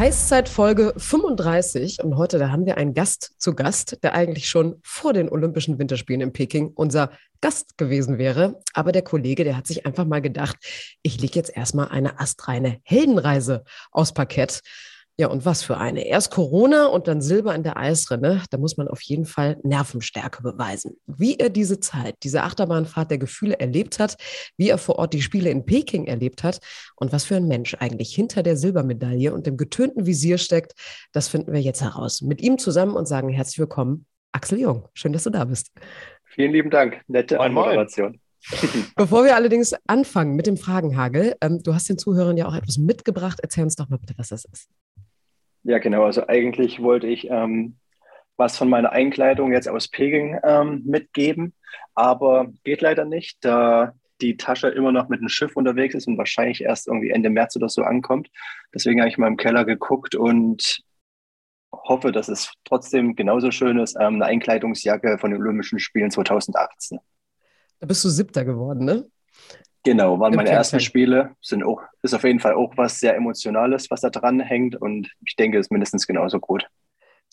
Heißzeit Folge 35 und heute da haben wir einen Gast zu Gast, der eigentlich schon vor den Olympischen Winterspielen in Peking unser Gast gewesen wäre. Aber der Kollege, der hat sich einfach mal gedacht, ich lege jetzt erstmal eine astreine Heldenreise aus Parkett ja, und was für eine. Erst Corona und dann Silber in der Eisrinne. Da muss man auf jeden Fall Nervenstärke beweisen. Wie er diese Zeit, diese Achterbahnfahrt der Gefühle erlebt hat, wie er vor Ort die Spiele in Peking erlebt hat und was für ein Mensch eigentlich hinter der Silbermedaille und dem getönten Visier steckt, das finden wir jetzt heraus. Mit ihm zusammen und sagen herzlich willkommen, Axel Jung. Schön, dass du da bist. Vielen lieben Dank. Nette Moderation. Bevor wir allerdings anfangen mit dem Fragenhagel, ähm, du hast den Zuhörern ja auch etwas mitgebracht. Erzähl uns doch mal bitte, was das ist. Ja, genau. Also eigentlich wollte ich ähm, was von meiner Einkleidung jetzt aus Peking ähm, mitgeben, aber geht leider nicht, da die Tasche immer noch mit dem Schiff unterwegs ist und wahrscheinlich erst irgendwie Ende März oder so ankommt. Deswegen habe ich mal im Keller geguckt und hoffe, dass es trotzdem genauso schön ist. Ähm, eine Einkleidungsjacke von den Olympischen Spielen 2018. Da bist du Siebter geworden, ne? Genau, waren meine ersten Spiele. Sind auch, ist auf jeden Fall auch was sehr Emotionales, was da dran hängt. Und ich denke, es ist mindestens genauso gut.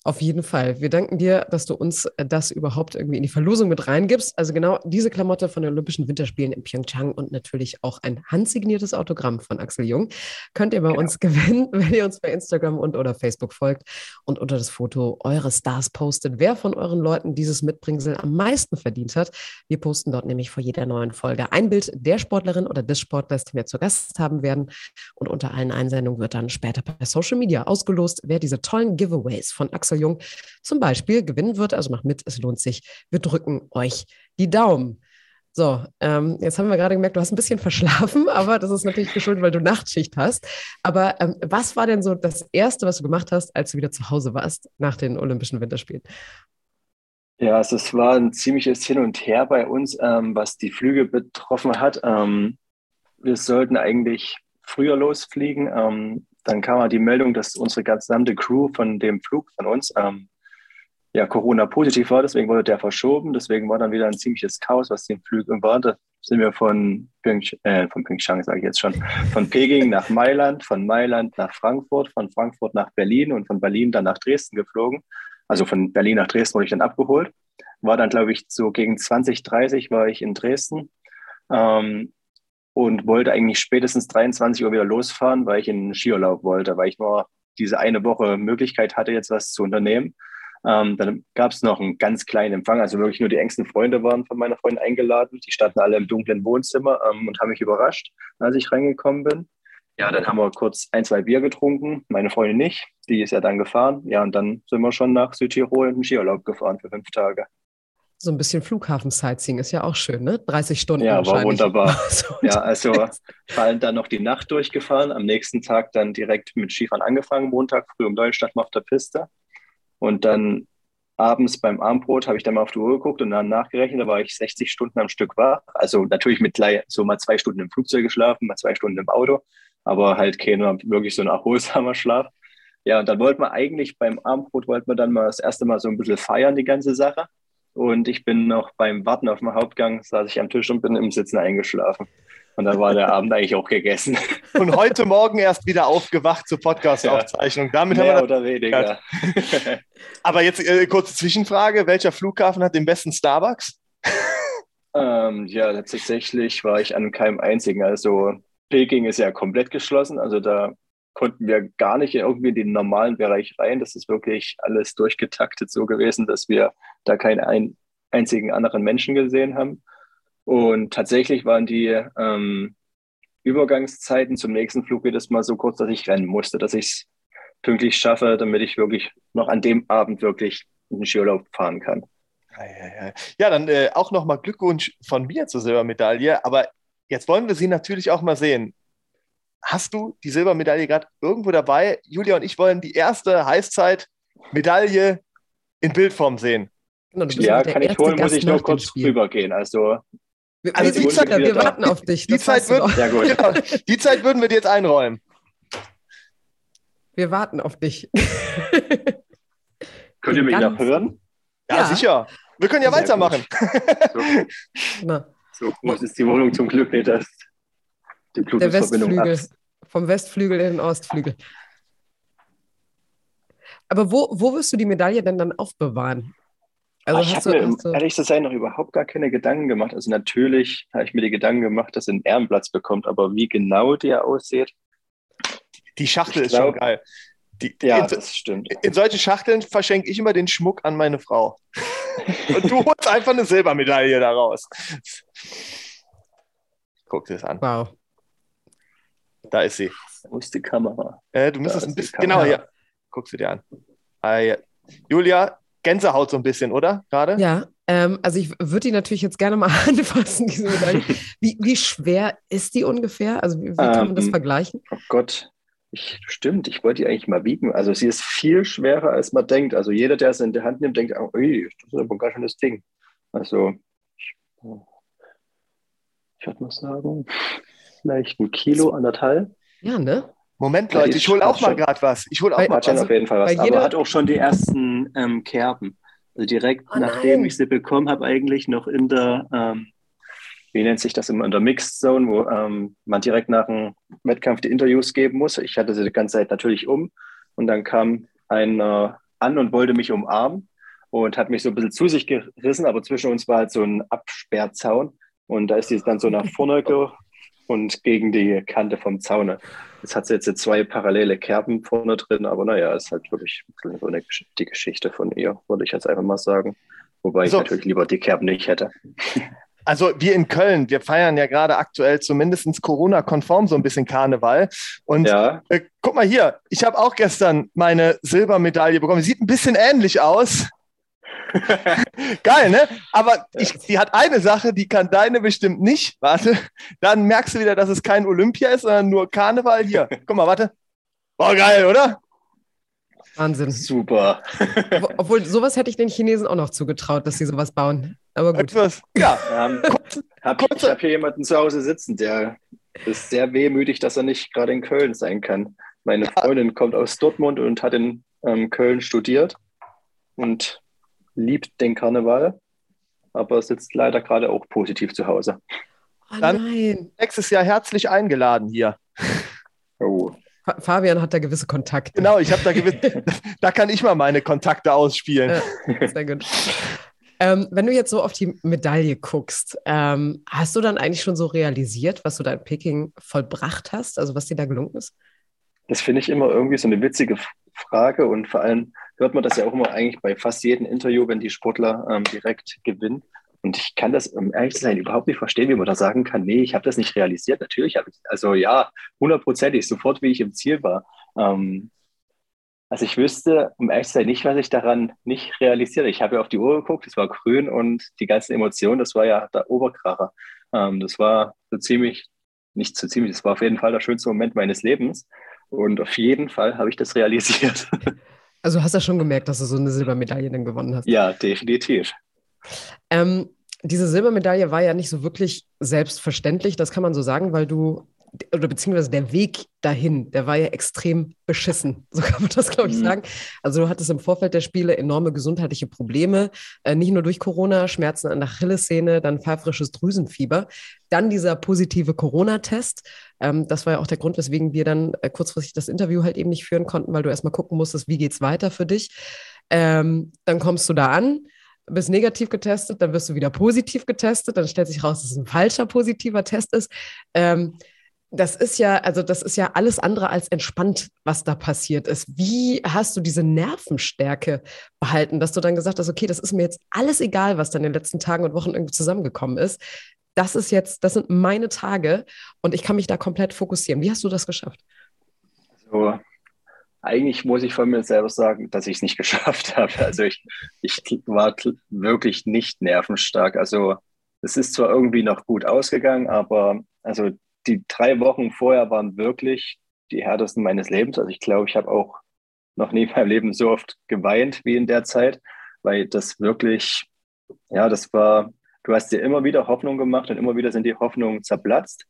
Auf jeden Fall. Wir danken dir, dass du uns äh, das überhaupt irgendwie in die Verlosung mit reingibst. Also genau diese Klamotte von den Olympischen Winterspielen in Pyeongchang und natürlich auch ein handsigniertes Autogramm von Axel Jung könnt ihr bei genau. uns gewinnen, wenn ihr uns bei Instagram und oder Facebook folgt und unter das Foto eure Stars postet, wer von euren Leuten dieses Mitbringsel am meisten verdient hat. Wir posten dort nämlich vor jeder neuen Folge ein Bild der Sportlerin oder des Sportlers, den wir zu Gast haben werden. Und unter allen Einsendungen wird dann später bei Social Media ausgelost, wer diese tollen Giveaways von Axel Jung zum Beispiel gewinnen wird. Also macht mit, es lohnt sich. Wir drücken euch die Daumen. So, ähm, jetzt haben wir gerade gemerkt, du hast ein bisschen verschlafen, aber das ist natürlich geschuldet, weil du Nachtschicht hast. Aber ähm, was war denn so das Erste, was du gemacht hast, als du wieder zu Hause warst nach den Olympischen Winterspielen? Ja, also es war ein ziemliches Hin und Her bei uns, ähm, was die Flüge betroffen hat. Ähm, wir sollten eigentlich früher losfliegen. Dann kam halt die Meldung, dass unsere gesamte Crew von dem Flug von uns ähm, ja, Corona-positiv war. Deswegen wurde der verschoben. Deswegen war dann wieder ein ziemliches Chaos, was den Flügen war. Da sind wir von, Pyeongchang, äh, von Pyeongchang, sage ich jetzt schon, von Peking nach Mailand, von Mailand nach Frankfurt, von Frankfurt nach Berlin und von Berlin dann nach Dresden geflogen. Also von Berlin nach Dresden wurde ich dann abgeholt. War dann, glaube ich, so gegen 2030 war ich in Dresden. Ähm, und wollte eigentlich spätestens 23 Uhr wieder losfahren, weil ich in den Skiurlaub wollte, weil ich nur diese eine Woche Möglichkeit hatte, jetzt was zu unternehmen. Ähm, dann gab es noch einen ganz kleinen Empfang, also wirklich nur die engsten Freunde waren von meiner Freundin eingeladen. Die standen alle im dunklen Wohnzimmer ähm, und haben mich überrascht, als ich reingekommen bin. Ja, dann haben wir kurz ein, zwei Bier getrunken, meine Freundin nicht, die ist ja dann gefahren. Ja, und dann sind wir schon nach Südtirol in den Skiurlaub gefahren für fünf Tage. So ein bisschen Flughafen-Sightseeing ist ja auch schön, ne? 30 Stunden. Ja, war wunderbar. so ja, also fallen dann noch die Nacht durchgefahren, am nächsten Tag dann direkt mit Skifahren angefangen, Montag früh um neun stand man auf der Piste. Und dann abends beim Armbrot habe ich dann mal auf die Uhr geguckt und dann nachgerechnet, da war ich 60 Stunden am Stück wach. Also natürlich mit so mal zwei Stunden im Flugzeug geschlafen, mal zwei Stunden im Auto, aber halt keiner wirklich so ein erholsamer Schlaf. Ja, und dann wollten wir eigentlich beim Armbrot, wollten wir dann mal das erste Mal so ein bisschen feiern, die ganze Sache. Und ich bin noch beim Warten auf den Hauptgang, saß ich am Tisch und bin im Sitzen eingeschlafen. Und dann war der Abend eigentlich auch gegessen. Und heute Morgen erst wieder aufgewacht zur Podcast-Aufzeichnung. Damit Mehr haben wir oder weniger. Aber jetzt äh, kurze Zwischenfrage: Welcher Flughafen hat den besten Starbucks? Ähm, ja, tatsächlich war ich an keinem einzigen. Also Peking ist ja komplett geschlossen. Also da konnten wir gar nicht irgendwie in den normalen Bereich rein. Das ist wirklich alles durchgetaktet so gewesen, dass wir da keinen ein, einzigen anderen Menschen gesehen haben. Und tatsächlich waren die ähm, Übergangszeiten zum nächsten Flug jedes Mal so kurz, dass ich rennen musste, dass ich es pünktlich schaffe, damit ich wirklich noch an dem Abend wirklich in den Skiurlaub fahren kann. Ja, dann äh, auch nochmal Glückwunsch von mir zur Silbermedaille. Aber jetzt wollen wir sie natürlich auch mal sehen hast du die Silbermedaille gerade irgendwo dabei? Julia und ich wollen die erste Heißzeit-Medaille in Bildform sehen. Genau, ja, kann ich holen, muss ich nur kurz rübergehen. Also, wir, also die Zeit, wir warten auf dich. Die Zeit, würden, ja, genau, die Zeit würden wir dir jetzt einräumen. Wir warten auf dich. Könnt ihr mich noch hören? Ja, ja, sicher. Wir können ja Sehr weitermachen. So. so groß ist die Wohnung zum Glück nicht, dass die Der Westflügel. Vom Westflügel in den Ostflügel. Aber wo, wo wirst du die Medaille denn dann aufbewahren? Also ich habe mir, du... ehrlich zu sein, noch überhaupt gar keine Gedanken gemacht. Also natürlich habe ich mir die Gedanken gemacht, dass er einen Ehrenplatz bekommt, aber wie genau der aussieht. Die Schachtel ist glaub, schon geil. Die, ja, in, das stimmt. In solchen Schachteln verschenke ich immer den Schmuck an meine Frau. Und du holst einfach eine Silbermedaille daraus. Guck dir das an. Wow. Da ist sie. Wo ist die Kamera? Äh, du müsstest ein bisschen. Genau, hier. Guck sie dir an. Ah, ja. Julia, Gänsehaut so ein bisschen, oder? Gerade? Ja, ähm, also ich würde die natürlich jetzt gerne mal anfassen, diese Medaille. Wie, wie schwer ist die ungefähr? Also wie, wie kann man das ähm, vergleichen? Oh Gott, ich, stimmt, ich wollte die eigentlich mal wiegen. Also sie ist viel schwerer, als man denkt. Also jeder, der es in der Hand nimmt, denkt, oh, ui, das ist aber ein ganz schönes Ding. Also ich, ich würde mal sagen, vielleicht ein Kilo, anderthalb. Ja, ne? Moment, Leute, ich hole auch mal gerade was. Ich hole auch bei, mal was. Also, auf jeden Fall was. Aber hat auch schon die ersten ähm, Kerben. Also direkt oh, nachdem ich sie bekommen habe, eigentlich noch in der, ähm, wie nennt sich das immer, in der Mixed Zone, wo ähm, man direkt nach dem Wettkampf die Interviews geben muss. Ich hatte sie die ganze Zeit natürlich um und dann kam einer an und wollte mich umarmen und hat mich so ein bisschen zu sich gerissen, aber zwischen uns war halt so ein Absperrzaun und da ist sie dann so nach vorne und gegen die Kante vom Zaune. Jetzt hat sie jetzt zwei parallele Kerben vorne drin, aber naja, ist halt wirklich so eine, die Geschichte von ihr, würde ich jetzt einfach mal sagen. Wobei also, ich natürlich lieber die Kerben nicht hätte. Also wir in Köln, wir feiern ja gerade aktuell zumindest Corona-konform so ein bisschen Karneval. Und ja. äh, guck mal hier, ich habe auch gestern meine Silbermedaille bekommen. Sieht ein bisschen ähnlich aus. Geil, ne? Aber ich, die hat eine Sache, die kann deine bestimmt nicht. Warte, dann merkst du wieder, dass es kein Olympia ist, sondern nur Karneval. Hier, guck mal, warte. War geil, oder? Wahnsinn. Super. Obwohl, sowas hätte ich den Chinesen auch noch zugetraut, dass sie sowas bauen. Aber gut. Etwas, ja. Ähm, hab, ich habe hier jemanden zu Hause sitzen, der ist sehr wehmütig, dass er nicht gerade in Köln sein kann. Meine Freundin kommt aus Dortmund und hat in ähm, Köln studiert. Und liebt den Karneval, aber sitzt leider gerade auch positiv zu Hause. Oh Dann nein. nächstes Jahr herzlich eingeladen hier. Oh. Fabian hat da gewisse Kontakte. Genau, ich habe da gewisse, da kann ich mal meine Kontakte ausspielen. Ja, sehr gut. Ähm, wenn du jetzt so auf die Medaille guckst, ähm, hast du dann eigentlich schon so realisiert, was du da in Peking vollbracht hast, also was dir da gelungen ist? Das finde ich immer irgendwie so eine witzige Frage und vor allem hört man das ja auch immer eigentlich bei fast jedem Interview, wenn die Sportler ähm, direkt gewinnen. Und ich kann das, um ehrlich zu sein, überhaupt nicht verstehen, wie man da sagen kann, nee, ich habe das nicht realisiert. Natürlich habe ich, also ja, hundertprozentig, sofort wie ich im Ziel war. Ähm, also ich wüsste, um ehrlich zu sein, nicht, was ich daran nicht realisiert. Ich habe ja auf die Uhr geguckt, es war grün und die ganzen Emotionen, das war ja der Oberkracher. Ähm, das war so ziemlich, nicht so ziemlich, das war auf jeden Fall der schönste Moment meines Lebens. Und auf jeden Fall habe ich das realisiert. Also hast du schon gemerkt, dass du so eine Silbermedaille dann gewonnen hast. Ja, definitiv. Ähm, diese Silbermedaille war ja nicht so wirklich selbstverständlich, das kann man so sagen, weil du oder beziehungsweise der Weg dahin, der war ja extrem beschissen, so kann man das, glaube ich, mhm. sagen. Also du hattest im Vorfeld der Spiele enorme gesundheitliche Probleme, äh, nicht nur durch Corona, Schmerzen an der Achillessehne, dann pfeifrisches Drüsenfieber, dann dieser positive Corona-Test. Ähm, das war ja auch der Grund, weswegen wir dann äh, kurzfristig das Interview halt eben nicht führen konnten, weil du erstmal gucken musstest, wie geht es weiter für dich. Ähm, dann kommst du da an, bist negativ getestet, dann wirst du wieder positiv getestet, dann stellt sich raus, dass es ein falscher positiver Test ist. Ähm, das ist ja, also das ist ja alles andere als entspannt, was da passiert ist. Wie hast du diese Nervenstärke behalten, dass du dann gesagt hast, okay, das ist mir jetzt alles egal, was da in den letzten Tagen und Wochen irgendwie zusammengekommen ist. Das ist jetzt, das sind meine Tage und ich kann mich da komplett fokussieren. Wie hast du das geschafft? Also, eigentlich muss ich von mir selber sagen, dass ich es nicht geschafft habe. Also ich, ich war wirklich nicht nervenstark. Also es ist zwar irgendwie noch gut ausgegangen, aber also die drei Wochen vorher waren wirklich die härtesten meines Lebens. Also ich glaube, ich habe auch noch nie in meinem Leben so oft geweint wie in der Zeit, weil das wirklich, ja, das war, du hast dir immer wieder Hoffnung gemacht und immer wieder sind die Hoffnungen zerplatzt.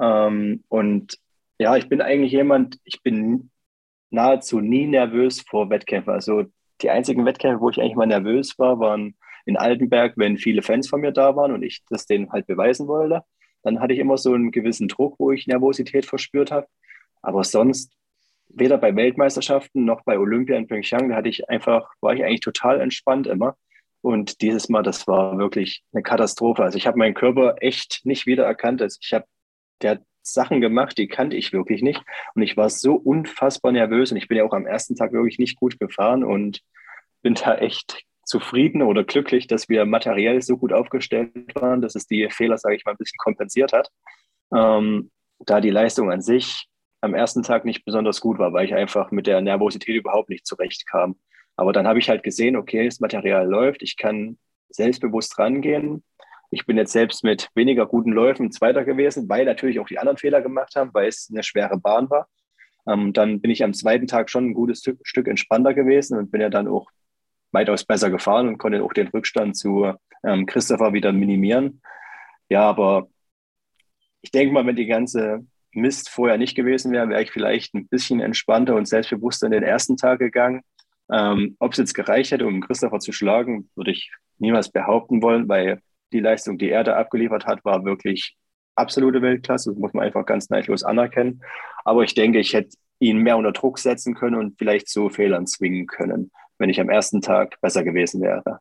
Ähm, und ja, ich bin eigentlich jemand, ich bin nahezu nie nervös vor Wettkämpfen. Also die einzigen Wettkämpfe, wo ich eigentlich mal nervös war, waren in Altenberg, wenn viele Fans von mir da waren und ich das denen halt beweisen wollte. Dann hatte ich immer so einen gewissen Druck, wo ich Nervosität verspürt habe. Aber sonst, weder bei Weltmeisterschaften noch bei Olympia in Pyeongchang, da hatte ich einfach, war ich eigentlich total entspannt immer. Und dieses Mal, das war wirklich eine Katastrophe. Also ich habe meinen Körper echt nicht wiedererkannt. Also ich habe, der Sachen gemacht, die kannte ich wirklich nicht. Und ich war so unfassbar nervös. Und ich bin ja auch am ersten Tag wirklich nicht gut gefahren und bin da echt zufrieden oder glücklich, dass wir materiell so gut aufgestellt waren, dass es die Fehler, sage ich mal, ein bisschen kompensiert hat. Ähm, da die Leistung an sich am ersten Tag nicht besonders gut war, weil ich einfach mit der Nervosität überhaupt nicht zurechtkam. Aber dann habe ich halt gesehen, okay, das Material läuft, ich kann selbstbewusst rangehen. Ich bin jetzt selbst mit weniger guten Läufen Zweiter gewesen, weil natürlich auch die anderen Fehler gemacht haben, weil es eine schwere Bahn war. Ähm, dann bin ich am zweiten Tag schon ein gutes Stück entspannter gewesen und bin ja dann auch weitaus besser gefahren und konnte auch den Rückstand zu ähm, Christopher wieder minimieren. Ja, aber ich denke mal, wenn die ganze Mist vorher nicht gewesen wäre, wäre ich vielleicht ein bisschen entspannter und selbstbewusster in den ersten Tag gegangen. Ähm, Ob es jetzt gereicht hätte, um Christopher zu schlagen, würde ich niemals behaupten wollen, weil die Leistung, die er da abgeliefert hat, war wirklich absolute Weltklasse. Das muss man einfach ganz neidlos anerkennen. Aber ich denke, ich hätte ihn mehr unter Druck setzen können und vielleicht zu Fehlern zwingen können, wenn ich am ersten Tag besser gewesen wäre.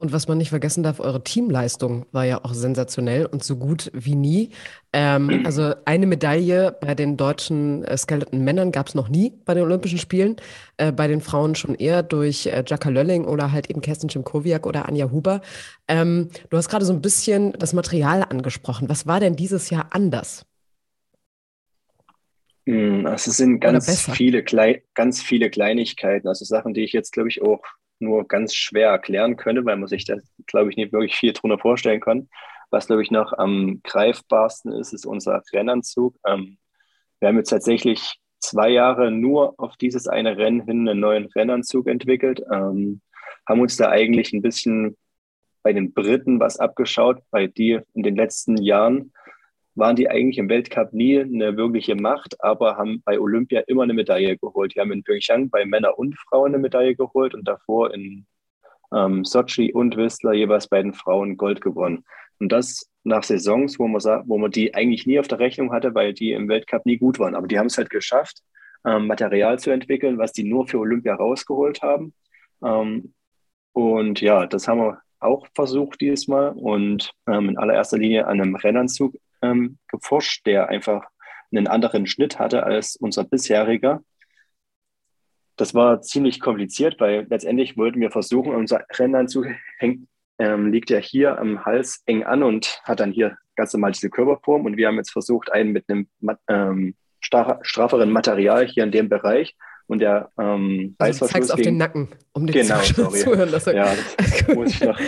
Und was man nicht vergessen darf, eure Teamleistung war ja auch sensationell und so gut wie nie. Ähm, also eine Medaille bei den deutschen äh, Skeleton-Männern gab es noch nie bei den Olympischen Spielen. Äh, bei den Frauen schon eher durch äh, Jaka Lölling oder halt eben Kerstin Schimkowiak oder Anja Huber. Ähm, du hast gerade so ein bisschen das Material angesprochen. Was war denn dieses Jahr anders? Hm, also es sind ganz viele, ganz viele Kleinigkeiten, also Sachen, die ich jetzt, glaube ich, auch nur ganz schwer erklären könnte, weil man sich da, glaube ich, nicht wirklich viel drunter vorstellen kann. Was, glaube ich, noch am greifbarsten ist, ist unser Rennanzug. Ähm, wir haben jetzt tatsächlich zwei Jahre nur auf dieses eine Rennen hin einen neuen Rennanzug entwickelt, ähm, haben uns da eigentlich ein bisschen bei den Briten was abgeschaut, weil die in den letzten Jahren waren die eigentlich im Weltcup nie eine wirkliche Macht, aber haben bei Olympia immer eine Medaille geholt. Die haben in Pyeongchang bei Männern und Frauen eine Medaille geholt und davor in ähm, Sochi und Whistler jeweils bei den Frauen Gold gewonnen. Und das nach Saisons, wo man, wo man die eigentlich nie auf der Rechnung hatte, weil die im Weltcup nie gut waren. Aber die haben es halt geschafft, ähm, Material zu entwickeln, was die nur für Olympia rausgeholt haben. Ähm, und ja, das haben wir auch versucht dieses Mal und ähm, in allererster Linie an einem Rennanzug ähm, geforscht, der einfach einen anderen Schnitt hatte als unser bisheriger. Das war ziemlich kompliziert, weil letztendlich wollten wir versuchen, unser Rennanzug hängt, ähm, liegt ja hier am Hals eng an und hat dann hier ganz normal diese Körperform. Und wir haben jetzt versucht, einen mit einem ähm, strafferen Material hier in dem Bereich und der ähm, also Reißverschluss. auf den Nacken, um den genau, zuhören. Dass ja, das muss ich noch.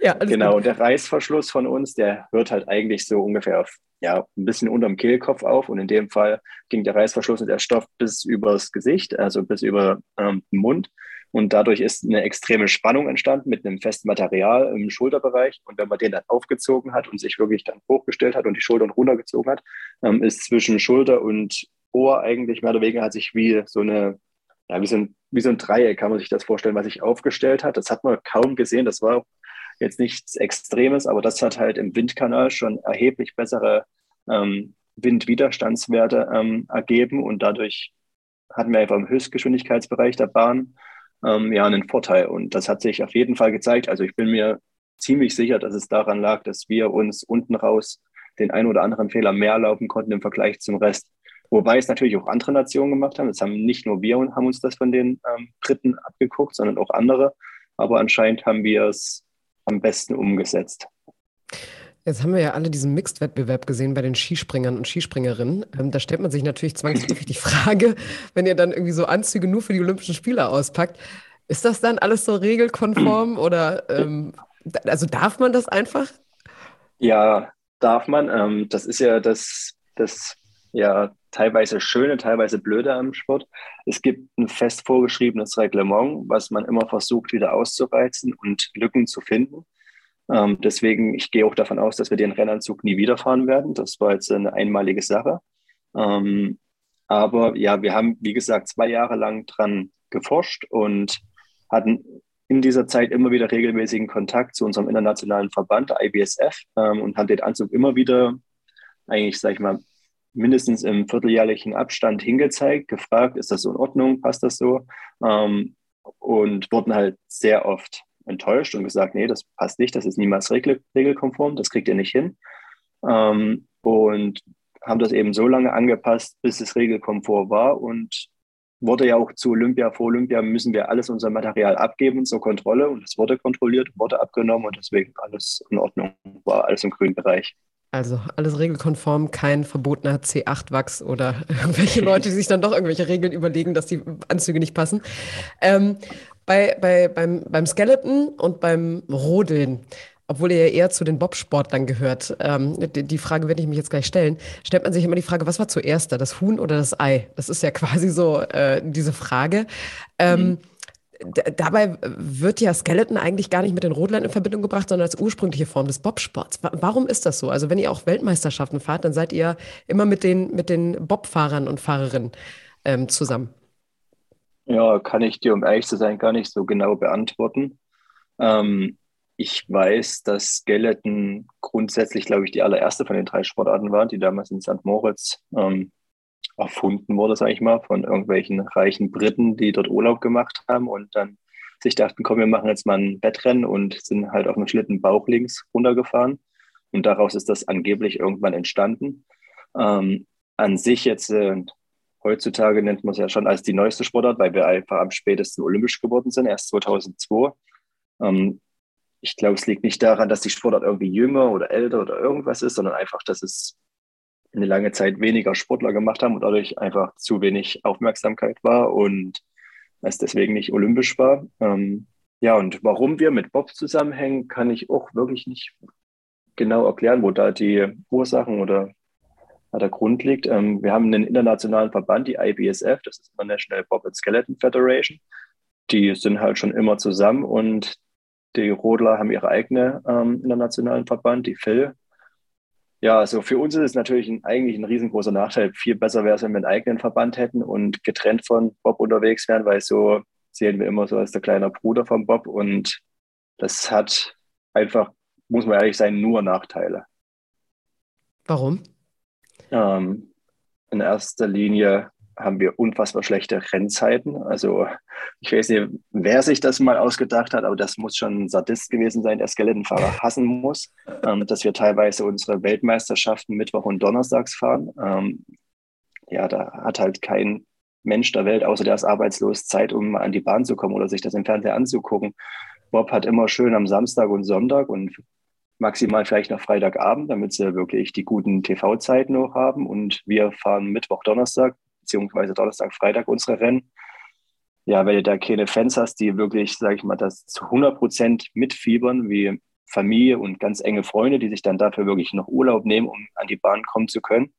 ja, genau, gut. und der Reißverschluss von uns, der hört halt eigentlich so ungefähr auf, ja, ein bisschen unterm Kehlkopf auf. Und in dem Fall ging der Reißverschluss und der Stoff bis übers Gesicht, also bis über ähm, den Mund. Und dadurch ist eine extreme Spannung entstanden mit einem festen Material im Schulterbereich. Und wenn man den dann aufgezogen hat und sich wirklich dann hochgestellt hat und die Schultern runtergezogen hat, ähm, ist zwischen Schulter und Ohr eigentlich mehr oder weniger hat sich wie so eine ja, wie so, ein, wie so ein Dreieck kann man sich das vorstellen, was sich aufgestellt hat. Das hat man kaum gesehen. Das war jetzt nichts Extremes, aber das hat halt im Windkanal schon erheblich bessere ähm, Windwiderstandswerte ähm, ergeben und dadurch hatten wir einfach im Höchstgeschwindigkeitsbereich der Bahn ähm, ja einen Vorteil und das hat sich auf jeden Fall gezeigt. Also ich bin mir ziemlich sicher, dass es daran lag, dass wir uns unten raus den ein oder anderen Fehler mehr erlauben konnten im Vergleich zum Rest. Wobei es natürlich auch andere Nationen gemacht haben. Das haben nicht nur wir und haben uns das von den ähm, Briten abgeguckt, sondern auch andere. Aber anscheinend haben wir es am besten umgesetzt. Jetzt haben wir ja alle diesen Mixed-Wettbewerb gesehen bei den Skispringern und Skispringerinnen. Ähm, da stellt man sich natürlich zwangsläufig die Frage, wenn ihr dann irgendwie so Anzüge nur für die Olympischen Spiele auspackt, ist das dann alles so regelkonform oder ähm, also darf man das einfach? Ja, darf man. Ähm, das ist ja das, das ja teilweise schöne, teilweise blöde am Sport. Es gibt ein fest vorgeschriebenes Reglement, was man immer versucht wieder auszureizen und Lücken zu finden. Ähm, deswegen, ich gehe auch davon aus, dass wir den Rennanzug nie wieder fahren werden. Das war jetzt eine einmalige Sache. Ähm, Aber ja, wir haben, wie gesagt, zwei Jahre lang dran geforscht und hatten in dieser Zeit immer wieder regelmäßigen Kontakt zu unserem internationalen Verband, IBSF, ähm, und haben den Anzug immer wieder, eigentlich, sag ich mal, mindestens im vierteljährlichen Abstand hingezeigt, gefragt, ist das so in Ordnung, passt das so? Ähm, und wurden halt sehr oft enttäuscht und gesagt, nee, das passt nicht, das ist niemals regel regelkonform, das kriegt ihr nicht hin. Ähm, und haben das eben so lange angepasst, bis es regelkonform war und wurde ja auch zu Olympia, vor Olympia müssen wir alles unser Material abgeben zur Kontrolle und es wurde kontrolliert, wurde abgenommen und deswegen alles in Ordnung, war alles im grünen Bereich. Also alles regelkonform, kein verbotener C8-Wachs oder irgendwelche Leute, die sich dann doch irgendwelche Regeln überlegen, dass die Anzüge nicht passen. Ähm, bei, bei, beim, beim Skeleton und beim Rodeln, obwohl ihr ja eher zu den Bobsportlern gehört, ähm, die, die, Frage werde ich mich jetzt gleich stellen, stellt man sich immer die Frage, was war zuerst da, das Huhn oder das Ei? Das ist ja quasi so äh, diese Frage. Ähm, mhm. Dabei wird ja Skeleton eigentlich gar nicht mit den Rodlern in Verbindung gebracht, sondern als ursprüngliche Form des Bobsports. Warum ist das so? Also wenn ihr auch Weltmeisterschaften fahrt, dann seid ihr immer mit den, mit den Bobfahrern und Fahrerinnen ähm, zusammen. Ja, kann ich dir, um ehrlich zu sein, gar nicht so genau beantworten. Ähm, ich weiß, dass Skeleton grundsätzlich, glaube ich, die allererste von den drei Sportarten war, die damals in St. Moritz ähm, erfunden wurde, sage ich mal, von irgendwelchen reichen Briten, die dort Urlaub gemacht haben und dann sich dachten, komm, wir machen jetzt mal ein Wettrennen und sind halt auf dem Schlitten bauchlinks runtergefahren. Und daraus ist das angeblich irgendwann entstanden. Ähm, an sich jetzt, äh, heutzutage nennt man es ja schon als die neueste Sportart, weil wir einfach am spätesten olympisch geworden sind, erst 2002. Ähm, ich glaube, es liegt nicht daran, dass die Sportart irgendwie jünger oder älter oder irgendwas ist, sondern einfach, dass es eine lange Zeit weniger Sportler gemacht haben und dadurch einfach zu wenig Aufmerksamkeit war und es deswegen nicht olympisch war. Ähm, ja, und warum wir mit Bob zusammenhängen, kann ich auch wirklich nicht genau erklären, wo da die Ursachen oder der Grund liegt. Ähm, wir haben einen internationalen Verband, die IBSF, das ist International Bob and Skeleton Federation. Die sind halt schon immer zusammen und die Rodler haben ihre eigene ähm, internationalen Verband, die FIL. Ja, also für uns ist es natürlich ein, eigentlich ein riesengroßer Nachteil. Viel besser wäre es, wenn wir einen eigenen Verband hätten und getrennt von Bob unterwegs wären, weil so sehen wir immer so als der kleine Bruder von Bob und das hat einfach, muss man ehrlich sein, nur Nachteile. Warum? Ähm, in erster Linie haben wir unfassbar schlechte Rennzeiten. Also ich weiß nicht, wer sich das mal ausgedacht hat, aber das muss schon ein Sadist gewesen sein, der Skeletonfahrer hassen muss, ähm, dass wir teilweise unsere Weltmeisterschaften Mittwoch und Donnerstags fahren. Ähm, ja, da hat halt kein Mensch der Welt, außer der ist arbeitslos, Zeit, um an die Bahn zu kommen oder sich das im Fernsehen anzugucken. Bob hat immer schön am Samstag und Sonntag und maximal vielleicht noch Freitagabend, damit sie wirklich die guten TV-Zeiten noch haben. Und wir fahren Mittwoch, Donnerstag beziehungsweise Donnerstag, Freitag unsere Rennen. Ja, weil du da keine Fans hast, die wirklich, sage ich mal, das zu 100 Prozent mitfiebern, wie Familie und ganz enge Freunde, die sich dann dafür wirklich noch Urlaub nehmen, um an die Bahn kommen zu können,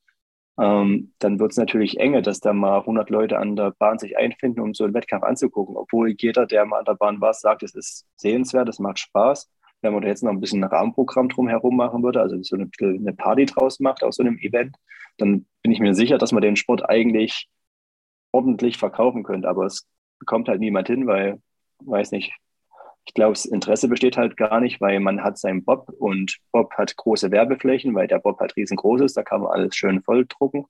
ähm, dann wird es natürlich enge, dass da mal 100 Leute an der Bahn sich einfinden, um so einen Wettkampf anzugucken. Obwohl jeder, der mal an der Bahn war, sagt, es ist sehenswert, es macht Spaß. Wenn man da jetzt noch ein bisschen ein Rahmenprogramm drumherum machen würde, also so eine, eine Party draus macht aus so einem Event, dann bin ich mir sicher, dass man den Sport eigentlich ordentlich verkaufen könnte. Aber es bekommt halt niemand hin, weil, weiß nicht, ich glaube, das Interesse besteht halt gar nicht, weil man hat seinen Bob und Bob hat große Werbeflächen, weil der Bob halt riesengroß ist, da kann man alles schön voll drucken.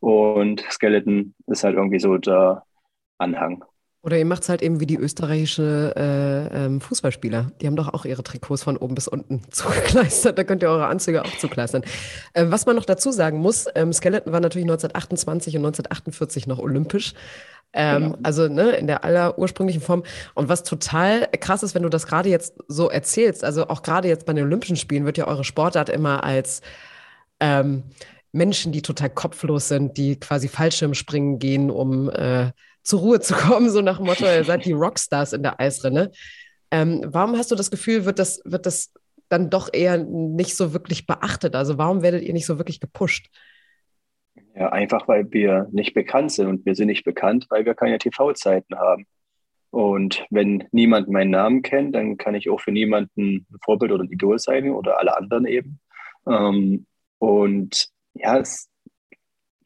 Und Skeleton ist halt irgendwie so der Anhang. Oder ihr macht es halt eben wie die österreichische äh, ähm, Fußballspieler. Die haben doch auch ihre Trikots von oben bis unten zugekleistert. Da könnt ihr eure Anzüge auch zukleistern. Äh, was man noch dazu sagen muss, ähm, Skeleton war natürlich 1928 und 1948 noch olympisch. Ähm, genau. Also ne, in der allerursprünglichen Form. Und was total krass ist, wenn du das gerade jetzt so erzählst, also auch gerade jetzt bei den Olympischen Spielen wird ja eure Sportart immer als ähm, Menschen, die total kopflos sind, die quasi Fallschirmspringen gehen, um äh, zur Ruhe zu kommen, so nach dem Motto, ihr seid die Rockstars in der Eisrinne. Ähm, warum hast du das Gefühl, wird das, wird das dann doch eher nicht so wirklich beachtet? Also warum werdet ihr nicht so wirklich gepusht? Ja, einfach weil wir nicht bekannt sind und wir sind nicht bekannt, weil wir keine TV-Zeiten haben. Und wenn niemand meinen Namen kennt, dann kann ich auch für niemanden ein Vorbild oder ein Idol sein oder alle anderen eben. Ähm, und ja, es,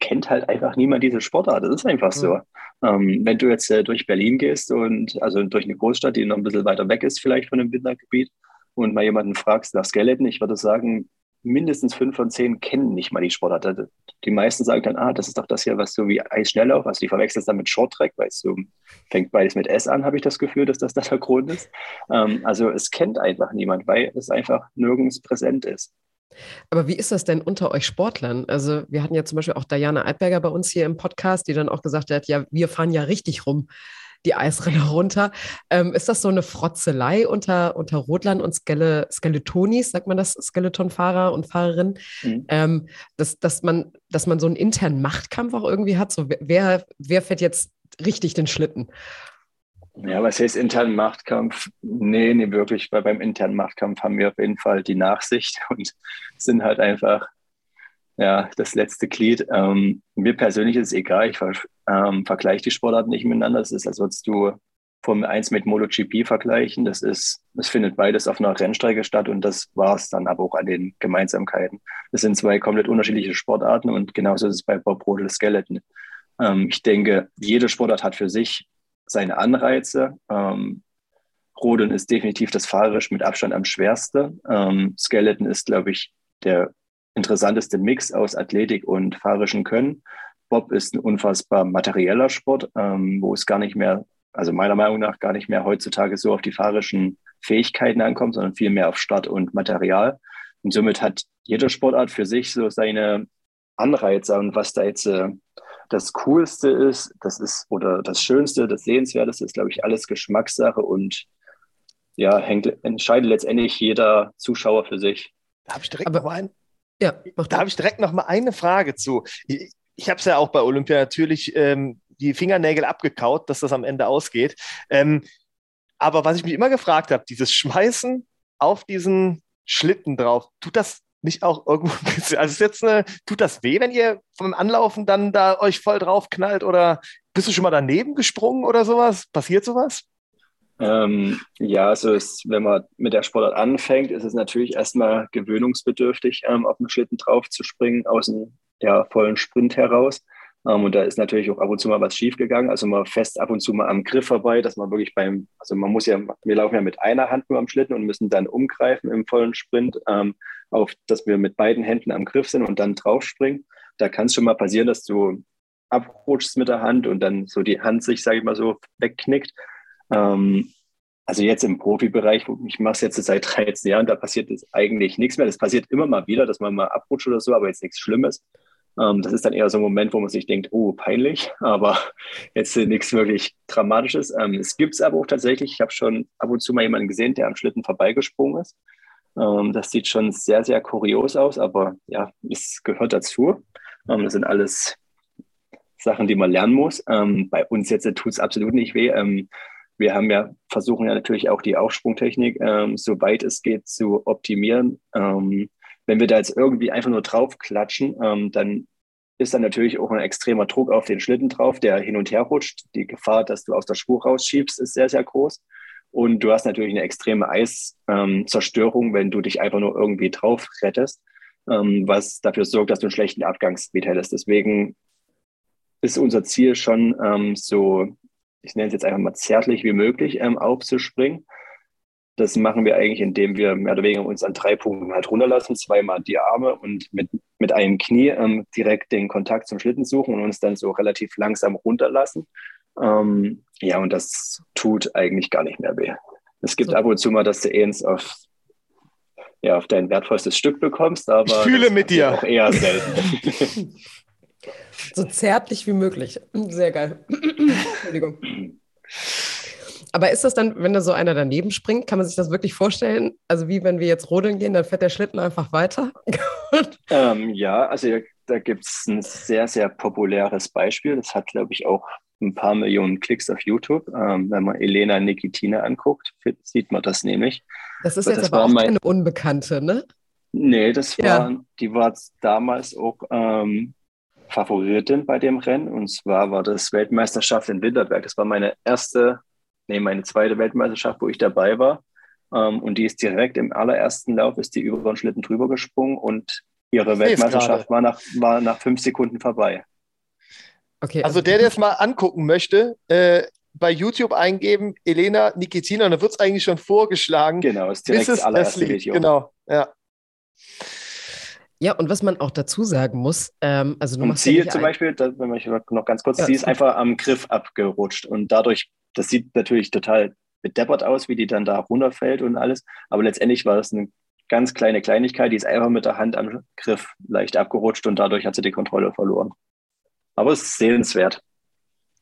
kennt halt einfach niemand diese Sportart. Das ist einfach so. Ähm, wenn du jetzt äh, durch Berlin gehst und also durch eine Großstadt, die noch ein bisschen weiter weg ist, vielleicht von dem Wintergebiet, und mal jemanden fragst nach Skeleton, ich würde sagen, mindestens fünf von zehn kennen nicht mal die Sportart. Die meisten sagen dann, ah, das ist doch das hier, was so wie Eisschnelllauf, also die verwechselst dann mit Shorttrack, weil es so fängt beides mit S an, habe ich das Gefühl, dass das der Grund ist. Ähm, also es kennt einfach niemand, weil es einfach nirgends präsent ist. Aber wie ist das denn unter euch Sportlern? Also wir hatten ja zum Beispiel auch Diana Eidberger bei uns hier im Podcast, die dann auch gesagt hat, ja, wir fahren ja richtig rum die Eisrinne runter. Ähm, ist das so eine Frotzelei unter, unter Rotlern und Skele, Skeletonis, sagt man das, Skeletonfahrer und Fahrerinnen, mhm. ähm, dass, dass, man, dass man so einen internen Machtkampf auch irgendwie hat? So, wer, wer fährt jetzt richtig den Schlitten? Ja, was heißt internen Machtkampf? Nee, nee, wirklich, weil beim internen Machtkampf haben wir auf jeden Fall die Nachsicht und sind halt einfach ja, das letzte Glied. Ähm, mir persönlich ist es egal, ich ver ähm, vergleiche die Sportarten nicht miteinander. Es ist, als würdest du Formel 1 mit MotoGP vergleichen. Das ist, es findet beides auf einer Rennstrecke statt und das war es dann aber auch an den Gemeinsamkeiten. Das sind zwei komplett unterschiedliche Sportarten und genauso ist es bei Bob Rodel Skeleton. Ähm, ich denke, jede Sportart hat für sich seine Anreize. Ähm, Rodeln ist definitiv das fahrerisch mit Abstand am schwerste. Ähm, Skeleton ist, glaube ich, der interessanteste Mix aus Athletik und fahrerischem Können. Bob ist ein unfassbar materieller Sport, ähm, wo es gar nicht mehr, also meiner Meinung nach gar nicht mehr heutzutage so auf die fahrerischen Fähigkeiten ankommt, sondern viel mehr auf Start und Material. Und somit hat jede Sportart für sich so seine Anreize und was da jetzt äh, das Coolste ist, das ist, oder das Schönste, das Sehenswerteste ist, glaube ich, alles Geschmackssache und ja, hängt, entscheidet letztendlich jeder Zuschauer für sich. Da habe ich direkt Aber, noch einen. Ja, da habe ich direkt noch mal eine Frage zu. Ich, ich habe es ja auch bei Olympia natürlich ähm, die Fingernägel abgekaut, dass das am Ende ausgeht. Ähm, aber was ich mich immer gefragt habe, dieses Schmeißen auf diesen Schlitten drauf, tut das nicht auch irgendwo ein bisschen, also ist jetzt eine, tut das weh, wenn ihr vom Anlaufen dann da euch voll drauf knallt oder bist du schon mal daneben gesprungen oder sowas? Passiert sowas? Ähm, ja, also es, wenn man mit der Sportart anfängt, ist es natürlich erstmal gewöhnungsbedürftig, ähm, auf den Schlitten drauf zu springen, aus dem ja, vollen Sprint heraus. Ähm, und da ist natürlich auch ab und zu mal was schiefgegangen. Also man fest ab und zu mal am Griff vorbei, dass man wirklich beim, also man muss ja, wir laufen ja mit einer Hand nur am Schlitten und müssen dann umgreifen im vollen Sprint, ähm, auf, dass wir mit beiden Händen am Griff sind und dann draufspringen. Da kann es schon mal passieren, dass du abrutschst mit der Hand und dann so die Hand sich, sage ich mal so, wegknickt. Ähm, also jetzt im Profibereich, ich mache es jetzt seit 13 Jahren, da passiert eigentlich nichts mehr. Das passiert immer mal wieder, dass man mal abrutscht oder so, aber jetzt nichts Schlimmes. Ähm, das ist dann eher so ein Moment, wo man sich denkt, oh, peinlich, aber jetzt nichts wirklich Dramatisches. Ähm, es gibt es aber auch tatsächlich, ich habe schon ab und zu mal jemanden gesehen, der am Schlitten vorbeigesprungen ist. Ähm, das sieht schon sehr, sehr kurios aus, aber ja, es gehört dazu. Ähm, das sind alles Sachen, die man lernen muss. Ähm, bei uns jetzt tut es absolut nicht weh. Ähm, wir haben ja, versuchen ja natürlich auch die Aufsprungtechnik, ähm, soweit es geht, zu optimieren. Ähm, wenn wir da jetzt irgendwie einfach nur draufklatschen, ähm, dann ist dann natürlich auch ein extremer Druck auf den Schlitten drauf, der hin und her rutscht. Die Gefahr, dass du aus der Spur rausschiebst, ist sehr, sehr groß. Und du hast natürlich eine extreme Eiszerstörung, wenn du dich einfach nur irgendwie drauf rettest, ähm, was dafür sorgt, dass du einen schlechten Abgangsspeed hättest. Deswegen ist unser Ziel schon ähm, so, ich nenne es jetzt einfach mal zärtlich wie möglich, ähm, aufzuspringen. Das machen wir eigentlich, indem wir mehr oder weniger uns an drei Punkten halt runterlassen, zweimal die Arme und mit, mit einem Knie ähm, direkt den Kontakt zum Schlitten suchen und uns dann so relativ langsam runterlassen. Ähm, ja, und das tut eigentlich gar nicht mehr weh. Es gibt so. ab und zu mal, dass du eins auf, ja, auf dein wertvollstes Stück bekommst, aber ich fühle mit dir auch eher selten. so zärtlich wie möglich. Sehr geil. Entschuldigung. Aber ist das dann, wenn da so einer daneben springt, kann man sich das wirklich vorstellen? Also wie wenn wir jetzt rodeln gehen, dann fährt der Schlitten einfach weiter? ähm, ja, also da gibt es ein sehr, sehr populäres Beispiel. Das hat, glaube ich, auch ein paar Millionen Klicks auf YouTube. Ähm, wenn man Elena Nikitina anguckt, sieht man das nämlich. Das ist jetzt das aber auch mein... eine Unbekannte, ne? Nee, das war, ja. die war damals auch ähm, Favoritin bei dem Rennen. Und zwar war das Weltmeisterschaft in Winterberg. Das war meine erste, nee, meine zweite Weltmeisterschaft, wo ich dabei war. Ähm, und die ist direkt im allerersten Lauf, ist die über den Schlitten drüber gesprungen und ihre Weltmeisterschaft war nach, war nach fünf Sekunden vorbei. Okay, Also der, der es mal angucken möchte, äh, bei YouTube eingeben, Elena Nikitina, und da wird es eigentlich schon vorgeschlagen. Genau, ist direkt das allererste. Video. Genau, ja. Ja, und was man auch dazu sagen muss, ähm, also du Und machst ja sie nicht zum Beispiel, da, wenn ich noch ganz kurz, Ja, sie ist einfach am Griff abgerutscht und dadurch, das sieht natürlich total bedeppert aus, wie die dann da runterfällt und alles, aber letztendlich war das eine ganz kleine Kleinigkeit, die ist einfach mit der Hand am Griff leicht abgerutscht und dadurch hat sie die Kontrolle verloren. Aber es ist sehenswert.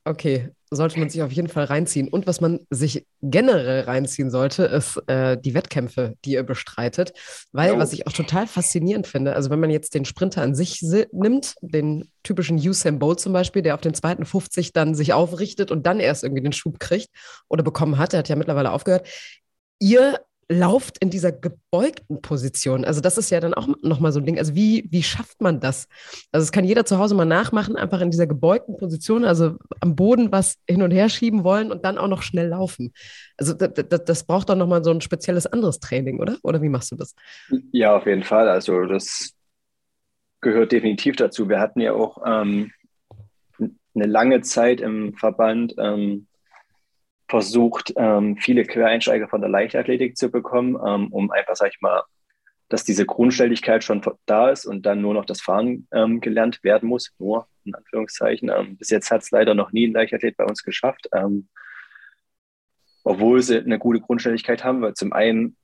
Okay, sollte man sich auf jeden Fall reinziehen. Und was man sich generell reinziehen sollte, ist äh, die Wettkämpfe, die ihr bestreitet. Weil, was ich auch total faszinierend finde, also wenn man jetzt den Sprinter an sich si- nimmt, den typischen Usain Bolt zum Beispiel, der auf den zweiten 50 dann sich aufrichtet und dann erst irgendwie den Schub kriegt oder bekommen hat, der hat ja mittlerweile aufgehört. Ihr lauft in dieser gebeugten Position. Also das ist ja dann auch nochmal so ein Ding. Also wie, wie schafft man das? Also das kann jeder zu Hause mal nachmachen, einfach in dieser gebeugten Position, also am Boden was hin und her schieben wollen und dann auch noch schnell laufen. Also das, das, das braucht doch nochmal so ein spezielles anderes Training, oder? Oder wie machst du das? Ja, auf jeden Fall. Also das gehört definitiv dazu. Wir hatten ja auch ähm, eine lange Zeit im Verband ähm, versucht, ähm, viele Quereinsteiger von der Leichtathletik zu bekommen, ähm, um einfach, sag ich mal, dass diese Grundstelligkeit schon da ist und dann nur noch das Fahren ähm, gelernt werden muss. Nur in Anführungszeichen. Ähm, bis jetzt hat es leider noch nie ein Leichtathlet bei uns geschafft. Ähm, obwohl sie eine gute Grundstelligkeit haben, weil zum einen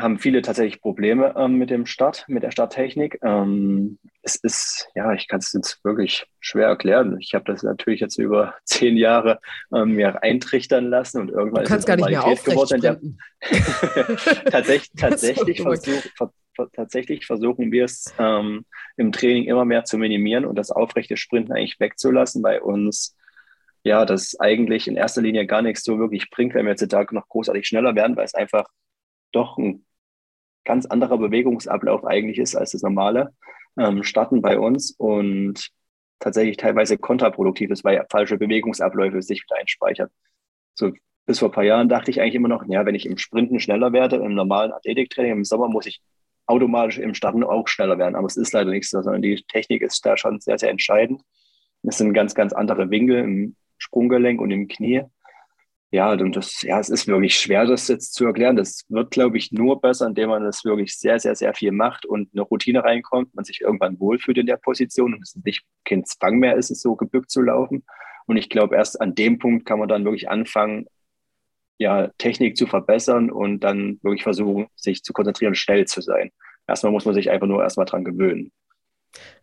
haben viele tatsächlich Probleme ähm, mit dem Start, mit der Starttechnik. Ähm, es ist, ja, ich kann es jetzt wirklich schwer erklären. Ich habe das natürlich jetzt über zehn Jahre ähm, mir eintrichtern lassen und irgendwann kannst es gar nicht mehr Normalität geworden. Ja, tatsächlich, ist tatsächlich, versuch, ver, ver, tatsächlich versuchen wir es ähm, im Training immer mehr zu minimieren und das aufrechte Sprinten eigentlich wegzulassen, bei uns ja das eigentlich in erster Linie gar nichts so wirklich bringt, wenn wir jetzt den Tag noch großartig schneller werden, weil es einfach doch ein ganz anderer Bewegungsablauf eigentlich ist als das normale ähm, Starten bei uns und tatsächlich teilweise kontraproduktiv ist, weil falsche Bewegungsabläufe sich wieder einspeichern. So bis vor ein paar Jahren dachte ich eigentlich immer noch, ja, wenn ich im Sprinten schneller werde, im normalen Athletiktraining im Sommer muss ich automatisch im Starten auch schneller werden. Aber es ist leider nicht so, sondern die Technik ist da schon sehr, sehr entscheidend. Es sind ganz, ganz andere Winkel im Sprunggelenk und im Knie. Ja, und das, ja, es ist wirklich schwer, das jetzt zu erklären. Das wird, glaube ich, nur besser, indem man das wirklich sehr, sehr, sehr viel macht und eine Routine reinkommt, man sich irgendwann wohlfühlt in der Position und es nicht kein Zwang mehr ist, es so gebückt zu laufen. Und ich glaube, erst an dem Punkt kann man dann wirklich anfangen, ja, Technik zu verbessern und dann wirklich versuchen, sich zu konzentrieren, schnell zu sein. Erstmal muss man sich einfach nur erstmal dran gewöhnen.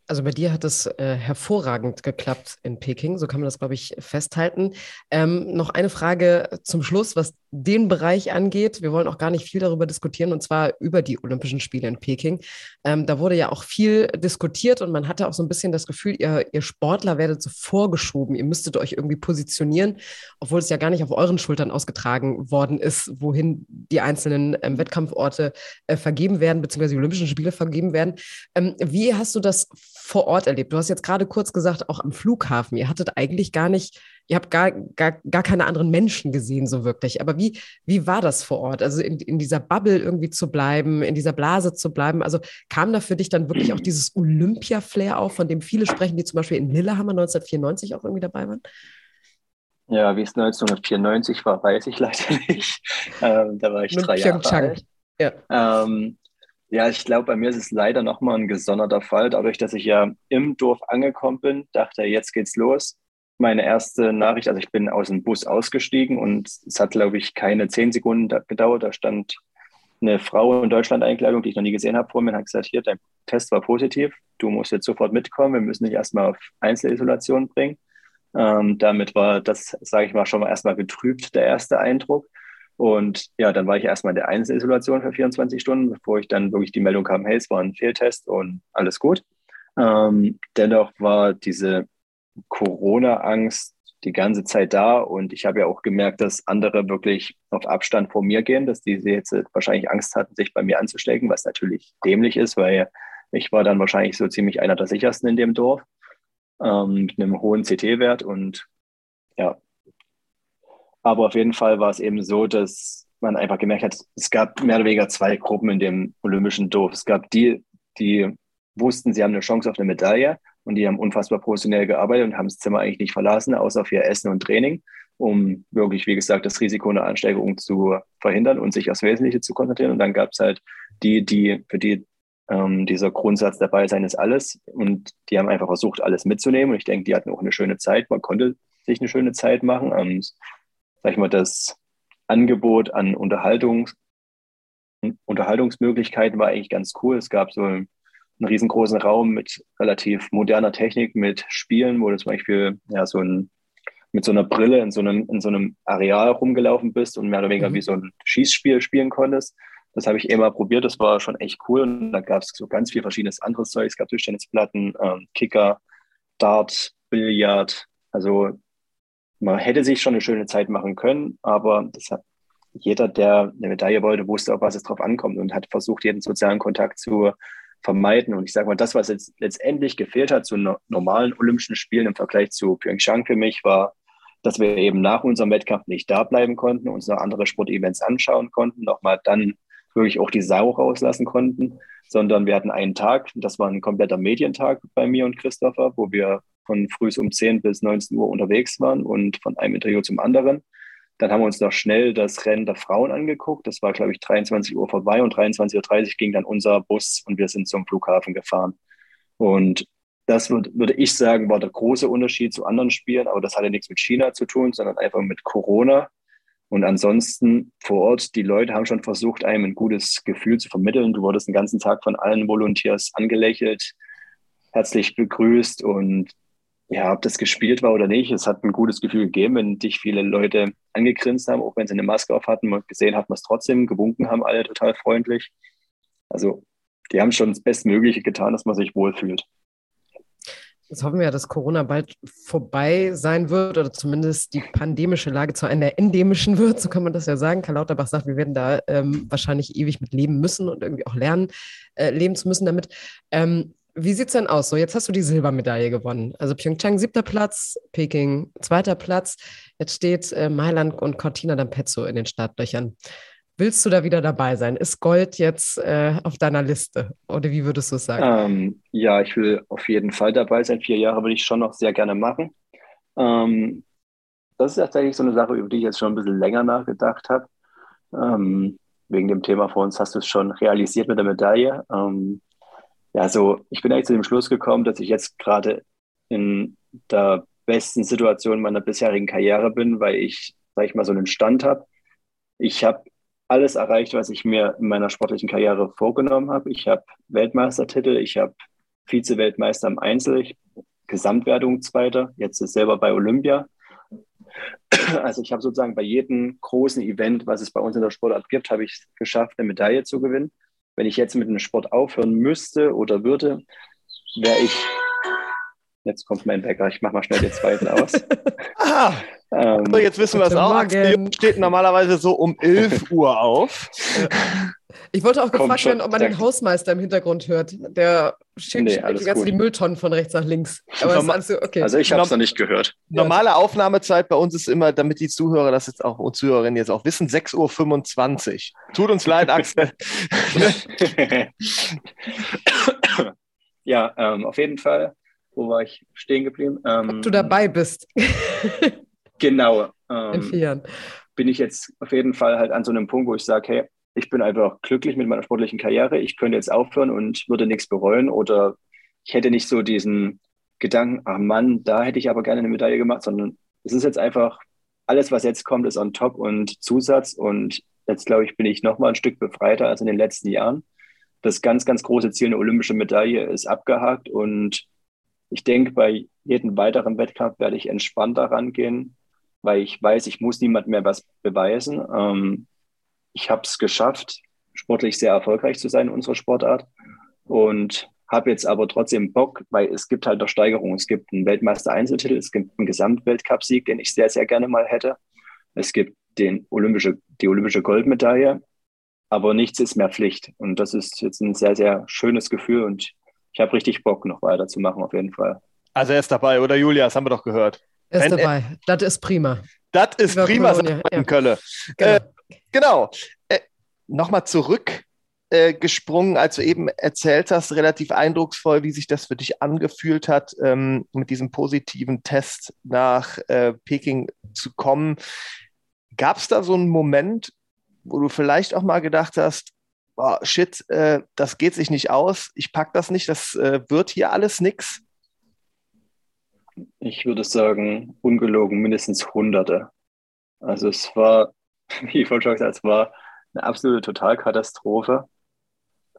Also bei dir hat es äh, hervorragend geklappt in Peking, so kann man das, glaube ich, festhalten. Ähm, noch eine Frage zum Schluss, was den Bereich angeht. Wir wollen auch gar nicht viel darüber diskutieren, und zwar über die Olympischen Spiele in Peking. Ähm, da wurde ja auch viel diskutiert und man hatte auch so ein bisschen das Gefühl, ihr, ihr Sportler werdet so vorgeschoben, ihr müsstet euch irgendwie positionieren, obwohl es ja gar nicht auf euren Schultern ausgetragen worden ist, wohin die einzelnen ähm, Wettkampforte äh, vergeben werden, beziehungsweise die Olympischen Spiele vergeben werden. Ähm, wie hast du das vor Ort erlebt? Du hast jetzt gerade kurz gesagt, auch am Flughafen. Ihr hattet eigentlich gar nicht, ihr habt gar, gar, gar keine anderen Menschen gesehen, so wirklich. Aber wie, wie war das vor Ort? Also in, in dieser Bubble irgendwie zu bleiben, in dieser Blase zu bleiben. Also kam da für dich dann wirklich auch dieses Olympia-Flair auf, von dem viele sprechen, die zum Beispiel in Lillehammer 1994 auch irgendwie dabei waren? Ja, wie es 1994 war, weiß ich leider nicht. Ähm, da war ich Mit drei Jahre alt. Ja. Ähm, ja, ich glaube, bei mir ist es leider nochmal ein gesonderter Fall. Dadurch, dass ich ja im Dorf angekommen bin, dachte, jetzt geht's los. Meine erste Nachricht, also ich bin aus dem Bus ausgestiegen und es hat, glaube ich, keine zehn Sekunden da- gedauert. Da stand eine Frau in Deutschland-Einkleidung, die ich noch nie gesehen habe, vor mir und hat gesagt, hier, dein Test war positiv, du musst jetzt sofort mitkommen, wir müssen dich erstmal auf Einzelisolation bringen. Ähm, damit war das, sage ich mal, schon mal erstmal getrübt, der erste Eindruck. Und ja, dann war ich erstmal in der Einzelisolation für 24 Stunden, bevor ich dann wirklich die Meldung kam, hey, es war ein Fehltest und alles gut. Ähm, dennoch war diese Corona-Angst die ganze Zeit da und ich habe ja auch gemerkt, dass andere wirklich auf Abstand vor mir gehen, dass die jetzt wahrscheinlich Angst hatten, sich bei mir anzustecken, was natürlich dämlich ist, weil ich war dann wahrscheinlich so ziemlich einer der sichersten in dem Dorf ähm, mit einem hohen CT-Wert und ja. Aber auf jeden Fall war es eben so, dass man einfach gemerkt hat, es gab mehr oder weniger zwei Gruppen in dem olympischen Dorf. Es gab die, die wussten, sie haben eine Chance auf eine Medaille Und die haben unfassbar professionell gearbeitet und haben das Zimmer eigentlich nicht verlassen, außer für Essen und Training, um wirklich, wie gesagt, das Risiko einer Ansteigerung zu verhindern und sich aufs Wesentliche zu konzentrieren. Und dann gab es halt die, die, für die ähm, dieser Grundsatz dabei sein ist alles. Und die haben einfach versucht, alles mitzunehmen. Und ich denke, die hatten auch eine schöne Zeit. Man konnte sich eine schöne Zeit machen. Ähm, sag ich mal, das Angebot an Unterhaltungs Unterhaltungsmöglichkeiten war eigentlich ganz cool. Es gab so einen, einen riesengroßen Raum mit relativ moderner Technik, mit Spielen, wo du zum Beispiel ja, so ein, mit so einer Brille in so einem, in so einem Areal rumgelaufen bist und mehr oder weniger mhm. wie so ein Schießspiel spielen konntest. Das habe ich immer probiert, das war schon echt cool. Und da gab es so ganz viel verschiedenes anderes Zeug. Es gab Tischtennisplatten, ähm, Kicker, Dart, Billard. Also man hätte sich schon eine schöne Zeit machen können, aber das hat, jeder, der eine Medaille wollte, wusste, auf was es drauf ankommt und hat versucht, jeden sozialen Kontakt zu vermeiden. Und ich sage mal, das, was jetzt letztendlich gefehlt hat zu no normalen Olympischen Spielen im Vergleich zu Pyeongchang für mich, war, dass wir eben nach unserem Wettkampf nicht da bleiben konnten, uns noch andere Sportevents anschauen konnten, nochmal dann wirklich auch die Sau rauslassen konnten, sondern wir hatten einen Tag, das war ein kompletter Medientag bei mir und Christopher, wo wir von früh um 10 bis 19 Uhr unterwegs waren und von einem Interview zum anderen. Dann haben wir uns noch schnell das Rennen der Frauen angeguckt. Das war, glaube ich, 23 Uhr vorbei und 23.30 Uhr ging dann unser Bus und wir sind zum Flughafen gefahren. Und das würde, würde ich sagen, war der große Unterschied zu anderen Spielen, aber das hatte nichts mit China zu tun, sondern einfach mit Corona. Und ansonsten vor Ort, die Leute haben schon versucht, einem ein gutes Gefühl zu vermitteln. Du wurdest den ganzen Tag von allen Volunteers angelächelt, herzlich begrüßt und ja, ob das gespielt war oder nicht, es hat ein gutes Gefühl gegeben, wenn dich viele Leute angegrinst haben, auch wenn sie eine Maske auf hatten. Man gesehen hat man es trotzdem, gewunken haben alle total freundlich. Also die haben schon das Bestmögliche getan, dass man sich wohlfühlt. Jetzt hoffen wir, dass Corona bald vorbei sein wird oder zumindest die pandemische Lage zu einer endemischen wird, so kann man das ja sagen. Karl Lauterbach sagt, wir werden da ähm, wahrscheinlich ewig mit leben müssen und irgendwie auch lernen, äh, leben zu müssen damit. Ähm, wie sieht es denn aus? So, jetzt hast du die Silbermedaille gewonnen. Also Pyeongchang siebter Platz, Peking zweiter Platz. Jetzt steht äh, Mailand und Cortina d'Ampezzo in den Startlöchern. Willst du da wieder dabei sein? Ist Gold jetzt äh, auf deiner Liste? Oder wie würdest du es sagen? Ähm, ja, ich will auf jeden Fall dabei sein. Vier Jahre würde ich schon noch sehr gerne machen. Ähm, das ist tatsächlich so eine Sache, über die ich jetzt schon ein bisschen länger nachgedacht habe. Ähm, wegen dem Thema vor uns hast du es schon realisiert mit der Medaille. Ähm, ja, so, ich bin eigentlich zu dem Schluss gekommen, dass ich jetzt gerade in der besten Situation meiner bisherigen Karriere bin, weil ich, sag ich mal, so einen Stand habe. Ich habe alles erreicht, was ich mir in meiner sportlichen Karriere vorgenommen habe. Ich habe Weltmeistertitel, ich habe Vize-Weltmeister im Einzel, ich, Gesamtwertung Zweiter, jetzt ist selber bei Olympia. Also ich habe sozusagen bei jedem großen Event, was es bei uns in der Sportart gibt, habe ich es geschafft, eine Medaille zu gewinnen. Wenn ich jetzt mit einem Sport aufhören müsste oder würde, wäre ich Jetzt kommt mein Wecker. Ich mache mal schnell den zweiten aus. ah, ähm, so, jetzt wissen wir es auch. Axel steht normalerweise so um 11 Uhr auf. Ich wollte auch gefragt werden, ob man den Hausmeister im Hintergrund hört. Der schiebt nee, die ganze die Mülltonnen von rechts nach links. Also, okay. also ich habe es noch nicht gehört. Normale Aufnahmezeit bei uns ist immer, damit die Zuhörer das jetzt auch und Zuhörerinnen jetzt auch wissen, 6.25 Uhr. Tut uns leid, Axel. ja, ähm, auf jeden Fall wo war ich stehen geblieben? Ähm, Ob du dabei bist. genau. Ähm, In vier Jahren. Bin ich jetzt auf jeden Fall halt an so einem Punkt, wo ich sage, hey, ich bin einfach glücklich mit meiner sportlichen Karriere. Ich könnte jetzt aufhören und würde nichts bereuen oder ich hätte nicht so diesen Gedanken, ach Mann, da hätte ich aber gerne eine Medaille gemacht, sondern es ist jetzt einfach, alles, was jetzt kommt, ist on top und Zusatz und jetzt glaube ich, bin ich nochmal ein Stück befreiter als in den letzten Jahren. Das ganz, ganz große Ziel, eine olympische Medaille, ist abgehakt und ich denke, bei jedem weiteren Wettkampf werde ich entspannter rangehen, weil ich weiß, ich muss niemand mehr was beweisen. Ähm, ich habe es geschafft, sportlich sehr erfolgreich zu sein in unserer Sportart und habe jetzt aber trotzdem Bock, weil es gibt halt noch Steigerungen. Es gibt einen Weltmeister-Einzeltitel, es gibt einen Gesamtweltcupsieg, den ich sehr, sehr gerne mal hätte. Es gibt den olympische, die olympische Goldmedaille, aber nichts ist mehr Pflicht. Und das ist jetzt ein sehr, sehr schönes Gefühl und ich habe richtig Bock, noch weiterzumachen, auf jeden Fall. Also er ist dabei, oder Julia? Das haben wir doch gehört. Er ist Wenn, dabei. Das ist prima. Das ist Über prima, Kolonia, ja. Kölle. Genau. Äh, genau. Äh, Nochmal zurück äh, als du eben erzählt hast, relativ eindrucksvoll, wie sich das für dich angefühlt hat, ähm, mit diesem positiven Test nach äh, Peking zu kommen. Gab es da so einen Moment, wo du vielleicht auch mal gedacht hast, oh, shit, äh, das geht sich nicht aus, ich pack das nicht, das äh, wird hier alles nix? Ich würde sagen, ungelogen mindestens Hunderte. Also es war, wie ich vorhin schon gesagt habe, es war eine absolute Totalkatastrophe.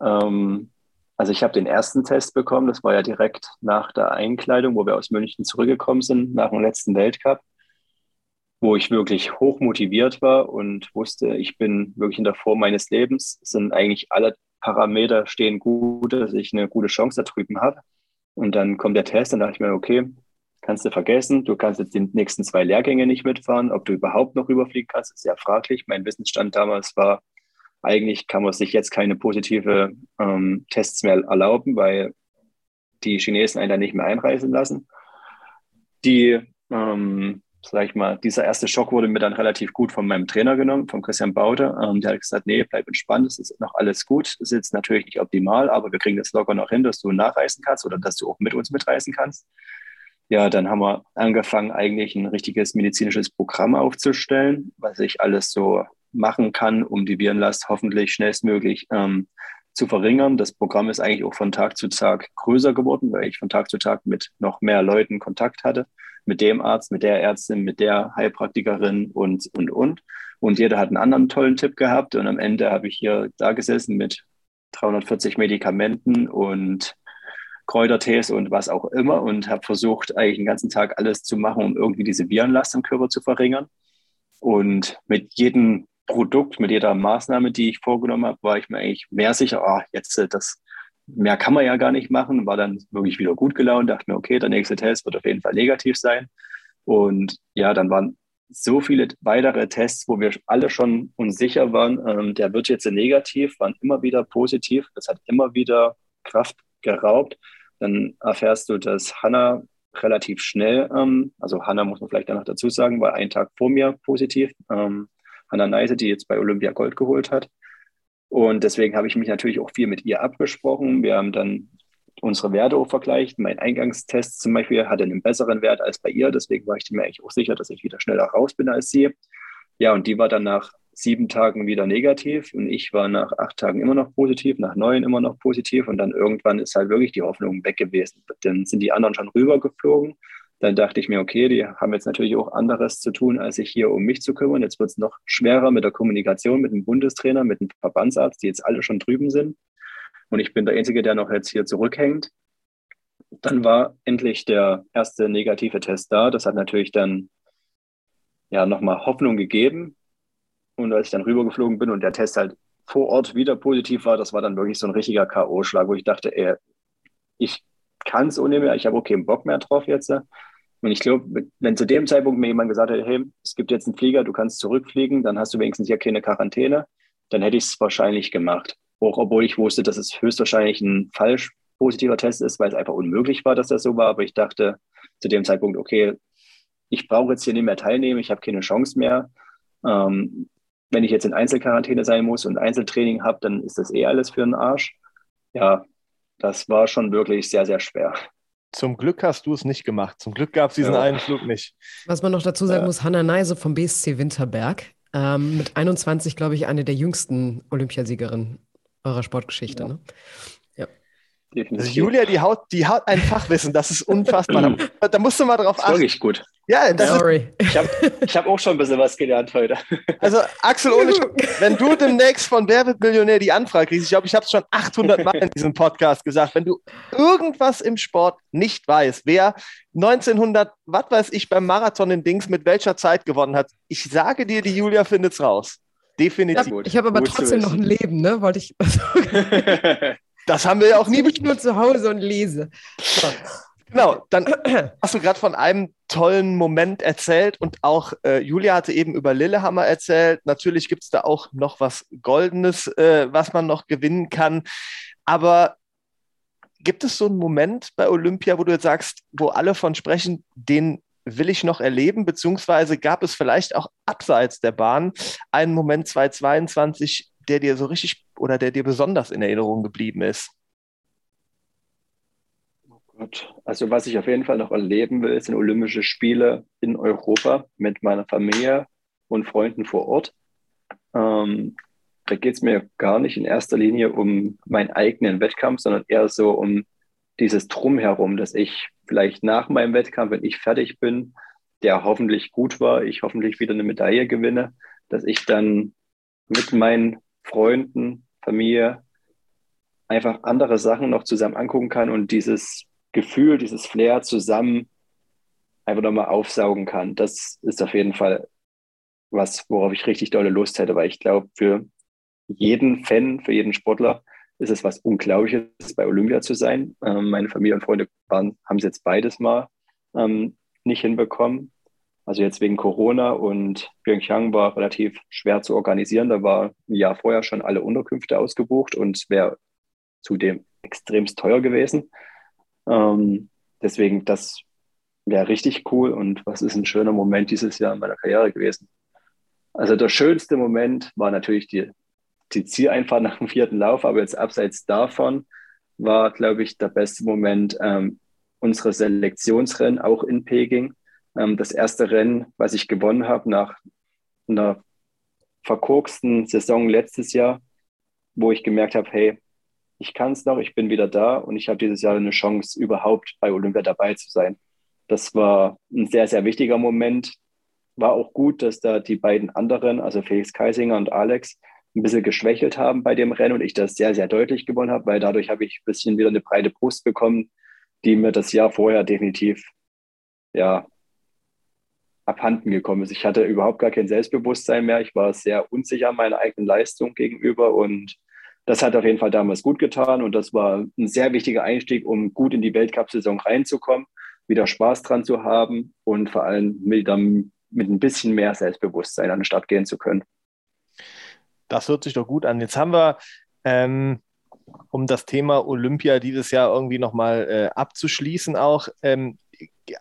Ähm, also ich habe den ersten Test bekommen, das war ja direkt nach der Einkleidung, wo wir aus München zurückgekommen sind, nach dem letzten Weltcup wo ich wirklich hoch motiviert war und wusste, ich bin wirklich in der Form meines Lebens, sind eigentlich alle Parameter stehen gut, dass ich eine gute Chance da drüben habe. Und dann kommt der Test und dachte ich mir, okay, kannst du vergessen, du kannst jetzt die nächsten zwei Lehrgänge nicht mitfahren. Ob du überhaupt noch rüberfliegen kannst, ist sehr fraglich. Mein Wissensstand damals war, eigentlich kann man sich jetzt keine positive ähm, Tests mehr erlauben, weil die Chinesen einen da nicht mehr einreisen lassen. Die ähm, sag ich mal, dieser erste Schock wurde mir dann relativ gut von meinem Trainer genommen, von Christian Baude. Ähm, der hat gesagt, nee, bleib entspannt, es ist noch alles gut. Es ist jetzt natürlich nicht optimal, aber wir kriegen das locker noch hin, dass du nachreisen kannst oder dass du auch mit uns mitreisen kannst. Ja, dann haben wir angefangen, eigentlich ein richtiges medizinisches Programm aufzustellen, was ich alles so machen kann, um die Virenlast hoffentlich schnellstmöglich ähm, zu verringern. Das Programm ist eigentlich auch von Tag zu Tag größer geworden, weil ich von Tag zu Tag mit noch mehr Leuten Kontakt hatte mit dem Arzt, mit der Ärztin, mit der Heilpraktikerin und, und, und. Und jeder hat einen anderen tollen Tipp gehabt. Und am Ende habe ich hier da gesessen mit 340 Medikamenten und Kräutertees und was auch immer und habe versucht, eigentlich den ganzen Tag alles zu machen, um irgendwie diese Virenlast im Körper zu verringern. Und mit jedem Produkt, mit jeder Maßnahme, die ich vorgenommen habe, war ich mir eigentlich mehr sicher, ah, jetzt das mehr kann man ja gar nicht machen, war dann wirklich wieder gut gelaunt, dachte mir, okay, der nächste Test wird auf jeden Fall negativ sein. Und ja, dann waren so viele weitere Tests, wo wir alle schon unsicher waren, ähm, der wird jetzt negativ, waren immer wieder positiv. Das hat immer wieder Kraft geraubt. Dann erfährst du, dass Hanna relativ schnell, ähm, also Hanna muss man vielleicht noch dazu sagen, war einen Tag vor mir positiv. Ähm, Hanna Neise, die jetzt bei Olympia Gold geholt hat. Und deswegen habe ich mich natürlich auch viel mit ihr abgesprochen. Wir haben dann unsere Werte auch vergleicht. Mein Eingangstest zum Beispiel hatte einen besseren Wert als bei ihr. Deswegen war ich mir eigentlich auch sicher, dass ich wieder schneller raus bin als sie. Ja, und die war dann nach sieben Tagen wieder negativ und ich war nach acht Tagen immer noch positiv, nach neun immer noch positiv und dann irgendwann ist halt wirklich die Hoffnung weg gewesen. Dann sind die anderen schon rübergeflogen dann dachte ich mir, okay, die haben jetzt natürlich auch anderes zu tun, als sich hier um mich zu kümmern. Jetzt wird es noch schwerer mit der Kommunikation mit dem Bundestrainer, mit dem Verbandsarzt, die jetzt alle schon drüben sind. Und ich bin der Einzige, der noch jetzt hier zurückhängt. Dann war endlich der erste negative Test da. Das hat natürlich dann ja nochmal Hoffnung gegeben. Und als ich dann rübergeflogen bin und der Test halt vor Ort wieder positiv war, das war dann wirklich so ein richtiger K.O.-Schlag, wo ich dachte, ey, ich kann es ohne mehr, ich habe auch keinen Bock mehr drauf jetzt. Und ich glaube, wenn zu dem Zeitpunkt mir jemand gesagt hätte, hey, es gibt jetzt einen Flieger, du kannst zurückfliegen, dann hast du wenigstens hier keine Quarantäne, dann hätte ich es wahrscheinlich gemacht. Auch obwohl ich wusste, dass es höchstwahrscheinlich ein falsch positiver Test ist, weil es einfach unmöglich war, dass das so war. Aber ich dachte zu dem Zeitpunkt, okay, ich brauche jetzt hier nicht mehr teilnehmen, ich habe keine Chance mehr. Ähm, wenn ich jetzt in Einzelquarantäne sein muss und Einzeltraining habe, dann ist das eh alles für einen Arsch. Ja, das war schon wirklich sehr, sehr schwer. Zum Glück hast du es nicht gemacht. Zum Glück gab es diesen ja. einen Flug nicht. Was man noch dazu sagen ja. muss, Hanna Neise vom BSC Winterberg. Ähm, mit 21, glaube ich, eine der jüngsten Olympiasiegerinnen eurer Sportgeschichte. Ja. Ne? Also Julia, die haut, die haut ein Fachwissen, das ist unfassbar. da, da musst du mal drauf achten. Wirklich gut. Ja, das Sorry. Ist, ich habe ich hab auch schon ein bisschen was gelernt heute. Also Axel, ohne, wenn du demnächst von Wer wird Millionär die Anfrage kriegst, ich glaube, ich habe es schon 800 Mal in diesem Podcast gesagt, wenn du irgendwas im Sport nicht weißt, wer 1900, was weiß ich, beim Marathon in Dings mit welcher Zeit gewonnen hat, ich sage dir, die Julia findet es raus. Definitiv. Ich habe hab aber Gut trotzdem noch ein Leben, ne? Wollte ich. Das haben wir ja auch nie. Ich nur zu Hause und lese. So. Genau, dann hast du gerade von einem tollen Moment erzählt und auch äh, Julia hatte eben über Lillehammer erzählt. Natürlich gibt es da auch noch was Goldenes, äh, was man noch gewinnen kann. Aber gibt es so einen Moment bei Olympia, wo du jetzt sagst, wo alle von sprechen, den will ich noch erleben, beziehungsweise gab es vielleicht auch abseits der Bahn einen Moment 2022, der dir so richtig oder der dir besonders in Erinnerung geblieben ist? Gott. Also was ich auf jeden Fall noch erleben will, sind Olympische Spiele in Europa mit meiner Familie und Freunden vor Ort. Ähm, da geht es mir gar nicht in erster Linie um meinen eigenen Wettkampf, sondern eher so um dieses Drumherum, dass ich vielleicht nach meinem Wettkampf, wenn ich fertig bin, der hoffentlich gut war, ich hoffentlich wieder eine Medaille gewinne, dass ich dann mit meinen Freunden, Familie einfach andere Sachen noch zusammen angucken kann und dieses Gefühl, dieses Flair zusammen einfach nochmal aufsaugen kann. Das ist auf jeden Fall was, worauf ich richtig dolle Lust hätte, weil ich glaube, für jeden Fan, für jeden Sportler ist es was Unglaubliches, bei Olympia zu sein. Ähm, meine Familie und Freunde waren, haben es jetzt beides mal ähm, nicht hinbekommen. Also jetzt wegen Corona und Pyeongchang war relativ schwer zu organisieren. Da war ein Jahr vorher schon alle Unterkünfte ausgebucht und es wäre zudem extremst teuer gewesen. Ähm, deswegen, das wäre richtig cool und was ist ein schöner Moment dieses Jahr in meiner Karriere gewesen. Also der schönste Moment war natürlich die die Zieleinfahrt nach dem vierten Lauf, aber jetzt abseits davon war, glaube ich, der beste Moment ähm, unsere Selektionsrennen, auch in Peking. Ähm, das erste Rennen, was ich gewonnen habe nach einer verkorksten Saison letztes Jahr, wo ich gemerkt habe, hey, ich kann es noch, ich bin wieder da und ich habe dieses Jahr eine Chance, überhaupt bei Olympia dabei zu sein. Das war ein sehr, sehr wichtiger Moment. War auch gut, dass da die beiden anderen, also Felix Keisinger und Alex, ein bisschen geschwächelt haben bei dem Rennen und ich das sehr, sehr deutlich gewonnen habe, weil dadurch habe ich ein bisschen wieder eine breite Brust bekommen, die mir das Jahr vorher definitiv ja, abhanden gekommen ist. Ich hatte überhaupt gar kein Selbstbewusstsein mehr. Ich war sehr unsicher meiner eigenen Leistung gegenüber und das hat auf jeden Fall damals gut getan und das war ein sehr wichtiger Einstieg, um gut in die Weltcup-Saison reinzukommen, wieder Spaß dran zu haben und vor allem mit, mit ein bisschen mehr Selbstbewusstsein an den Start gehen zu können. Das hört sich doch gut an. Jetzt haben wir, ähm, um das Thema Olympia dieses Jahr irgendwie nochmal äh, abzuschließen, auch, ähm, ja,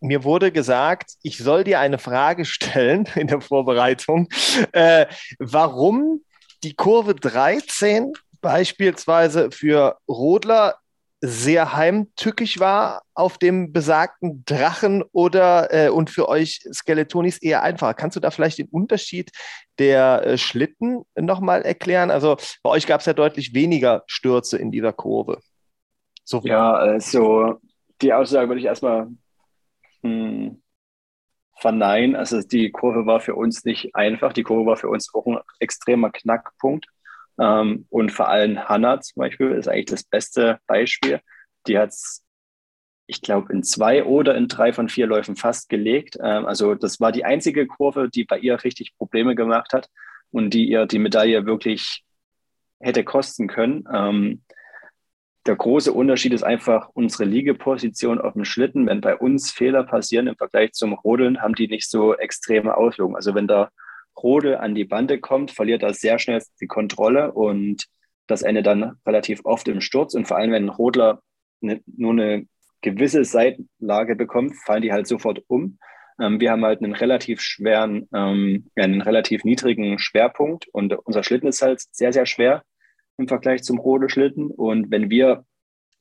mir wurde gesagt, ich soll dir eine Frage stellen in der Vorbereitung, äh, warum die Kurve 13 beispielsweise für Rodler sehr heimtückisch war auf dem besagten Drachen oder äh, und für euch Skeletonis eher einfacher. Kannst du da vielleicht den Unterschied der äh, Schlitten nochmal erklären? Also bei euch gab es ja deutlich weniger Stürze in dieser Kurve. So ja, also die Aussage würde ich erstmal hm, verneinen. Also die Kurve war für uns nicht einfach. Die Kurve war für uns auch ein extremer Knackpunkt. Ähm, und vor allem Hannah zum Beispiel ist eigentlich das beste Beispiel. Die hat es, ich glaube, in zwei oder in drei von vier Läufen fast gelegt. Ähm, also das war die einzige Kurve, die bei ihr richtig Probleme gemacht hat und die ihr die Medaille wirklich hätte kosten können. Der große Unterschied ist einfach unsere Liegeposition auf dem Schlitten. Wenn bei uns Fehler passieren im Vergleich zum Rodeln, haben die nicht so extreme Auswirkungen. Also wenn da Rode an die Bande kommt, verliert er sehr schnell die Kontrolle und das endet dann relativ oft im Sturz. Und vor allem, wenn ein Rodler eine, nur eine gewisse Seitenlage bekommt, fallen die halt sofort um. Ähm, wir haben halt einen relativ schweren, ähm, einen relativ niedrigen Schwerpunkt und unser Schlitten ist halt sehr, sehr schwer im Vergleich zum Rodeschlitten. Und wenn wir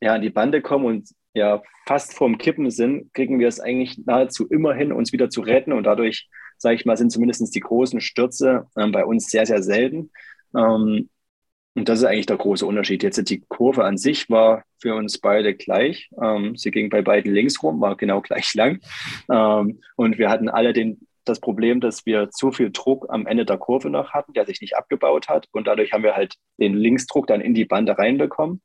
ja an die Bande kommen und ja fast vorm Kippen sind, kriegen wir es eigentlich nahezu immer hin, uns wieder zu retten und dadurch sage ich mal, sind zumindest die großen Stürze ähm, bei uns sehr, sehr selten. Ähm, und das ist eigentlich der große Unterschied. Jetzt die Kurve an sich war für uns beide gleich. Ähm, sie ging bei beiden links rum, war genau gleich lang. Ähm, und wir hatten alle den, das Problem, dass wir zu viel Druck am Ende der Kurve noch hatten, der sich nicht abgebaut hat. Und dadurch haben wir halt den Linksdruck dann in die Bande reinbekommen.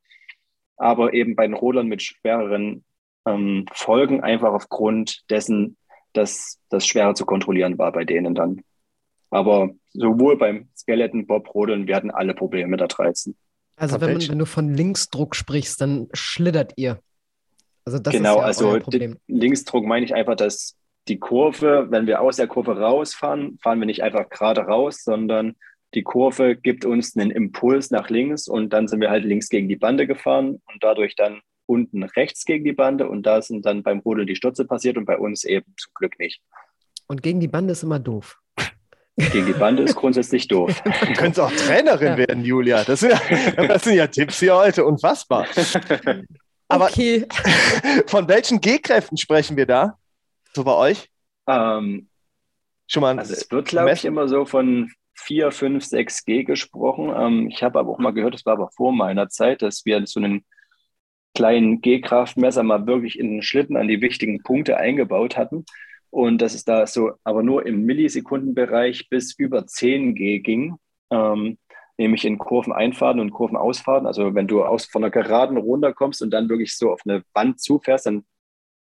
Aber eben bei den Rodern mit schwereren ähm, Folgen einfach aufgrund dessen, dass das schwerer zu kontrollieren war bei denen dann. Aber sowohl beim Skeleton, Bob, Rodeln, wir hatten alle Probleme mit der 13. Also wenn, man, wenn, du von Linksdruck sprichst, dann schlittert ihr. Also das genau, ist ja also Problem. Linksdruck meine ich einfach, dass die Kurve, wenn wir aus der Kurve rausfahren, fahren wir nicht einfach gerade raus, sondern die Kurve gibt uns einen Impuls nach links und dann sind wir halt links gegen die Bande gefahren und dadurch dann unten rechts gegen die Bande und da sind dann beim Rudel die Stürze passiert und bei uns eben zum Glück nicht. Und gegen die Bande ist immer doof. Gegen die Bande ist grundsätzlich doof. Du könntest auch Trainerin ja. werden, Julia. Das sind, ja, das sind ja Tipps hier heute, unfassbar. Aber okay. von welchen G-Kräften sprechen wir da? So bei euch? Ähm, Schon mal also es wird, glaube ich, immer so von 4, 5, 6 G gesprochen. Ähm, ich habe aber auch mal gehört, das war aber vor meiner Zeit, dass wir so einen kleinen G-Kraftmesser mal wirklich in den Schlitten an die wichtigen Punkte eingebaut hatten. Und dass es da so, aber nur im Millisekundenbereich bis über 10 G ging, ähm, nämlich in Kurveneinfahrten und Kurvenausfahrten. Also wenn du aus von der Geraden runterkommst und dann wirklich so auf eine Wand zufährst, dann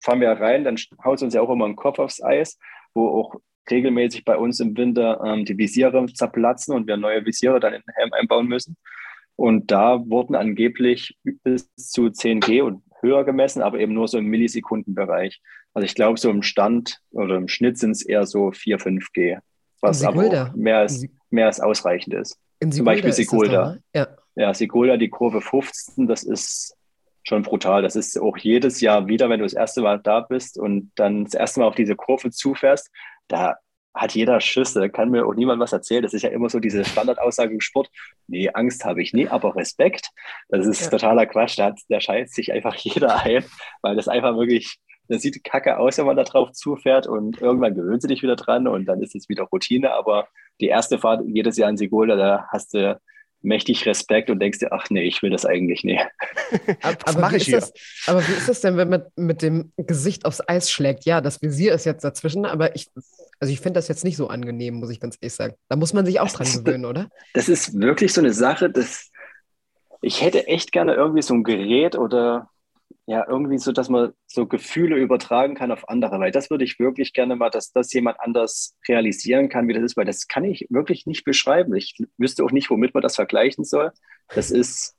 fahren wir rein, dann haut uns ja auch immer ein Kopf aufs Eis, wo auch regelmäßig bei uns im Winter ähm, die Visiere zerplatzen und wir neue Visiere dann in den Helm einbauen müssen. Und da wurden angeblich bis zu 10G und höher gemessen, aber eben nur so im Millisekundenbereich. Also ich glaube, so im Stand oder im Schnitt sind es eher so 4, 5G, was aber mehr als, mehr als ausreichend ist. Zum Beispiel Sigulda. Ja. ja, Sigulda, die Kurve 15, das ist schon brutal. Das ist auch jedes Jahr wieder, wenn du das erste Mal da bist und dann das erste Mal auf diese Kurve zufährst, da hat jeder Schiss, da kann mir auch niemand was erzählen. Das ist ja immer so diese Standardaussage im Sport. Nee, Angst habe ich nie, aber Respekt. Das ist ja. totaler Quatsch. Da, hat, da scheißt sich einfach jeder ein, weil das einfach wirklich, das sieht kacke aus, wenn man da drauf zufährt und irgendwann gewöhnt sie dich wieder dran und dann ist es wieder Routine. Aber die erste Fahrt jedes Jahr in Sigulda, da hast du mächtig Respekt und denkst dir, ach nee, ich will das eigentlich nicht. Was mache ich hier? Das, aber wie ist das denn, wenn man mit dem Gesicht aufs Eis schlägt? Ja, das Visier ist jetzt dazwischen, aber ich, also ich finde das jetzt nicht so angenehm, muss ich ganz ehrlich sagen. Da muss man sich auch dran gewöhnen, oder? Das ist wirklich so eine Sache, dass ich hätte echt gerne irgendwie so ein Gerät oder ja, irgendwie so, dass man so Gefühle übertragen kann auf andere, weil das würde ich wirklich gerne mal, dass das jemand anders realisieren kann, wie das ist, weil das kann ich wirklich nicht beschreiben. Ich wüsste auch nicht, womit man das vergleichen soll. Das ist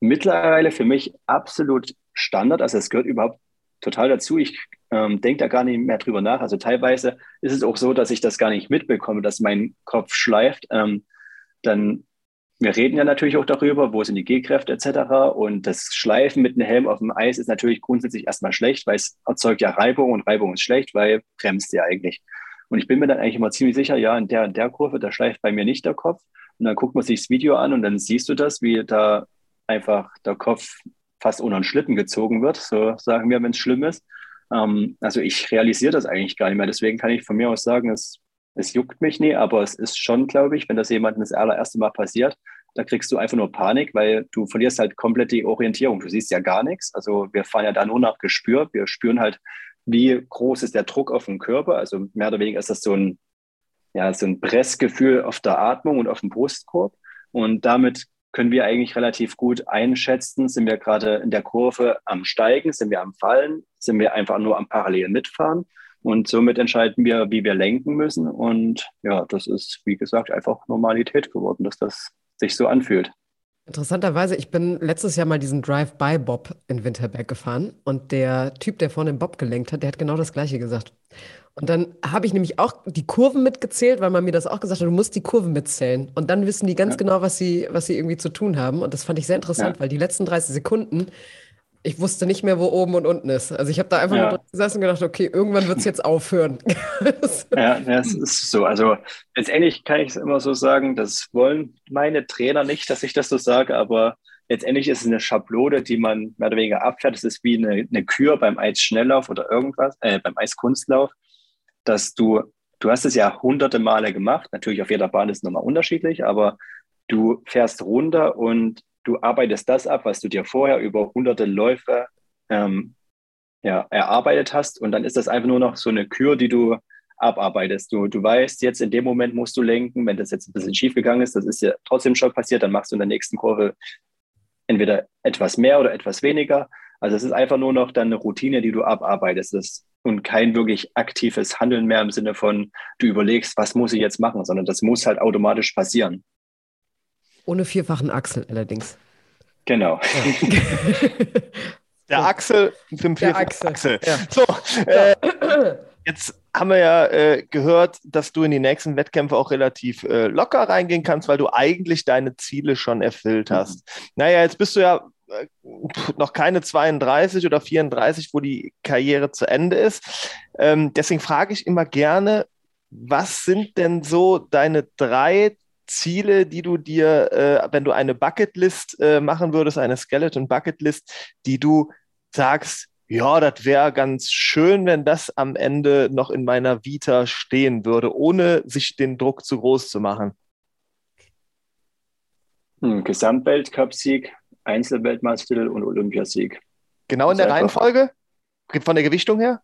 mittlerweile für mich absolut Standard, also es gehört überhaupt total dazu. Ich ähm, denke da gar nicht mehr drüber nach. Also teilweise ist es auch so, dass ich das gar nicht mitbekomme, dass mein Kopf schleift. Ähm, dann wir reden ja natürlich auch darüber, wo sind die G-Kräfte etc. Und das Schleifen mit einem Helm auf dem Eis ist natürlich grundsätzlich erstmal schlecht, weil es erzeugt ja Reibung und Reibung ist schlecht, weil bremst ja eigentlich. Und ich bin mir dann eigentlich immer ziemlich sicher, ja, in der, in der Kurve, da schleift bei mir nicht der Kopf. Und dann guckt man sich das Video an und dann siehst du das, wie da einfach der Kopf fast unter den Schlitten gezogen wird, so sagen wir, wenn es schlimm ist. Ähm, also ich realisiere das eigentlich gar nicht mehr. Deswegen kann ich von mir aus sagen, es es juckt mich nie, aber es ist schon, glaube ich, wenn das jemandem das allererste Mal passiert, da kriegst du einfach nur Panik, weil du verlierst halt komplett die Orientierung. Du siehst ja gar nichts. Also wir fahren ja da nur nach Gespür. Wir spüren halt, wie groß ist der Druck auf dem Körper. Also mehr oder weniger ist das so ein, ja, so ein Pressgefühl auf der Atmung und auf dem Brustkorb. Und damit können wir eigentlich relativ gut einschätzen, sind wir gerade in der Kurve am Steigen, sind wir am Fallen, sind wir einfach nur am parallelen Mitfahren. Und somit entscheiden wir, wie wir lenken müssen. Und ja, das ist, wie gesagt, einfach Normalität geworden, dass das sich so anfühlt. Interessanterweise, ich bin letztes Jahr mal diesen Drive-by-Bob in Winterberg gefahren und der Typ, der vorne den Bob gelenkt hat, der hat genau das Gleiche gesagt. Und dann habe ich nämlich auch die Kurven mitgezählt, weil man mir das auch gesagt hat, du musst die Kurven mitzählen. Und dann wissen die ganz ja. genau, was sie, was sie irgendwie zu tun haben. Und das fand ich sehr interessant, ja. weil die letzten 30 Sekunden ich wusste nicht mehr, wo oben und unten ist. Also ich habe da einfach ja. nur gesessen und gedacht, okay, irgendwann wird es jetzt aufhören. ja, das ist so. Also letztendlich kann ich es immer so sagen, das wollen meine Trainer nicht, dass ich das so sage, aber letztendlich ist es eine Schablone, die man mehr oder weniger abfährt. Es ist wie eine, eine Kür beim Eisschnelllauf oder irgendwas, äh, beim Eiskunstlauf, dass du, du hast es ja hunderte Male gemacht. Natürlich auf jeder Bahn ist es nochmal unterschiedlich, aber du fährst runter und du arbeitest das ab, was du dir vorher über hunderte Läufe ähm, ja, erarbeitet hast. Und dann ist das einfach nur noch so eine Kür, die du abarbeitest. Du, du weißt, jetzt in dem Moment musst du lenken. Wenn das jetzt ein bisschen schief gegangen ist, das ist ja trotzdem schon passiert, dann machst du in der nächsten Kurve entweder etwas mehr oder etwas weniger. Also es ist einfach nur noch dann eine Routine, die du abarbeitest. Das, und kein wirklich aktives Handeln mehr im Sinne von, du überlegst, was muss ich jetzt machen, sondern das muss halt automatisch passieren. Ohne vierfachen Achsel allerdings. Genau. Ja. Der Axel mit dem vierfachen Axel. Axel. Ja. So, äh, jetzt haben wir ja äh, gehört, dass du in die nächsten Wettkämpfe auch relativ äh, locker reingehen kannst, weil du eigentlich deine Ziele schon erfüllt hast. Mhm. Naja, jetzt bist du ja äh, noch keine 32 oder 34, wo die Karriere zu Ende ist. Ähm, deswegen frage ich immer gerne, was sind denn so deine drei Ziele, die du dir, äh, wenn du eine Bucketlist äh, machen würdest, eine Skeleton Bucketlist, die du sagst, ja, das wäre ganz schön, wenn das am Ende noch in meiner Vita stehen würde, ohne sich den Druck zu groß zu machen? Hm, Gesamtweltcup-Sieg, Einzelweltmeistertitel und Olympiasieg. Genau in der Reihenfolge? Von der Gewichtung her?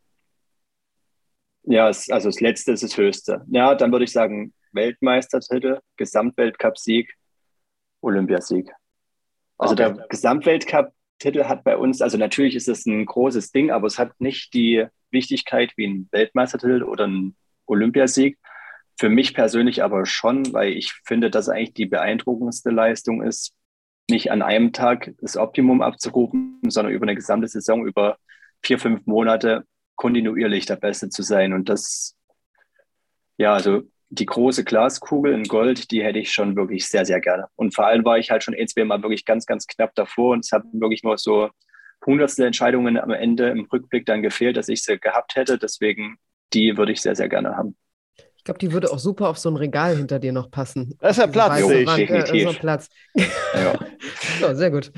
Ja, also das letzte ist das höchste. Ja, dann würde ich sagen Weltmeistertitel, Gesamtweltcup-Sieg, Olympiasieg. Also okay. der Gesamtweltcup-Titel hat bei uns, also natürlich ist es ein großes Ding, aber es hat nicht die Wichtigkeit wie ein Weltmeistertitel oder ein Olympiasieg. Für mich persönlich aber schon, weil ich finde, dass eigentlich die beeindruckendste Leistung ist, nicht an einem Tag das Optimum abzurufen, sondern über eine gesamte Saison, über vier, fünf Monate kontinuierlich der Beste zu sein. Und das, ja, also die große Glaskugel in Gold, die hätte ich schon wirklich sehr, sehr gerne. Und vor allem war ich halt schon ein, zwei Mal wirklich ganz, ganz knapp davor und es hat wirklich nur so hundertstel Entscheidungen am Ende im Rückblick dann gefehlt, dass ich sie gehabt hätte. Deswegen, die würde ich sehr, sehr gerne haben. Ich glaube, die würde auch super auf so ein Regal hinter dir noch passen. Das ist ja Platz, sehe ich. Definitiv. Äh, so Platz. Ja. so, sehr gut.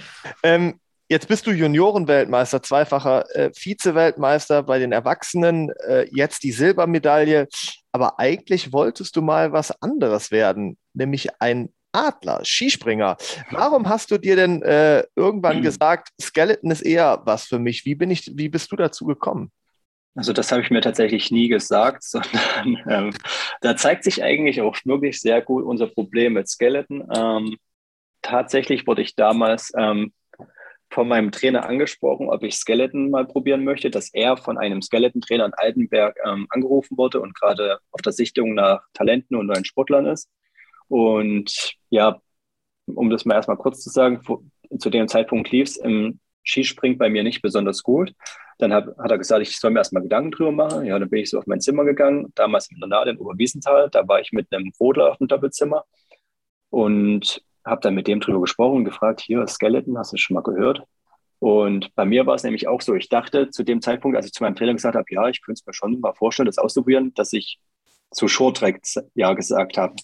Ähm, Jetzt bist du Juniorenweltmeister, zweifacher äh, Vize-Weltmeister bei den Erwachsenen, äh, jetzt die Silbermedaille. Aber eigentlich wolltest du mal was anderes werden, nämlich ein Adler, Skispringer. Warum hast du dir denn äh, irgendwann mhm. gesagt, Skeleton ist eher was für mich? Wie, bin ich, wie bist du dazu gekommen? Also das habe ich mir tatsächlich nie gesagt, sondern ähm, da zeigt sich eigentlich auch wirklich sehr gut unser Problem mit Skeleton. Ähm, tatsächlich wurde ich damals ähm, von meinem Trainer angesprochen, ob ich Skeleton mal probieren möchte, dass er von einem Skeleton-Trainer in Altenberg ähm, angerufen wurde und gerade auf der Sichtung nach Talenten und neuen Sportlern ist. Und ja, um das mal erstmal kurz zu sagen, zu dem Zeitpunkt lief es im Skispringen bei mir nicht besonders gut. Dann hat, hat er gesagt, ich soll mir erstmal Gedanken drüber machen. Ja, dann bin ich so auf mein Zimmer gegangen, damals im Internat in Oberwiesenthal. Da war ich mit einem Rodler auf dem Doppelzimmer. Und habe dann mit dem drüber gesprochen und gefragt, hier, Skeleton, hast du schon mal gehört? Und bei mir war es nämlich auch so, ich dachte zu dem Zeitpunkt, als ich zu meinem Trainer gesagt habe, ja, ich könnte es mir schon mal vorstellen, das auszuprobieren, dass ich zu Short Track ja gesagt habe.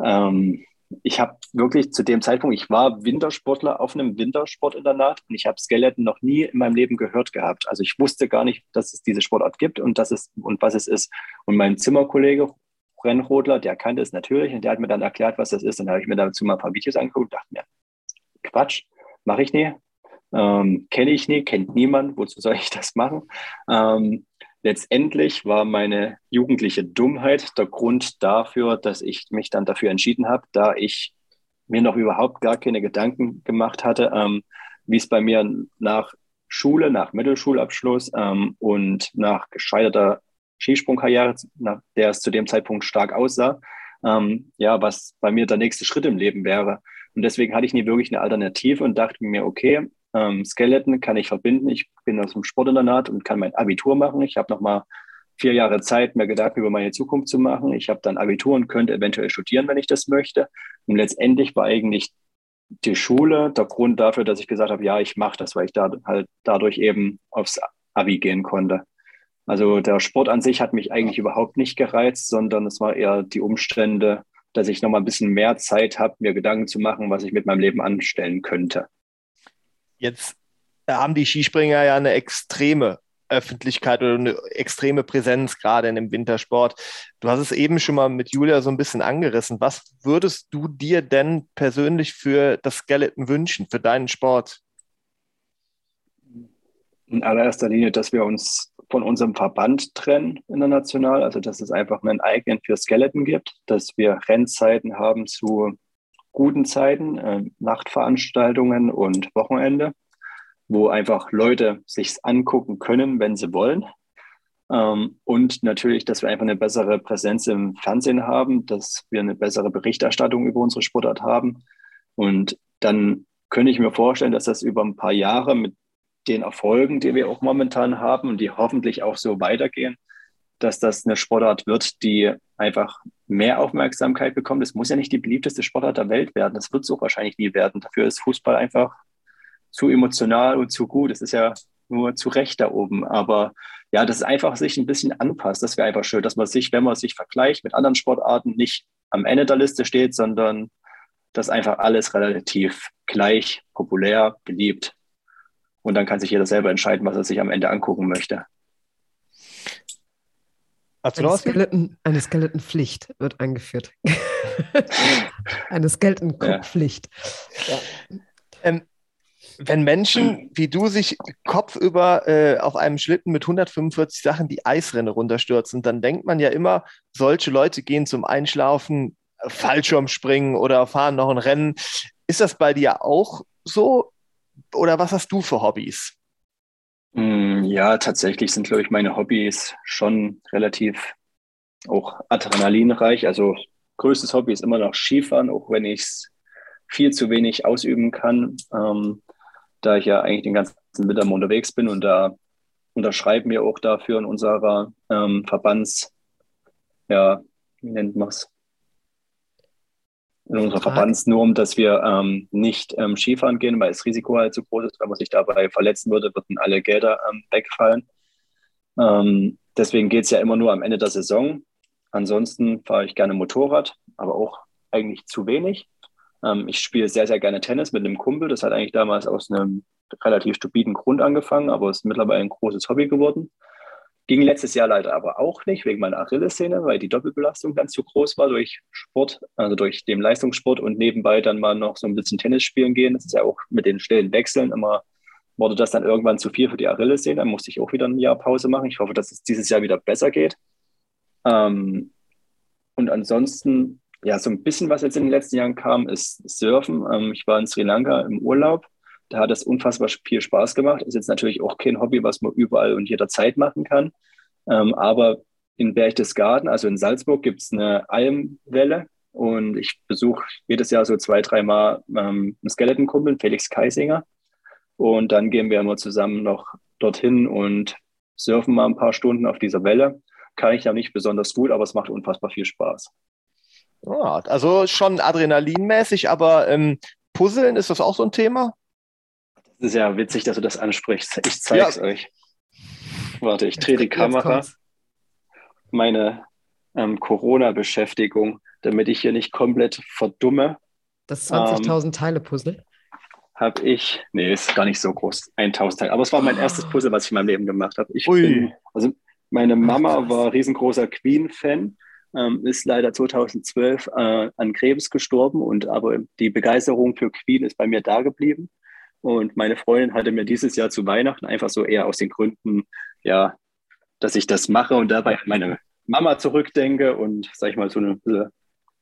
Ähm, ich habe wirklich zu dem Zeitpunkt, ich war Wintersportler auf einem Wintersportinternat und ich habe Skeleton noch nie in meinem Leben gehört gehabt. Also ich wusste gar nicht, dass es diese Sportart gibt und, dass es, und was es ist. Und mein Zimmerkollege Rennrodler, der kannte es natürlich und der hat mir dann erklärt, was das ist. Und da habe ich mir dazu mal ein paar Videos angeguckt und dachte mir, Quatsch, mache ich nie, ähm, kenne ich nie, kennt niemand, wozu soll ich das machen? Ähm, letztendlich war meine jugendliche Dummheit der Grund dafür, dass ich mich dann dafür entschieden habe, da ich mir noch überhaupt gar keine Gedanken gemacht hatte, ähm, wie es bei mir nach Schule, nach Mittelschulabschluss ähm, und nach gescheiterter Skisprungkarriere, nach der es zu dem Zeitpunkt stark aussah, ähm, ja, was bei mir der nächste Schritt im Leben wäre. Und deswegen hatte ich nie wirklich eine Alternative und dachte mir, okay, ähm, Skeleton kann ich verbinden. Ich bin aus dem Sportinternat und kann mein Abitur machen. Ich habe noch mal vier Jahre Zeit, mir Gedanken über meine Zukunft zu machen. Ich habe dann Abitur und könnte eventuell studieren, wenn ich das möchte. Und letztendlich war eigentlich die Schule der Grund dafür, dass ich gesagt habe, ja, ich mache das, weil ich da halt dadurch eben aufs Abi gehen konnte. Also der Sport an sich hat mich eigentlich überhaupt nicht gereizt, sondern es war eher die Umstände, dass ich noch mal ein bisschen mehr Zeit habe, mir Gedanken zu machen, was ich mit meinem Leben anstellen könnte. Jetzt haben die Skispringer ja eine extreme Öffentlichkeit oder eine extreme Präsenz gerade in dem Wintersport. Du hast es eben schon mal mit Julia so ein bisschen angerissen. Was würdest du dir denn persönlich für das Skeleton wünschen, für deinen Sport? In allererster Linie, dass wir uns von unserem Verband trennen international, also dass es einfach einen eigenen für Skeleton gibt, dass wir Rennzeiten haben zu guten Zeiten, äh, Nachtveranstaltungen und Wochenende, wo einfach Leute sich angucken können, wenn sie wollen. Ähm, und natürlich, dass wir einfach eine bessere Präsenz im Fernsehen haben, dass wir eine bessere Berichterstattung über unsere Sportart haben. Und dann könnte ich mir vorstellen, dass das über ein paar Jahre mit den Erfolgen, die wir auch momentan haben und die hoffentlich auch so weitergehen, dass das eine Sportart wird, die einfach mehr Aufmerksamkeit bekommt. Es muss ja nicht die beliebteste Sportart der Welt werden. Das wird es auch wahrscheinlich nie werden. Dafür ist Fußball einfach zu emotional und zu gut. Es ist ja nur zurecht da oben. Aber ja, das ist einfach sich ein bisschen anpasst. Das wäre einfach schön, dass man sich, wenn man sich vergleicht mit anderen Sportarten, nicht am Ende der Liste steht, sondern dass einfach alles relativ gleich, populär, beliebt. Und dann kann sich jeder selber entscheiden, was er sich am Ende angucken möchte. Eine, Skeleton, eine Skeletonpflicht wird eingeführt. eine Skeleton-Pflicht. Ja. Ähm, wenn Menschen wie du sich kopfüber äh, auf einem Schlitten mit 145 Sachen die Eisrinne runterstürzen, dann denkt man ja immer, solche Leute gehen zum Einschlafen, Fallschirmspringen oder fahren noch ein Rennen. Ist das bei dir auch so? Oder was hast du für Hobbys? Mm, ja, tatsächlich sind, glaube ich, meine Hobbys schon relativ auch adrenalinreich. Also größtes Hobby ist immer noch Skifahren, auch wenn ich es viel zu wenig ausüben kann, ähm, da ich ja eigentlich den ganzen Winter unterwegs bin und da unterschreiben wir auch dafür in unserer ähm, Verbands, ja, wie nennt man es? In unserer Verbandsnorm, dass wir ähm, nicht ähm, Skifahren gehen, weil das Risiko halt zu groß ist. Wenn man sich dabei verletzen würde, würden alle Gelder ähm, wegfallen. Ähm, deswegen geht es ja immer nur am Ende der Saison. Ansonsten fahre ich gerne Motorrad, aber auch eigentlich zu wenig. Ähm, ich spiele sehr, sehr gerne Tennis mit einem Kumpel. Das hat eigentlich damals aus einem relativ stupiden Grund angefangen, aber es ist mittlerweile ein großes Hobby geworden. Ging letztes Jahr leider aber auch nicht wegen meiner Achillessehne, weil die Doppelbelastung dann zu groß war durch Sport, also durch den Leistungssport und nebenbei dann mal noch so ein bisschen Tennis spielen gehen. Das ist ja auch mit den schnellen Wechseln immer, wurde das dann irgendwann zu viel für die Achillessehne. Dann musste ich auch wieder ein Jahr Pause machen. Ich hoffe, dass es dieses Jahr wieder besser geht. Ähm, und ansonsten ja, so ein bisschen, was jetzt in den letzten Jahren kam, ist Surfen. Ähm, ich war in Sri Lanka im Urlaub. Da hat es unfassbar viel Spaß gemacht. Ist jetzt natürlich auch kein Hobby, was man überall und jederzeit machen kann. Ähm, aber in Berchtesgaden, also in Salzburg, gibt es eine Almwelle. Und ich besuche jedes Jahr so zwei, dreimal ähm, einen Skeletonkumpel, Felix Keisinger. Und dann gehen wir immer zusammen noch dorthin und surfen mal ein paar Stunden auf dieser Welle. Kann ich ja nicht besonders gut, aber es macht unfassbar viel Spaß. Ja, also schon adrenalinmäßig, aber ähm, Puzzeln, ist das auch so ein Thema? Ja witzig, dass du das ansprichst. Ich zeige es ja. euch. Warte, ich drehe die Kamera. Meine ähm, Corona-Beschäftigung, damit ich hier nicht komplett verdumme. Das 20.000 ähm, Teile-Puzzle? Habe ich, nee, ist gar nicht so groß, 1.000 Teile. Aber es war mein oh. erstes Puzzle, was ich in meinem Leben gemacht habe. Ich Ui. bin, also meine Mama war riesengroßer Queen-Fan ähm, ist leider 2012 äh, an Krebs gestorben und aber die Begeisterung für Queen ist bei mir da geblieben. Und meine Freundin hatte mir dieses Jahr zu Weihnachten einfach so eher aus den Gründen, ja, dass ich das mache und dabei an meine Mama zurückdenke und, sag ich mal, so eine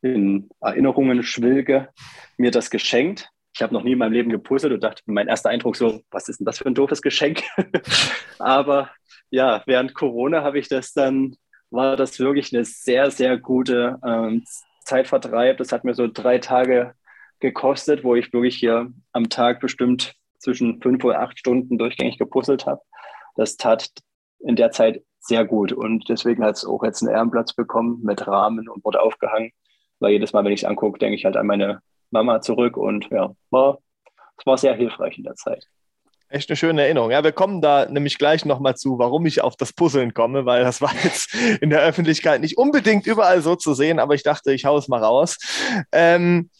in Erinnerungen schwilge, mir das geschenkt. Ich habe noch nie in meinem Leben gepuzzelt und dachte, mein erster Eindruck so, was ist denn das für ein doofes Geschenk? Aber ja, während Corona habe ich das dann war das wirklich eine sehr, sehr gute ähm, Zeitvertreib. Das hat mir so drei Tage gekostet, wo ich wirklich hier am Tag bestimmt zwischen fünf oder acht Stunden durchgängig gepuzzelt habe. Das tat in der Zeit sehr gut und deswegen hat es auch jetzt einen Ehrenplatz bekommen mit Rahmen und wurde aufgehangen, weil jedes Mal, wenn ich es angucke, denke ich halt an meine Mama zurück und ja, war, es war sehr hilfreich in der Zeit. Echt eine schöne Erinnerung. Ja, wir kommen da nämlich gleich nochmal zu, warum ich auf das Puzzeln komme, weil das war jetzt in der Öffentlichkeit nicht unbedingt überall so zu sehen, aber ich dachte, ich hau es mal raus. Ähm,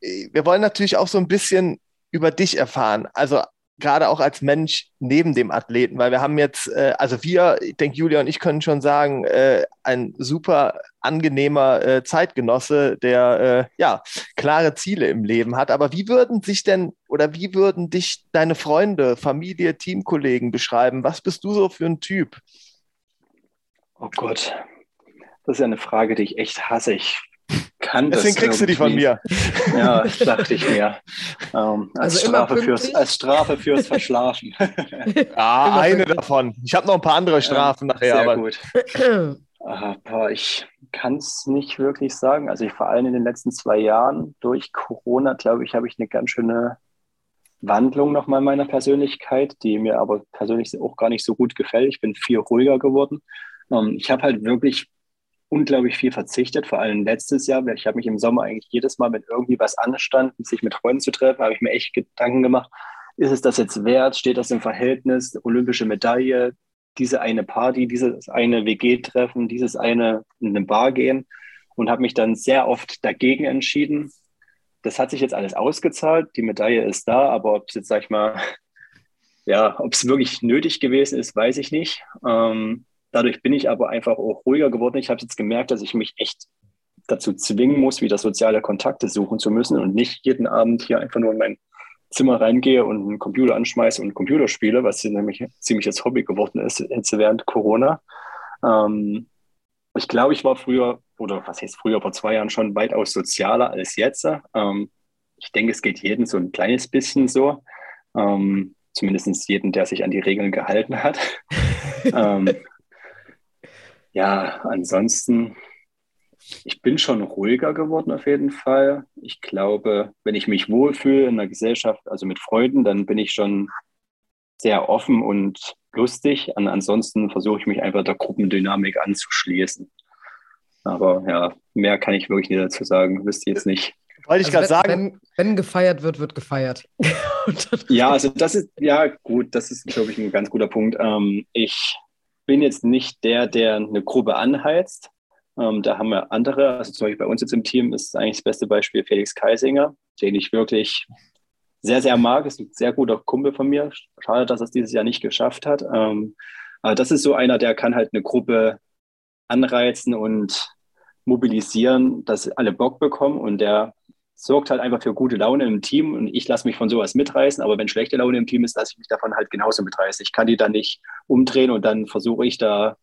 wir wollen natürlich auch so ein bisschen über dich erfahren. Also gerade auch als Mensch neben dem Athleten, weil wir haben jetzt, äh, also wir, ich denke, Julia und ich können schon sagen, äh, ein super angenehmer äh, Zeitgenosse, der äh, ja klare Ziele im Leben hat. Aber wie würden sich denn oder wie würden dich deine Freunde, Familie, Teamkollegen beschreiben? Was bist du so für ein Typ? Oh Gott, das ist ja eine Frage, die ich echt hasse. Ich kann Deswegen kriegst du die von mir. Ja, dachte ich mir. Ähm, als, also Strafe fürs, als Strafe fürs Verschlafen. ja, eine davon. Ich habe noch ein paar andere Strafen ja, nachher. Sehr aber. gut. Aber ich kann es nicht wirklich sagen. Also ich vor allem in den letzten zwei Jahren durch Corona, glaube ich, habe ich eine ganz schöne Wandlung nochmal meiner Persönlichkeit, die mir aber persönlich auch gar nicht so gut gefällt. Ich bin viel ruhiger geworden. Ähm, ich habe halt wirklich unglaublich viel verzichtet, vor allem letztes Jahr. Ich habe mich im Sommer eigentlich jedes Mal, wenn irgendwie was anstand, sich mit Freunden zu treffen, habe ich mir echt Gedanken gemacht, ist es das jetzt wert? Steht das im Verhältnis? Olympische Medaille, diese eine Party, dieses eine WG-Treffen, dieses eine in eine Bar gehen und habe mich dann sehr oft dagegen entschieden. Das hat sich jetzt alles ausgezahlt, die Medaille ist da, aber ob es jetzt, sag ich mal, ja, ob es wirklich nötig gewesen ist, weiß ich nicht. Ähm, dadurch bin ich aber einfach auch ruhiger geworden. Ich habe jetzt gemerkt, dass ich mich echt dazu zwingen muss, wieder soziale Kontakte suchen zu müssen und nicht jeden Abend hier einfach nur in mein Zimmer reingehe und einen Computer anschmeiße und Computer spiele, was nämlich ziemlich das Hobby geworden ist jetzt während Corona. Ähm, ich glaube, ich war früher, oder was heißt früher, vor zwei Jahren schon weitaus sozialer als jetzt. Ähm, ich denke, es geht jedem so ein kleines bisschen so. Ähm, zumindest jeden, der sich an die Regeln gehalten hat. ähm, ja, ansonsten ich bin schon ruhiger geworden auf jeden Fall. Ich glaube, wenn ich mich wohlfühle in der Gesellschaft, also mit Freunden, dann bin ich schon sehr offen und lustig. Und ansonsten versuche ich mich einfach der Gruppendynamik anzuschließen. Aber ja, mehr kann ich wirklich nicht dazu sagen. Wüsste jetzt nicht. Wollte ich also gerade sagen. Wenn, wenn, gefeiert wird, wird gefeiert. ja, also das ist, ja gut, das ist, glaube ich, ein ganz guter Punkt. Ähm, ich bin jetzt nicht der, der eine Gruppe anheizt. Ähm, da haben wir andere, also zum Beispiel bei uns jetzt im Team ist eigentlich das beste Beispiel Felix Kaisinger, den ich wirklich sehr, sehr mag. Ist ein sehr guter Kumpel von mir. Schade, dass er es dieses Jahr nicht geschafft hat. Ähm, aber das ist so einer, der kann halt eine Gruppe anreizen und mobilisieren, dass alle Bock bekommen und der sorgt halt einfach für gute Laune im Team und ich lasse mich von sowas mitreißen, aber wenn schlechte Laune im Team ist, lasse ich mich davon halt genauso mitreißen. Ich kann die dann nicht umdrehen und dann versuche ich da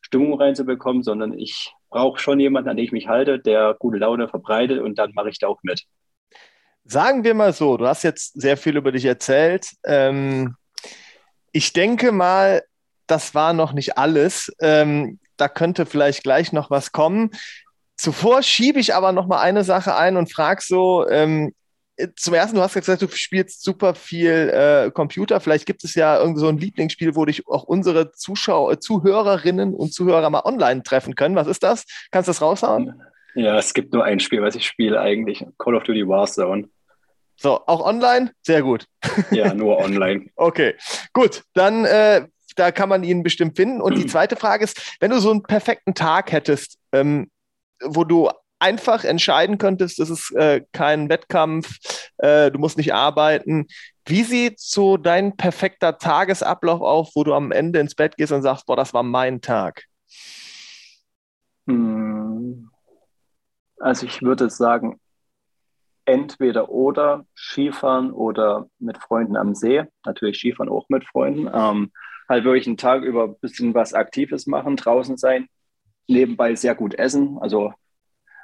Stimmung reinzubekommen, sondern ich brauche schon jemanden, an den ich mich halte, der gute Laune verbreitet und dann mache ich da auch mit. Sagen wir mal so, du hast jetzt sehr viel über dich erzählt. Ähm, ich denke mal, das war noch nicht alles. Ähm, da könnte vielleicht gleich noch was kommen. Zuvor schiebe ich aber noch mal eine Sache ein und frage so, ähm, zum ersten, du hast gesagt, du spielst super viel äh, Computer. Vielleicht gibt es ja irgend so ein Lieblingsspiel, wo dich auch unsere Zuschauer, äh, Zuhörerinnen und Zuhörer mal online treffen können. Was ist das? Kannst du das raushauen? Ja, es gibt nur ein Spiel, was ich spiele eigentlich. Call of Duty Warzone. So, auch online? Sehr gut. Ja, nur online. okay, gut. Dann, äh, da kann man ihn bestimmt finden. Und die zweite Frage ist, wenn du so einen perfekten Tag hättest, ähm, wo du einfach entscheiden könntest, das ist äh, kein Wettkampf, äh, du musst nicht arbeiten. Wie sieht so dein perfekter Tagesablauf auf, wo du am Ende ins Bett gehst und sagst, boah, das war mein Tag? Hm. Also ich würde sagen, entweder oder Skifahren oder mit Freunden am See. Natürlich Skifahren auch mit Freunden. Ähm, halt wirklich einen Tag über ein bisschen was Aktives machen, draußen sein, nebenbei sehr gut essen. Also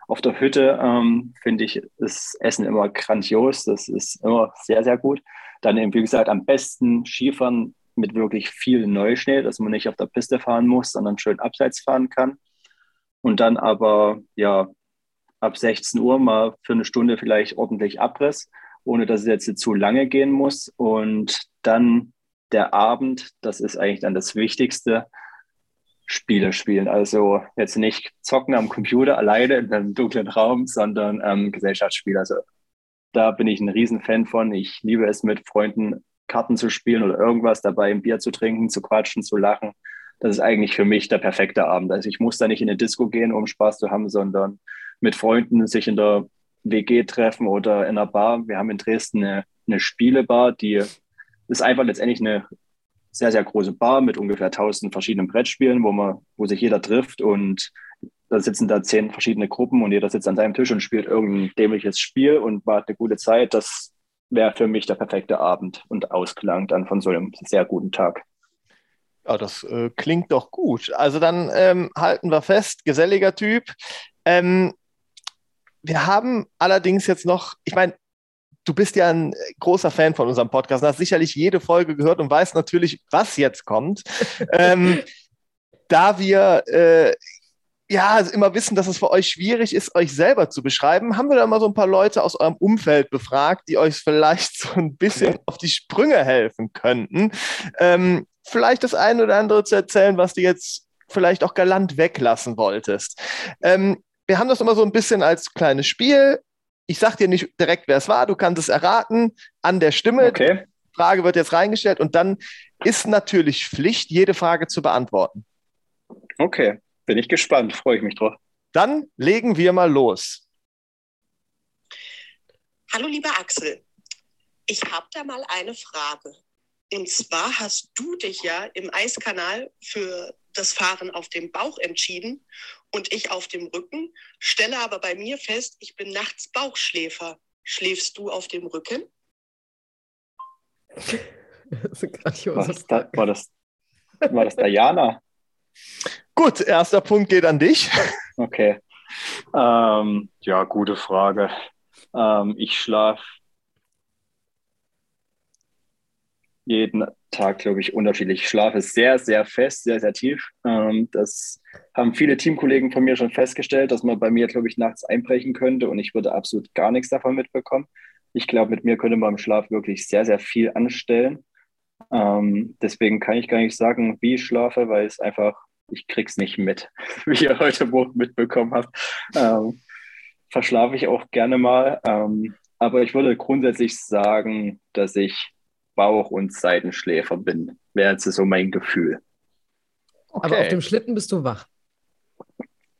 auf der Hütte ähm, finde ich das Essen immer grandios. Das ist immer sehr, sehr gut. Dann eben, wie gesagt, am besten Skifahren mit wirklich viel Neuschnee, dass man nicht auf der Piste fahren muss, sondern schön abseits fahren kann. Und dann aber, ja, ab 16 Uhr mal für eine Stunde vielleicht ordentlich Abriss, ohne dass es jetzt zu lange gehen muss. Und dann der Abend, das ist eigentlich dann das Wichtigste, Spiele spielen. Also jetzt nicht zocken am Computer alleine in einem dunklen Raum, sondern ähm, Gesellschaftsspiele. Also da bin ich ein Riesenfan von. Ich liebe es, mit Freunden Karten zu spielen oder irgendwas dabei, ein Bier zu trinken, zu quatschen, zu lachen. Das ist eigentlich für mich der perfekte Abend. Also ich muss da nicht in eine Disco gehen, um Spaß zu haben, sondern mit Freunden sich in der WG treffen oder in einer Bar. Wir haben in Dresden eine, eine Spielebar, die ist einfach letztendlich eine sehr, sehr große Bar mit ungefähr 1000 verschiedenen Brettspielen, wo, man, wo sich jeder trifft und da sitzen da zehn verschiedene Gruppen und jeder sitzt an seinem Tisch und spielt irgendein dämliches Spiel und war eine gute Zeit. Das wäre für mich der perfekte Abend und Ausklang dann von so einem sehr guten Tag. Ja, das äh, klingt doch gut. Also dann ähm, halten wir fest, geselliger Typ. Ähm, wir haben allerdings jetzt noch, ich meine, du bist ja ein großer Fan von unserem Podcast und hast sicherlich jede Folge gehört und weißt natürlich, was jetzt kommt. ähm, da wir äh, ja immer wissen, dass es für euch schwierig ist, euch selber zu beschreiben, haben wir da mal so ein paar Leute aus eurem Umfeld befragt, die euch vielleicht so ein bisschen auf die Sprünge helfen könnten. Ähm, vielleicht das eine oder andere zu erzählen, was du jetzt vielleicht auch galant weglassen wolltest. Ähm, wir haben das immer so ein bisschen als kleines Spiel ich sag dir nicht direkt, wer es war, du kannst es erraten an der Stimme. Okay. Frage wird jetzt reingestellt und dann ist natürlich Pflicht, jede Frage zu beantworten. Okay, bin ich gespannt, freue ich mich drauf. Dann legen wir mal los. Hallo, lieber Axel. Ich habe da mal eine Frage. Und zwar hast du dich ja im Eiskanal für das Fahren auf dem Bauch entschieden und ich auf dem Rücken, stelle aber bei mir fest, ich bin nachts Bauchschläfer. Schläfst du auf dem Rücken? Das war, das, da, war, das, war das Diana? Gut, erster Punkt geht an dich. Okay. Ähm, ja, gute Frage. Ähm, ich schlafe jeden Tag, glaube ich, unterschiedlich. Ich schlafe sehr, sehr fest, sehr, sehr tief. Ähm, das haben viele Teamkollegen von mir schon festgestellt, dass man bei mir, glaube ich, nachts einbrechen könnte und ich würde absolut gar nichts davon mitbekommen. Ich glaube, mit mir könnte man im Schlaf wirklich sehr, sehr viel anstellen. Ähm, deswegen kann ich gar nicht sagen, wie ich schlafe, weil es einfach, ich krieg's nicht mit, wie ihr heute Morgen mitbekommen habt. Ähm, verschlafe ich auch gerne mal. Ähm, aber ich würde grundsätzlich sagen, dass ich Bauch- und Seitenschläfer bin. Wäre jetzt so mein Gefühl. Okay. Aber auf dem Schlitten bist du wach.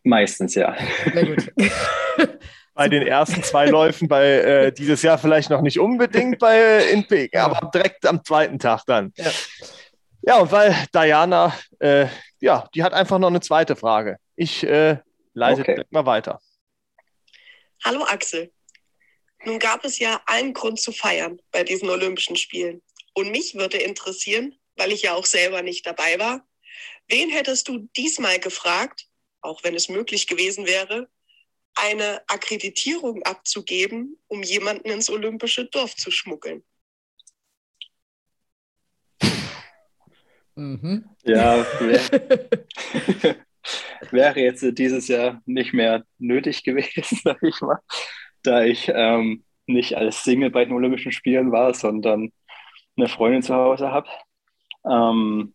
Meistens, ja. Na gut. bei den ersten zwei Läufen bei äh, dieses Jahr vielleicht noch nicht unbedingt bei äh, in aber direkt am zweiten Tag dann. Ja, ja und weil Diana, äh, ja, die hat einfach noch eine zweite Frage. Ich äh, leite okay. direkt mal weiter. Hallo Axel. Nun gab es ja allen Grund zu feiern bei diesen Olympischen Spielen. Und mich würde interessieren, weil ich ja auch selber nicht dabei war, wen hättest du diesmal gefragt, auch wenn es möglich gewesen wäre, eine Akkreditierung abzugeben, um jemanden ins olympische Dorf zu schmuggeln? Mhm. Ja, wäre wär jetzt dieses Jahr nicht mehr nötig gewesen, sag ich mal da ich ähm, nicht als Single bei den Olympischen Spielen war, sondern eine Freundin zu Hause habe. Ähm,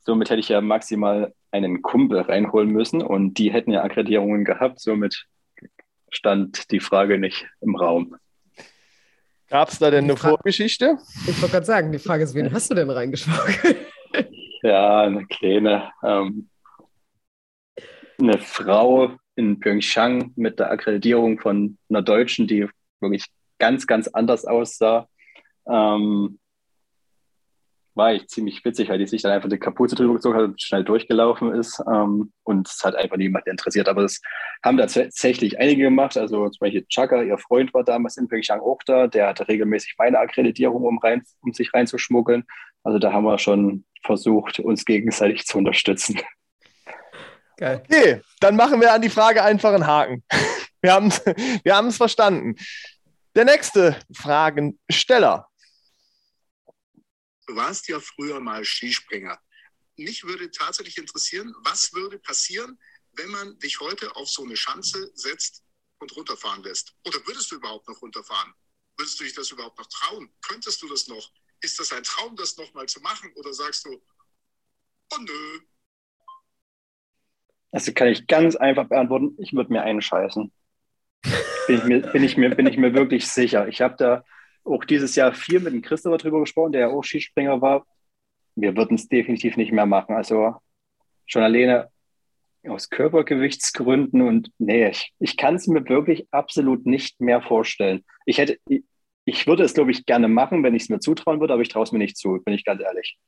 somit hätte ich ja maximal einen Kumpel reinholen müssen und die hätten ja Akkreditierungen gehabt. Somit stand die Frage nicht im Raum. Gab es da denn eine Vorgeschichte? Ich wollte gerade sagen, die Frage ist, wen hast du denn reingeschlagen? ja, eine kleine. Ähm, eine Frau, in Pyeongchang mit der Akkreditierung von einer Deutschen, die wirklich ganz, ganz anders aussah. Ähm, war ich ziemlich witzig, weil die sich dann einfach die Kapuze drüber gezogen hat und schnell durchgelaufen ist. Ähm, und es hat einfach niemand interessiert. Aber das haben tatsächlich einige gemacht. Also zum Beispiel Chaka, ihr Freund war damals in Pyeongchang auch da. Der hatte regelmäßig meine Akkreditierung, um, rein, um sich reinzuschmuggeln. Also da haben wir schon versucht, uns gegenseitig zu unterstützen. Geil. Okay, dann machen wir an die Frage einfach einen Haken. Wir haben es wir verstanden. Der nächste Fragensteller. Du warst ja früher mal Skispringer. Mich würde tatsächlich interessieren, was würde passieren, wenn man dich heute auf so eine Schanze setzt und runterfahren lässt? Oder würdest du überhaupt noch runterfahren? Würdest du dich das überhaupt noch trauen? Könntest du das noch? Ist das ein Traum, das nochmal zu machen? Oder sagst du, oh nö, also kann ich ganz einfach beantworten, ich würde mir einscheißen. Bin ich mir, bin ich mir, bin ich mir wirklich sicher. Ich habe da auch dieses Jahr viel mit dem Christopher drüber gesprochen, der ja auch Skispringer war. Wir würden es definitiv nicht mehr machen. Also schon alleine aus Körpergewichtsgründen und nee, ich, ich kann es mir wirklich absolut nicht mehr vorstellen. Ich hätte, ich, ich würde es, glaube ich, gerne machen, wenn ich es mir zutrauen würde, aber ich traue es mir nicht zu, bin ich ganz ehrlich.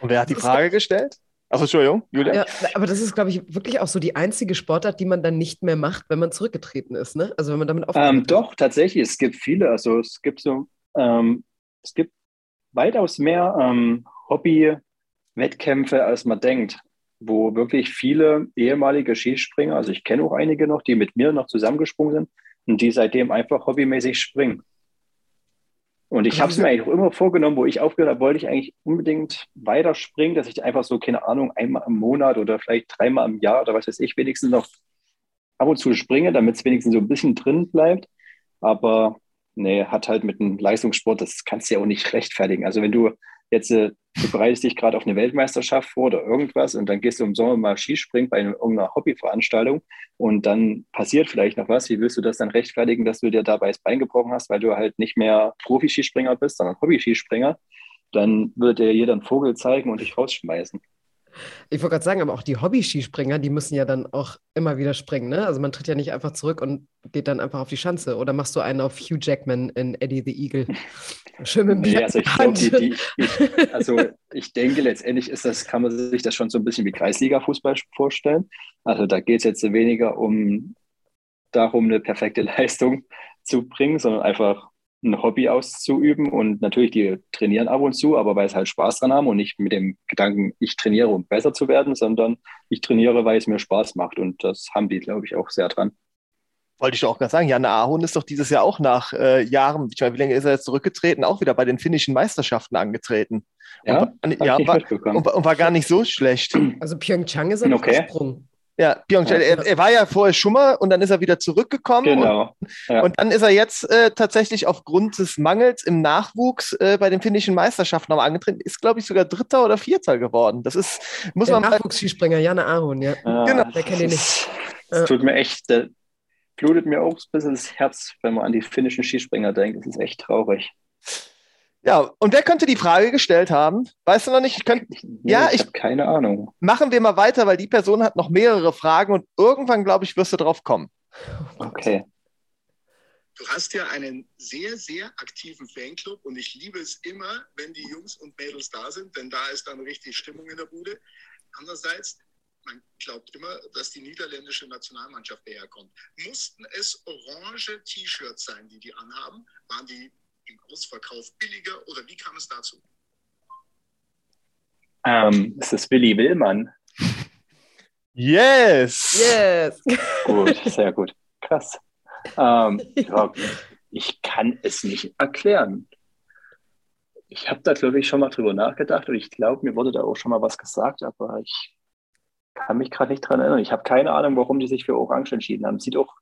Und wer hat die Frage gestellt? Achso, Entschuldigung, Julia. Ja, aber das ist, glaube ich, wirklich auch so die einzige Sportart, die man dann nicht mehr macht, wenn man zurückgetreten ist, ne? Also wenn man damit aufgehört ähm, Doch, tatsächlich. Es gibt viele. Also es gibt so, ähm, es gibt weitaus mehr ähm, Hobby-Wettkämpfe, als man denkt, wo wirklich viele ehemalige Skispringer, also ich kenne auch einige noch, die mit mir noch zusammengesprungen sind und die seitdem einfach hobbymäßig springen. Und ich habe es mir eigentlich auch immer vorgenommen, wo ich aufgehört habe, wollte ich eigentlich unbedingt weiterspringen, dass ich einfach so, keine Ahnung, einmal im Monat oder vielleicht dreimal im Jahr oder was weiß ich, wenigstens noch ab und zu springe, damit es wenigstens so ein bisschen drin bleibt. Aber nee, hat halt mit dem Leistungssport, das kannst du ja auch nicht rechtfertigen. Also wenn du jetzt äh, du bereitest dich gerade auf eine Weltmeisterschaft vor oder irgendwas und dann gehst du im Sommer mal Skispringen bei irgendeiner Hobbyveranstaltung und dann passiert vielleicht noch was. Wie willst du das dann rechtfertigen, dass du dir dabei das Bein gebrochen hast, weil du halt nicht mehr Profi-Skispringer bist, sondern Hobby-Skispringer? Dann würde dir jeder einen Vogel zeigen und dich rausschmeißen. Ich wollte gerade sagen, aber auch die Hobby-Skispringer, die müssen ja dann auch immer wieder springen, ne? Also man tritt ja nicht einfach zurück und geht dann einfach auf die Schanze. Oder machst du einen auf Hugh Jackman in Eddie the Eagle? Schön mit dem nee, also, ich glaub, die, die, ich, also ich denke, letztendlich ist das, kann man sich das schon so ein bisschen wie Kreisliga-Fußball vorstellen. Also da geht es jetzt weniger um darum, eine perfekte Leistung zu bringen, sondern einfach ein Hobby auszuüben und natürlich die trainieren ab und zu, aber weil sie halt Spaß dran haben und nicht mit dem Gedanken, ich trainiere, um besser zu werden, sondern ich trainiere, weil es mir Spaß macht und das haben die, glaube ich, auch sehr dran. Wollte ich auch gerade sagen, Jan Ahon ist doch dieses Jahr auch nach äh, Jahren, ich meine, wie lange ist er jetzt zurückgetreten, auch wieder bei den finnischen Meisterschaften angetreten. Ja, und, war, ja, war, und, und war gar nicht so schlecht. Also Pyeongchang ist er okay. gesprungen. Ja, Pyeongchang. Er, er, war ja vorher schon mal und dann ist er wieder zurückgekommen. Genau. Und, ja. und dann ist er jetzt äh, tatsächlich aufgrund des Mangels im Nachwuchs äh, bei den finnischen Meisterschaften nochmal angetreten. Ist, glaube ich, sogar Dritter oder Vierter geworden. Das ist, muss Der man Nachwuchsskispringer, Janne Ahon, ja. ja. Genau. Der kenne ich nicht. Es tut mir echt, da blutet mir auch ein bisschen das Herz, wenn man an die finnischen Skispringer denkt. Das ist echt traurig. Ja, und wer könnte die Frage gestellt haben? Weißt du noch nicht? Ich könnt, nee, ja, ich, ich habe keine Ahnung. Machen wir mal weiter, weil die Person hat noch mehrere Fragen und irgendwann, glaube ich, wirst du drauf kommen. Okay. Du hast ja einen sehr, sehr aktiven Fanclub und ich liebe es immer, wenn die Jungs und Mädels da sind, denn da ist dann richtig Stimmung in der Bude. Andererseits, man glaubt immer, dass die niederländische Nationalmannschaft daherkommt. Mussten es orange T-Shirts sein, die die anhaben? Waren die im Ausverkauf billiger oder wie kam es dazu? Ähm, es ist Willi Willmann. Yes! Yes! Gut, sehr gut. Krass. Ähm, ja, ich kann es nicht erklären. Ich habe da, glaube ich, schon mal drüber nachgedacht und ich glaube, mir wurde da auch schon mal was gesagt, aber ich kann mich gerade nicht dran erinnern. Ich habe keine Ahnung, warum die sich für Orange entschieden haben. Sieht auch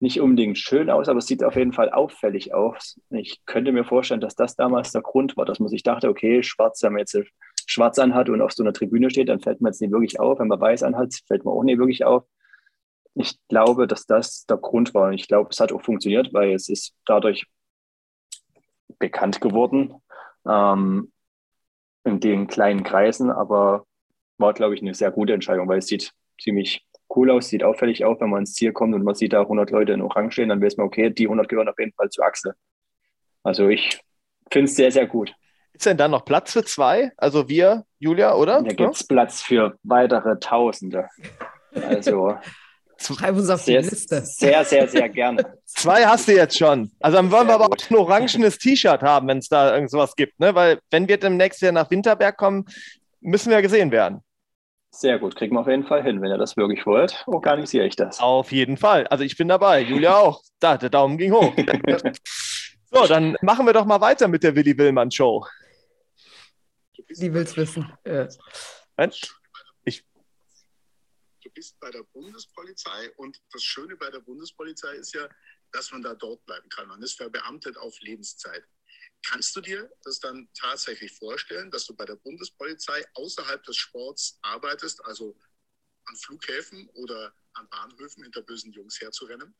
nicht unbedingt schön aus, aber es sieht auf jeden Fall auffällig aus. Ich könnte mir vorstellen, dass das damals der Grund war, dass man sich dachte, okay, schwarz, wenn man jetzt schwarz anhat und auf so einer Tribüne steht, dann fällt man jetzt nicht wirklich auf. Wenn man weiß anhat, fällt man auch nicht wirklich auf. Ich glaube, dass das der Grund war. Und ich glaube, es hat auch funktioniert, weil es ist dadurch bekannt geworden ähm, in den kleinen Kreisen, aber war, glaube ich, eine sehr gute Entscheidung, weil es sieht ziemlich cool aus, sieht auffällig aus, wenn man ins Ziel kommt und man sieht da 100 Leute in Orange stehen, dann weiß man, okay, die 100 gehören auf jeden Fall zu Axel. Also ich finde es sehr, sehr gut. Ist denn da noch Platz für zwei? Also wir, Julia, oder? Da gibt es Platz für weitere Tausende. Also Schreib uns auf sehr, die Liste. Sehr, sehr, sehr gerne. Zwei hast du jetzt schon. Also dann wollen sehr wir aber gut. auch ein orangenes T-Shirt haben, wenn es da irgend sowas gibt. Ne? Weil wenn wir demnächst wieder nach Winterberg kommen, müssen wir gesehen werden. Sehr gut, kriegen wir auf jeden Fall hin. Wenn ihr das wirklich wollt, organisiere ich das. Auf jeden Fall. Also ich bin dabei. Julia auch. Da, der Daumen ging hoch. so, dann machen wir doch mal weiter mit der Willi Willmann Show. Sie will es wissen. Ja. Ich. Du bist bei der Bundespolizei und das Schöne bei der Bundespolizei ist ja, dass man da dort bleiben kann. Man ist verbeamtet auf Lebenszeit. Kannst du dir das dann tatsächlich vorstellen, dass du bei der Bundespolizei außerhalb des Sports arbeitest, also an Flughäfen oder an Bahnhöfen hinter bösen Jungs herzurennen?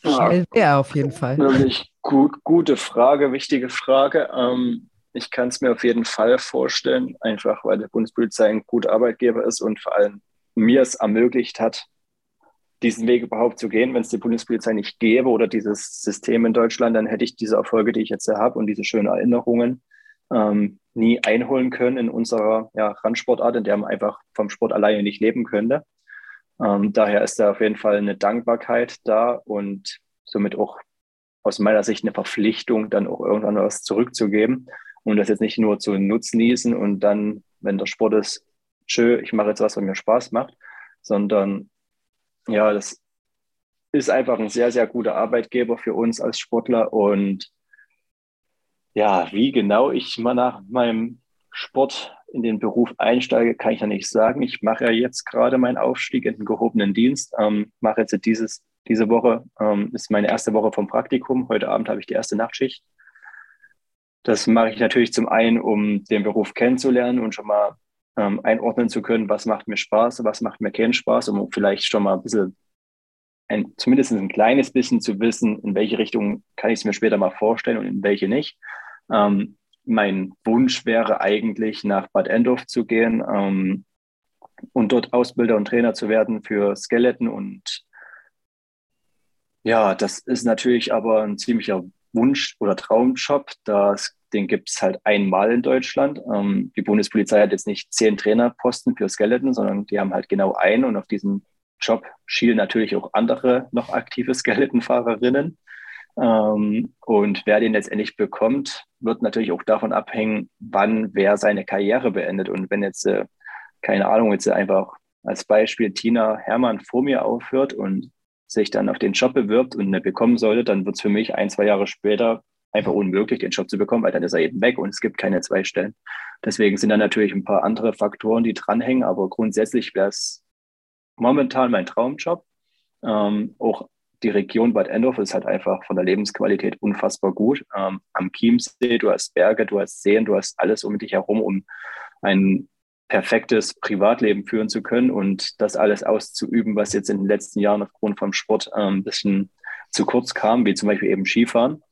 Schnell wäre auf jeden Fall. Wirklich gut, gute Frage, wichtige Frage. Ähm, ich kann es mir auf jeden Fall vorstellen, einfach weil der Bundespolizei ein guter Arbeitgeber ist und vor allem mir es ermöglicht hat, diesen Weg überhaupt zu gehen. Wenn es die Bundespolizei nicht gäbe oder dieses System in Deutschland, dann hätte ich diese Erfolge, die ich jetzt habe und diese schönen Erinnerungen ähm, nie einholen können in unserer ja, Randsportart, in der man einfach vom Sport alleine nicht leben könnte. Ähm, daher ist da auf jeden Fall eine Dankbarkeit da und somit auch aus meiner Sicht eine Verpflichtung, dann auch irgendwann was zurückzugeben und das jetzt nicht nur zu nutznießen und dann, wenn der Sport ist, schön, ich mache jetzt was, was mir Spaß macht, sondern ja, das ist einfach ein sehr, sehr guter Arbeitgeber für uns als Sportler. Und ja, wie genau ich mal nach meinem Sport in den Beruf einsteige, kann ich ja nicht sagen. Ich mache ja jetzt gerade meinen Aufstieg in den gehobenen Dienst. Ähm, mache jetzt dieses, diese Woche, ähm, ist meine erste Woche vom Praktikum. Heute Abend habe ich die erste Nachtschicht. Das mache ich natürlich zum einen, um den Beruf kennenzulernen und schon mal ähm, einordnen zu können, was macht mir Spaß, was macht mir keinen Spaß, um vielleicht schon mal ein bisschen, ein, zumindest ein kleines bisschen zu wissen, in welche Richtung kann ich es mir später mal vorstellen und in welche nicht. Ähm, mein Wunsch wäre eigentlich, nach Bad Endorf zu gehen ähm, und dort Ausbilder und Trainer zu werden für Skeleton. Und ja, das ist natürlich aber ein ziemlicher Wunsch- oder Traumjob. Das, den gibt es halt einmal in Deutschland. Ähm, die Bundespolizei hat jetzt nicht zehn Trainerposten für Skeleton, sondern die haben halt genau einen. Und auf diesen Job schielen natürlich auch andere noch aktive Skeletonfahrerinnen. Ähm, und wer den letztendlich bekommt, wird natürlich auch davon abhängen, wann wer seine Karriere beendet. Und wenn jetzt, äh, keine Ahnung, jetzt einfach als Beispiel Tina Hermann vor mir aufhört und sich dann auf den Job bewirbt und nicht bekommen sollte, dann wird es für mich ein, zwei Jahre später einfach unmöglich, den Job zu bekommen, weil dann ist er eben weg und es gibt keine zwei Stellen. Deswegen sind da natürlich ein paar andere Faktoren, die dranhängen, aber grundsätzlich wäre es momentan mein Traumjob. Ähm, auch die Region Bad Endorf ist halt einfach von der Lebensqualität unfassbar gut. Ähm, am Chiemsee, du hast Berge, du hast Seen, du hast alles um dich herum, um ein perfektes Privatleben führen zu können und das alles auszuüben, was jetzt in den letzten Jahren aufgrund vom Sport ähm, ein bisschen zu kurz kam, wie zum Beispiel eben Skifahren.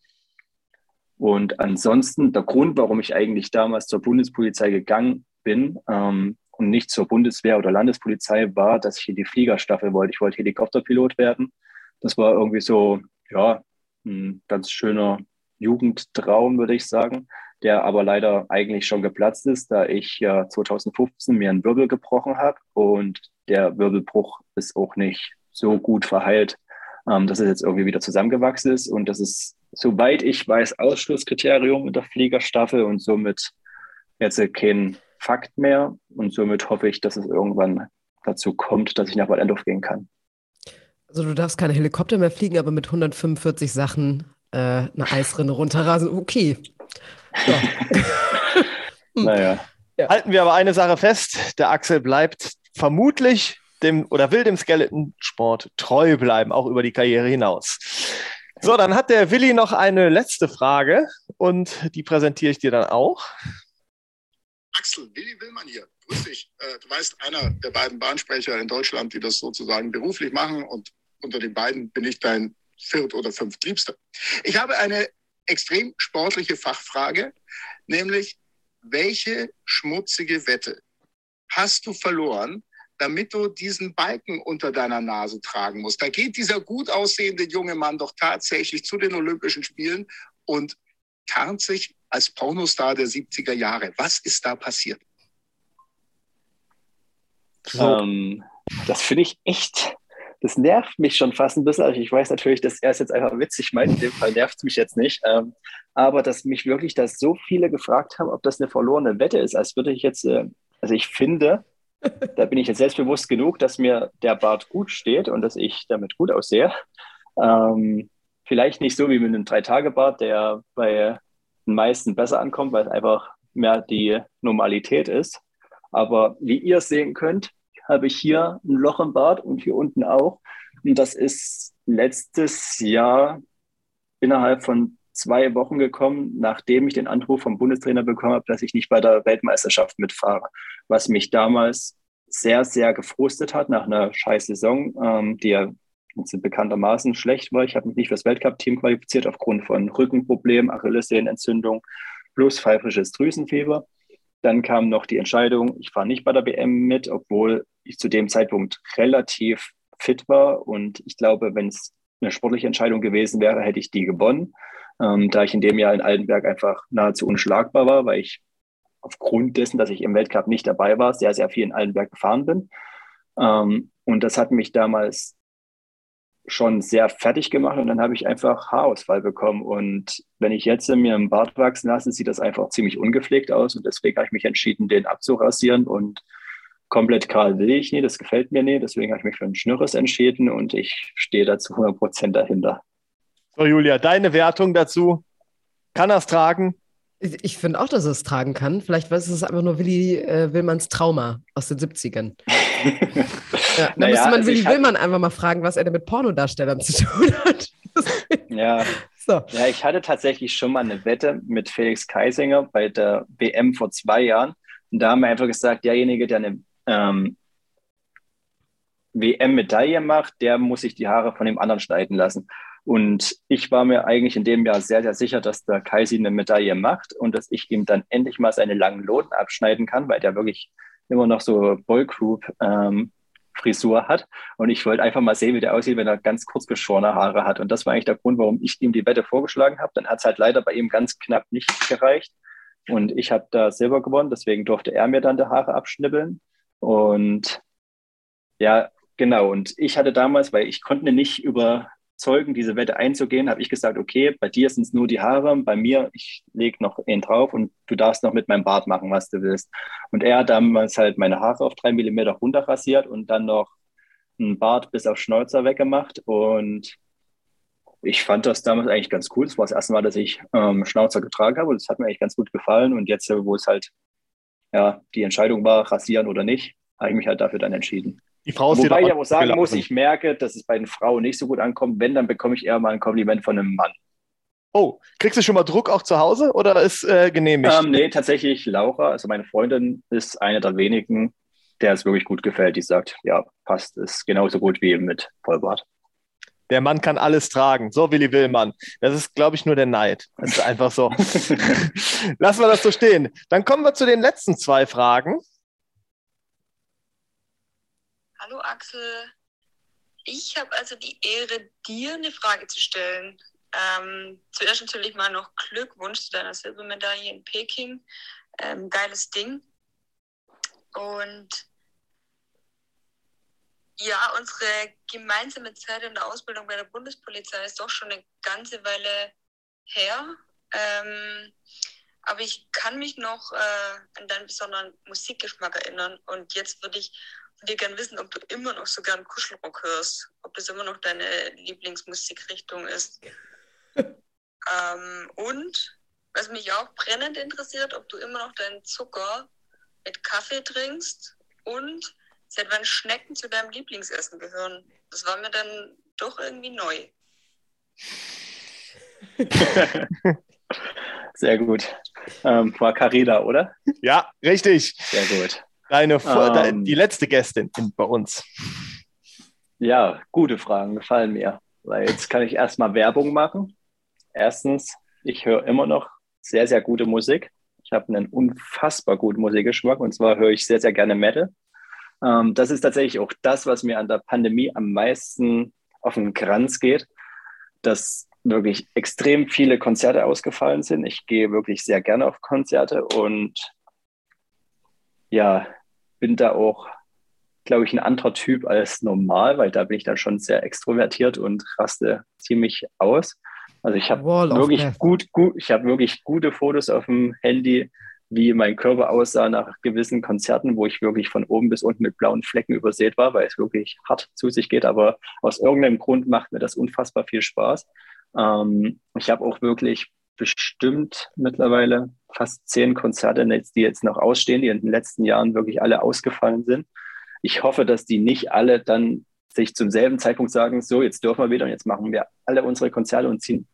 Und ansonsten der Grund, warum ich eigentlich damals zur Bundespolizei gegangen bin ähm, und nicht zur Bundeswehr oder Landespolizei, war, dass ich in die Fliegerstaffel wollte. Ich wollte Helikopterpilot werden das war irgendwie so, ja, ein ganz schöner Jugendtraum, würde ich sagen, der aber leider eigentlich schon geplatzt ist, da ich ja 2015 mir einen Wirbel gebrochen habe und der Wirbelbruch ist auch nicht so gut verheilt, ähm, dass es jetzt irgendwie wieder zusammengewachsen ist und das ist, soweit ich weiß, Ausschlusskriterium in der Fliegerstaffel und somit jetzt kein Fakt mehr und somit hoffe ich, dass es irgendwann dazu kommt, dass ich nach Bad Endorf gehen kann. Also du darfst keine Helikopter mehr fliegen, aber mit 145 Sachen äh, eine Eisrinne runterrasen, okay. Ja. naja. Ja. Halten wir aber eine Sache fest, der Axel bleibt vermutlich dem oder will dem Skeleton-Sport treu bleiben, auch über die Karriere hinaus. So, dann hat der Willi noch eine letzte Frage und die präsentiere ich dir dann auch. Axel, Willi Willmann hier. Grüß dich. Äh, du weißt, einer der beiden Bahnsprecher in Deutschland, die das sozusagen beruflich machen und unter den beiden bin ich dein viert- oder fünftliebster. Ich habe eine extrem sportliche Fachfrage, nämlich welche schmutzige Wette hast du verloren, damit du diesen Balken unter deiner Nase tragen musst? Da geht dieser gut aussehende junge Mann doch tatsächlich zu den Olympischen Spielen und tarnt sich als Pornostar der 70er Jahre. Was ist da passiert? So. Ähm, das finde ich echt das nervt mich schon fast ein bisschen. Also ich weiß natürlich, dass er es jetzt einfach witzig meint. In dem Fall nervt es mich jetzt nicht. Ähm, aber dass mich wirklich, dass so viele gefragt haben, ob das eine verlorene Wette ist, als würde ich jetzt, äh, also ich finde, da bin ich jetzt selbstbewusst genug, dass mir der Bart gut steht und dass ich damit gut aussehe. Ähm, vielleicht nicht so wie mit einem Drei-Tage-Bart, der bei den meisten besser ankommt, weil es einfach mehr die Normalität ist. Aber wie ihr sehen könnt, habe ich hier ein Loch im Bad und hier unten auch. Und das ist letztes Jahr innerhalb von zwei Wochen gekommen, nachdem ich den Anruf vom Bundestrainer bekommen habe, dass ich nicht bei der Weltmeisterschaft mitfahre, was mich damals sehr, sehr gefrustet hat nach einer scheiß Saison, ähm, die ja bekanntermaßen schlecht war. Ich habe mich nicht fürs Weltcup-Team qualifiziert aufgrund von Rückenproblemen, Achillessehnenentzündung plus pfeifrisches Drüsenfieber. Dann kam noch die Entscheidung, ich fahre nicht bei der BM mit, obwohl ich zu dem Zeitpunkt relativ fit war. Und ich glaube, wenn es eine sportliche Entscheidung gewesen wäre, hätte ich die gewonnen. Ähm, da ich in dem Jahr in Altenberg einfach nahezu unschlagbar war, weil ich aufgrund dessen, dass ich im Weltcup nicht dabei war, sehr, sehr viel in Altenberg gefahren bin. Ähm, und das hat mich damals schon sehr fertig gemacht und dann habe ich einfach Haarausfall bekommen. Und wenn ich jetzt mir einen Bart wachsen lasse, sieht das einfach ziemlich ungepflegt aus und deswegen habe ich mich entschieden, den abzurasieren und komplett kahl will ich nie, das gefällt mir nie, deswegen habe ich mich für einen Schnürres entschieden und ich stehe dazu 100% dahinter. So, Julia, deine Wertung dazu? Kann er es tragen? Ich, ich finde auch, dass er es tragen kann. Vielleicht ist es einfach nur Willi äh, Willmanns Trauma aus den 70ern. ja, dann naja, müsste man also Willi Willmann einfach mal fragen, was er denn mit Pornodarstellern zu tun hat. ja, So. Ja, ich hatte tatsächlich schon mal eine Wette mit Felix Keisinger bei der WM vor zwei Jahren. Und da haben wir einfach gesagt, derjenige, der eine ähm, WM-Medaille macht, der muss sich die Haare von dem anderen schneiden lassen. Und ich war mir eigentlich in dem Jahr sehr, sehr sicher, dass der Kaisi eine Medaille macht und dass ich ihm dann endlich mal seine langen Loden abschneiden kann, weil der wirklich immer noch so Boygroup ähm, Frisur hat. Und ich wollte einfach mal sehen, wie der aussieht, wenn er ganz kurz geschorene Haare hat. Und das war eigentlich der Grund, warum ich ihm die Wette vorgeschlagen habe. Dann hat es halt leider bei ihm ganz knapp nicht gereicht. Und ich habe da Silber gewonnen, deswegen durfte er mir dann die Haare abschnibbeln. Und ja, genau. Und ich hatte damals, weil ich konnte nicht über überzeugen, diese Wette einzugehen, habe ich gesagt, okay, bei dir sind es nur die Haare, bei mir, ich lege noch einen drauf und du darfst noch mit meinem Bart machen, was du willst. Und er hat damals halt meine Haare auf drei Millimeter runterrasiert und dann noch einen Bart bis auf Schnäuzer weggemacht und ich fand das damals eigentlich ganz cool. Das war das erste Mal, dass ich ähm, Schnauzer getragen habe und das hat mir eigentlich ganz gut gefallen. Und jetzt, wo es halt ja, die Entscheidung war, rasieren oder nicht, habe ich mich halt dafür dann entschieden. Die Frau ist Wobei ich aber sagen muss, ich merke, dass es bei den Frauen nicht so gut ankommt. Wenn, dann bekomme ich eher mal ein Kompliment von einem Mann. Oh, kriegst du schon mal Druck auch zu Hause oder ist äh, genehmigt? Ähm, nee, tatsächlich Laura, also meine Freundin, ist eine der wenigen, der es wirklich gut gefällt. Die sagt, ja, passt, ist genauso gut wie mit Vollbart. Der Mann kann alles tragen. So, Willi Willmann. Das ist, glaube ich, nur der Neid. Das ist einfach so. Lassen wir das so stehen. Dann kommen wir zu den letzten zwei Fragen. Hallo Axel. Ich habe also die Ehre, dir eine Frage zu stellen. Ähm, zuerst natürlich mal noch Glückwunsch zu deiner Silbermedaille in Peking. Ähm, geiles Ding. Und ja, unsere gemeinsame Zeit in der Ausbildung bei der Bundespolizei ist doch schon eine ganze Weile her. Ähm, aber ich kann mich noch äh, an deinen besonderen Musikgeschmack erinnern. Und jetzt würde ich wir gerne wissen, ob du immer noch so gern Kuschelrock hörst, ob das immer noch deine Lieblingsmusikrichtung ist. ähm, und was mich auch brennend interessiert, ob du immer noch deinen Zucker mit Kaffee trinkst und seit wann Schnecken zu deinem Lieblingsessen gehören. Das war mir dann doch irgendwie neu. Sehr gut. Ähm, war Carina, oder? Ja, richtig. Sehr gut. Deine, ähm, die letzte Gästin bei uns. Ja, gute Fragen gefallen mir. Weil jetzt kann ich erstmal Werbung machen. Erstens, ich höre immer noch sehr, sehr gute Musik. Ich habe einen unfassbar guten Musikgeschmack und zwar höre ich sehr, sehr gerne Metal. Ähm, das ist tatsächlich auch das, was mir an der Pandemie am meisten auf den Kranz geht, dass wirklich extrem viele Konzerte ausgefallen sind. Ich gehe wirklich sehr gerne auf Konzerte und ja, bin da auch, glaube ich, ein anderer Typ als normal, weil da bin ich dann schon sehr extrovertiert und raste ziemlich aus. Also ich habe wirklich gut, gut, ich habe wirklich gute Fotos auf dem Handy, wie mein Körper aussah nach gewissen Konzerten, wo ich wirklich von oben bis unten mit blauen Flecken übersät war, weil es wirklich hart zu sich geht. Aber aus irgendeinem Grund macht mir das unfassbar viel Spaß. Ähm, ich habe auch wirklich bestimmt mittlerweile fast zehn Konzerte, die jetzt noch ausstehen, die in den letzten Jahren wirklich alle ausgefallen sind. Ich hoffe, dass die nicht alle dann sich zum selben Zeitpunkt sagen, so, jetzt dürfen wir wieder und jetzt machen wir alle unsere Konzerte und ziehen,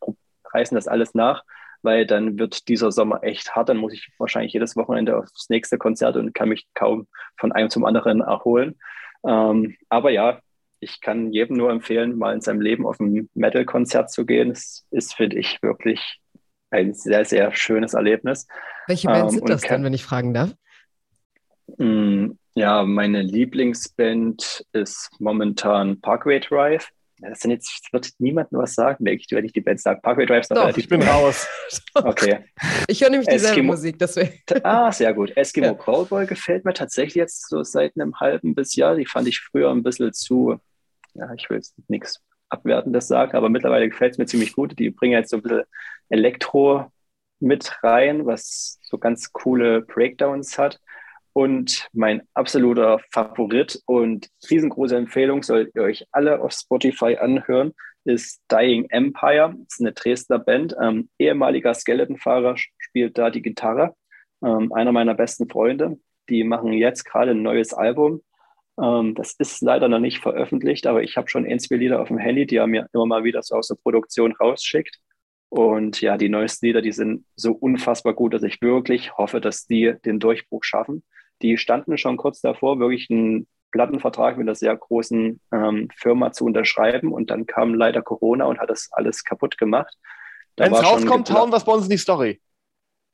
reißen das alles nach, weil dann wird dieser Sommer echt hart. Dann muss ich wahrscheinlich jedes Wochenende aufs nächste Konzert und kann mich kaum von einem zum anderen erholen. Ähm, aber ja, ich kann jedem nur empfehlen, mal in seinem Leben auf ein Metal-Konzert zu gehen. Es ist, finde ich, wirklich ein sehr, sehr schönes Erlebnis. Welche Bands ähm, sind das denn, wenn ich fragen darf? Mm, ja, meine Lieblingsband ist momentan Parkway Drive. Das, sind jetzt, das wird niemandem was sagen, denke ich, wenn ich die Band sage. Parkway Drive ist noch Doch, relativ ich bin raus. okay. Ich höre nämlich dieselbe Eskimo Musik, deswegen. Ah, sehr gut. Eskimo ja. Callboy gefällt mir tatsächlich jetzt so seit einem halben bis Jahr. Die fand ich früher ein bisschen zu, ja, ich will jetzt nichts Abwertendes sagen, aber mittlerweile gefällt es mir ziemlich gut. Die bringen jetzt so ein bisschen Elektro mit rein, was so ganz coole Breakdowns hat. Und mein absoluter Favorit und riesengroße Empfehlung, solltet ihr euch alle auf Spotify anhören, ist Dying Empire. Das ist eine Dresdner Band. Ähm, ehemaliger Skeletonfahrer spielt da die Gitarre. Ähm, einer meiner besten Freunde. Die machen jetzt gerade ein neues Album. Ähm, das ist leider noch nicht veröffentlicht, aber ich habe schon ein, zwei Lieder auf dem Handy, die er mir immer mal wieder so aus der Produktion rausschickt. Und ja, die neuesten Lieder, die sind so unfassbar gut, dass ich wirklich hoffe, dass die den Durchbruch schaffen. Die standen schon kurz davor, wirklich einen Plattenvertrag mit einer sehr großen ähm, Firma zu unterschreiben. Und dann kam leider Corona und hat das alles kaputt gemacht. Wenn es rauskommt, hauen wir es bei uns in die Story.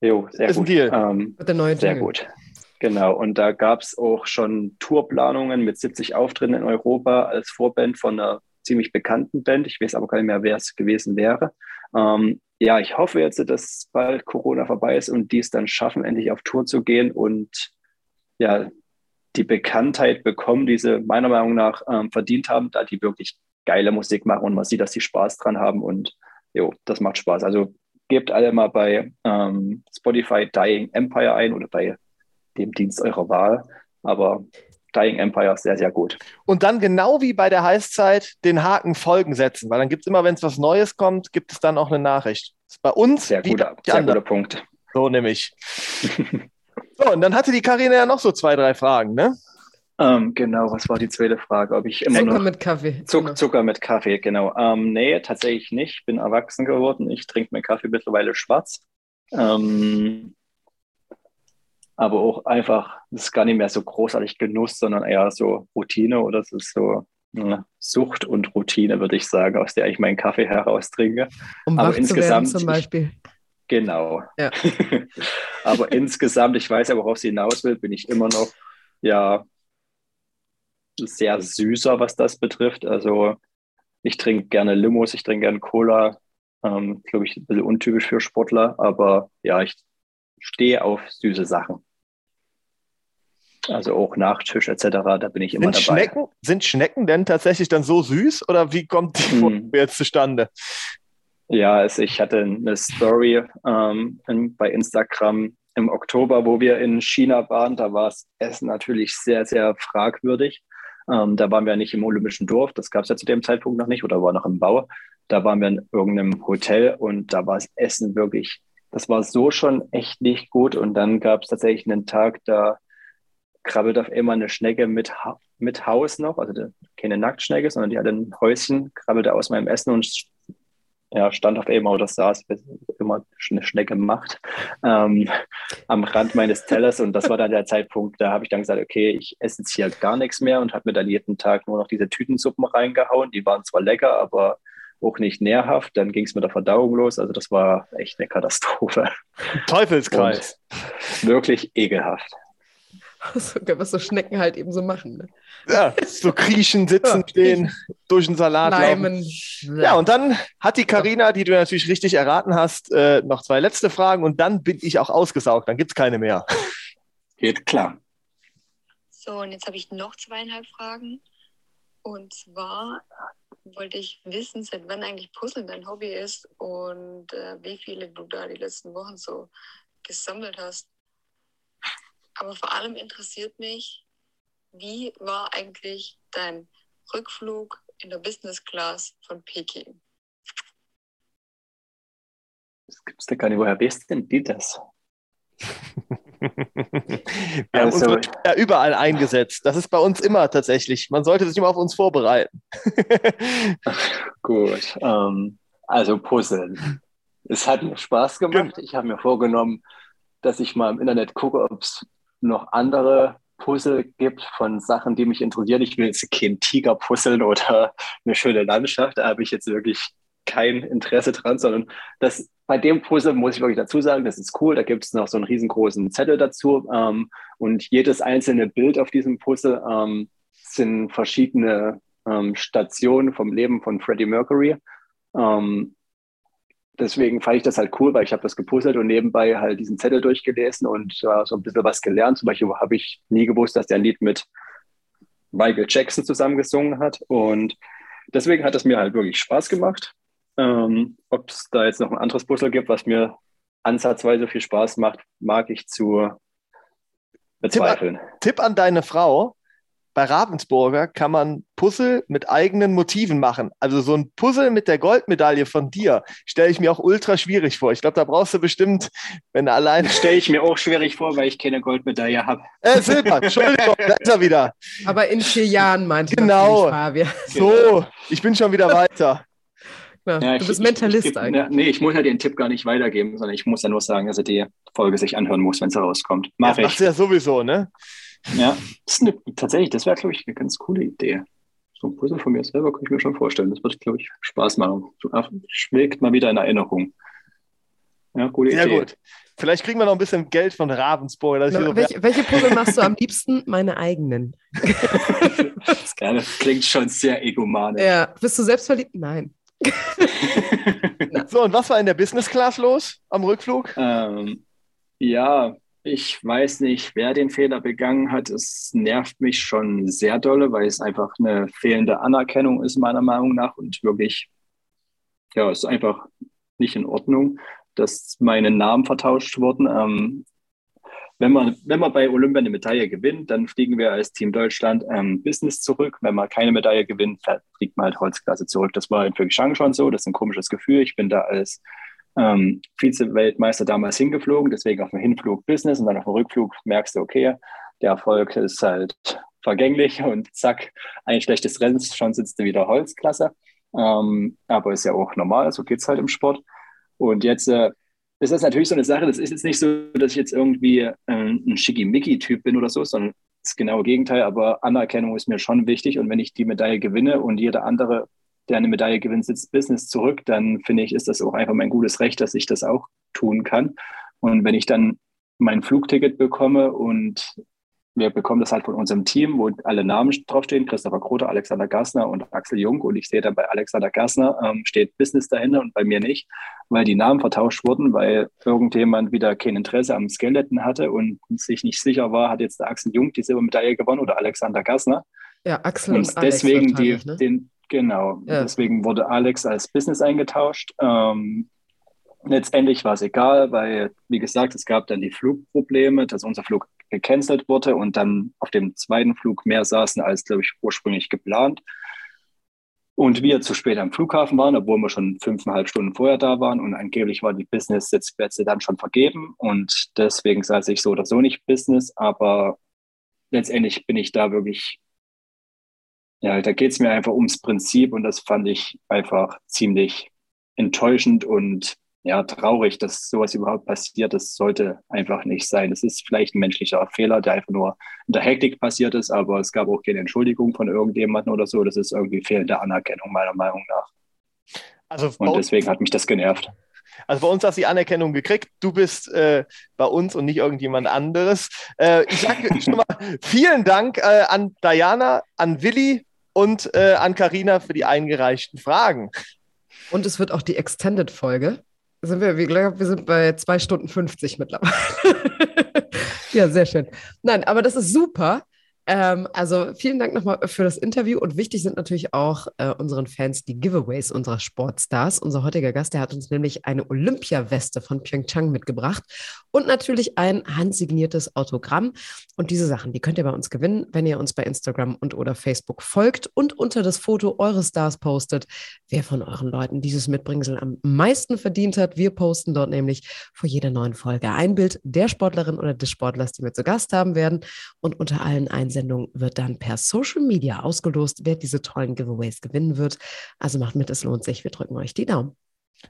Jo, sehr ist gut. ein Deal. Ähm, Mit der neuen sehr Jingle. gut. Genau. Und da gab es auch schon Tourplanungen mit 70 Auftritten in Europa als Vorband von einer ziemlich bekannten Band. Ich weiß aber gar nicht mehr, wer es gewesen wäre. Ähm, ja, ich hoffe jetzt, dass bald Corona vorbei ist und die es dann schaffen, endlich auf Tour zu gehen und ja, die Bekanntheit bekommen, die sie meiner Meinung nach ähm, verdient haben, da die wirklich geile Musik machen und man sieht, dass die Spaß dran haben und jo, das macht Spaß. Also gebt alle mal bei ähm, Spotify Dying Empire ein oder bei dem Dienst eurer Wahl. Aber Dying Empire ist sehr, sehr gut. Und dann genau wie bei der Heißzeit den Haken Folgen setzen, weil dann gibt es immer, wenn es was Neues kommt, gibt es dann auch eine Nachricht. Das ist bei uns Sehr guter, sehr guter Punkt. So nämlich. So, und dann hatte die Karina ja noch so zwei, drei Fragen, ne? Ähm, genau, was war die zweite Frage? Ob ich immer Zucker noch mit Kaffee. Zuck, Genau. Zucker mit Kaffee, genau. Ähm, nee, tatsächlich nicht. Ich bin erwachsen geworden. Ich trinke meinen Kaffee mittlerweile schwarz. Ähm, aber auch einfach, das ist gar nicht mehr so großartig Genuss, sondern eher so Routine oder es ist so ja, Sucht und Routine, würde ich sagen, aus der ich meinen Kaffee heraus trinke. Um aber wach zu werden insgesamt- zum Beispiel. Genau. Ja. Aber insgesamt, ich weiß ja, worauf sie hinaus will, bin ich immer noch ja sehr süßer, was das betrifft. Also ich trinke gerne Limos, ich trinke gerne Cola. Ähm, Glaube ich, ein bisschen untypisch für Sportler, aber ja, ich stehe auf süße Sachen. Also auch Nachtisch etc., da bin ich immer Sind dabei. Schnecken, sind Schnecken denn tatsächlich dann so süß oder wie kommt die Hm. Jetzt zustande? Ja, also ich hatte eine Story ähm, in, bei Instagram im Oktober, wo wir in China waren. Da war das Essen natürlich sehr, sehr fragwürdig. Ähm, da waren wir nicht im Olympischen Dorf, das gab es ja zu dem Zeitpunkt noch nicht oder war noch im Bau. Da waren wir in irgendeinem Hotel und da war das Essen wirklich, das war so schon echt nicht gut. Und dann gab es tatsächlich einen Tag, da krabbelt auf einmal eine Schnecke mit, Ha- mit Haus noch, also keine Nacktschnecke, sondern die hatte ein Häuschen, krabbelte aus meinem Essen und ja, stand auf einmal oder saß, immer eine Schnecke macht, ähm, am Rand meines Tellers. Und das war dann der Zeitpunkt, da habe ich dann gesagt, okay, ich esse jetzt hier gar nichts mehr und habe mir dann jeden Tag nur noch diese Tütensuppen reingehauen. Die waren zwar lecker, aber auch nicht nährhaft. Dann ging es mit der Verdauung los. Also das war echt eine Katastrophe. Teufelskreis. Wirklich ekelhaft. So, was so Schnecken halt eben so machen. Ne? Ja, so kriechen, sitzen, Ja. stehen, durch den Salat laufen. Leimen. Ja, und dann hat die Karina, die du natürlich richtig erraten hast, äh, noch zwei letzte Fragen und dann bin ich auch ausgesaugt. Dann gibt es keine mehr. Geht klar. So, und jetzt habe ich noch zweieinhalb Fragen. Und zwar wollte ich wissen, seit wann eigentlich Puzzeln dein Hobby ist und äh, wie viele du da die letzten Wochen so gesammelt hast. Aber vor allem interessiert mich, wie war eigentlich dein Rückflug in der Business Class von Peking? Das gibt's da gar nicht. Woher weißt denn die das? Wir haben Also- uns ja überall eingesetzt. Das ist bei uns immer tatsächlich. Man sollte sich immer auf uns vorbereiten. Gut, ähm, also Puzzeln. Es hat mir Spaß gemacht. Ich habe mir vorgenommen, dass ich mal im Internet gucke, ob es noch andere Puzzle gibt von Sachen, die mich interessieren. Ich will jetzt kein Tiger puzzeln oder eine schöne Landschaft. Da habe ich jetzt wirklich kein Interesse dran, sondern das, bei dem Puzzle muss ich wirklich dazu sagen, das ist cool. Da gibt es noch so einen riesengroßen Zettel dazu. Ähm, und jedes einzelne Bild auf diesem Puzzle ähm, sind verschiedene ähm, Stationen vom Leben von Freddie Mercury. Ähm, deswegen fand ich das halt cool, weil ich habe das gepuzzelt und nebenbei halt diesen Zettel durchgelesen und äh, so ein bisschen was gelernt. Zum Beispiel habe ich nie gewusst, dass der ein Lied mit Michael Jackson zusammengesungen hat. Und deswegen hat es mir halt wirklich Spaß gemacht. Ähm, Ob es da jetzt noch ein anderes Puzzle gibt, was mir ansatzweise viel Spaß macht, mag ich zu bezweifeln. Tipp an deine Frau. Bei Ravensburger kann man Puzzle mit eigenen Motiven machen. Also so ein Puzzle mit der Goldmedaille von dir stelle ich mir auch ultra schwierig vor. Ich glaube, da brauchst du bestimmt, wenn du alleine. Stelle ich mir auch schwierig vor, weil ich keine Goldmedaille habe. Äh, Silber, Entschuldigung, da ist er wieder. Aber in vier Jahren meinte Genau. Fabian. So, ich bin schon wieder weiter. Ja, Ja, du ich- bist ich- Mentalist ich, geb- eigentlich. Ja, nee, ich muss ja den Tipp gar nicht weitergeben, sondern ich muss ja nur sagen, dass er die Folge sich anhören muss, wenn sie rauskommt. Mach Das machst ich. du ja sowieso, ne? Ja, das ist eine, tatsächlich, das wäre, glaube ich, eine ganz coole Idee. So ein Puzzle von mir selber kann ich mir schon vorstellen. Das wird, glaube ich, Spaß machen. So, ach, schwelgt mal wieder in Erinnerung. Ja, gute Sehr Idee. gut. Vielleicht kriegen wir noch ein bisschen Geld von Ravensburg. Na, so welche, welche Puzzle machst du am liebsten? Meine eigenen. Ja, das klingt schon sehr egomanisch. Ja, bist du selbst verliebt? Nein. so, und was war in der Business Class los am Rückflug? Ähm, ja, ich weiß nicht, wer den Fehler begangen hat. Es nervt mich schon sehr dolle, weil es einfach eine fehlende Anerkennung ist, meiner Meinung nach. Und wirklich, ja, es ist einfach nicht in Ordnung, dass meine Namen vertauscht wurden. Ähm, wenn man, wenn man bei Olympia eine Medaille gewinnt, dann fliegen wir als Team Deutschland ähm, Business zurück. Wenn man keine Medaille gewinnt, fliegt man halt Holzklasse zurück. Das war in Pyeongchang schon so. Das ist ein komisches Gefühl. Ich bin da als ähm, Vize-Weltmeister damals hingeflogen, deswegen auf dem Hinflug Business und dann auf dem Rückflug merkst du, okay, der Erfolg ist halt vergänglich und zack, ein schlechtes Rennen, schon sitzt du wieder Holzklasse. Ähm, aber ist ja auch normal, so geht's halt im Sport. Und jetzt äh, ist das natürlich so eine Sache, das ist jetzt nicht so, dass ich jetzt irgendwie äh, ein Schickimicki-Typ bin oder so, sondern das genaue Gegenteil, aber Anerkennung ist mir schon wichtig und wenn ich die Medaille gewinne und jeder andere der eine Medaille gewinnt, sitzt Business zurück, dann finde ich, ist das auch einfach mein gutes Recht, dass ich das auch tun kann. Und wenn ich dann mein Flugticket bekomme und wir bekommen das halt von unserem Team, wo alle Namen draufstehen, Christopher Kroter, Alexander Gassner und Axel Jung. Und ich sehe dann bei Alexander Gassner ähm, steht Business dahinter und bei mir nicht, weil die Namen vertauscht wurden, weil irgendjemand wieder kein Interesse am Skeleton hatte und sich nicht sicher war, hat jetzt der Axel Jung die Silbermedaille gewonnen oder Alexander Gassner. Ja, Axel und, Und deswegen die, ne? den, genau, Ja. deswegen wurde Alex als Business eingetauscht. Ähm, letztendlich war es egal, weil, wie gesagt, es gab dann die Flugprobleme, dass unser Flug gecancelt wurde und dann auf dem zweiten Flug mehr saßen als, glaube ich, ursprünglich geplant. Und wir zu spät am Flughafen waren, obwohl wir schon fünfeinhalb Stunden vorher da waren und angeblich waren die Business-Sitzplätze dann schon vergeben und deswegen saß ich so oder so nicht Business, aber letztendlich bin ich da wirklich ja, da geht es mir einfach ums Prinzip und das fand ich einfach ziemlich enttäuschend und ja, traurig, dass sowas überhaupt passiert. Das sollte einfach nicht sein. Das ist vielleicht ein menschlicher Fehler, der einfach nur in der Hektik passiert ist, aber es gab auch keine Entschuldigung von irgendjemandem oder so. Das ist irgendwie fehlende Anerkennung, meiner Meinung nach. Also Und deswegen hat mich das genervt. also bei uns hast du die Anerkennung gekriegt. Du bist äh, bei uns und nicht irgendjemand anderes. Äh, ich sage schon mal vielen Dank äh, an Diana, an Willi und äh, an Karina für die eingereichten Fragen. Und es wird auch die Extended-Folge. Sind wir, gesagt, wir sind bei 2 Stunden 50 mittlerweile. ja, sehr schön. Nein, aber das ist super. Ähm, also vielen Dank nochmal für das Interview und wichtig sind natürlich auch äh, unseren Fans die Giveaways unserer Sportstars. Unser heutiger Gast, der hat uns nämlich eine Olympia-Weste von Pyeongchang mitgebracht und natürlich ein handsigniertes Autogramm. Und diese Sachen, die könnt ihr bei uns gewinnen, wenn ihr uns bei Instagram und oder Facebook folgt und unter das Foto eures Stars postet, wer von euren Leuten dieses Mitbringsel am meisten verdient hat. Wir posten dort nämlich vor jeder neuen Folge ein Bild der Sportlerin oder des Sportlers, die wir zu Gast haben werden. Und unter allen Einsendungen wird dann per Social Media ausgelost, wer diese tollen Giveaways gewinnen wird. Also macht mit, es lohnt sich. Wir drücken euch die Daumen.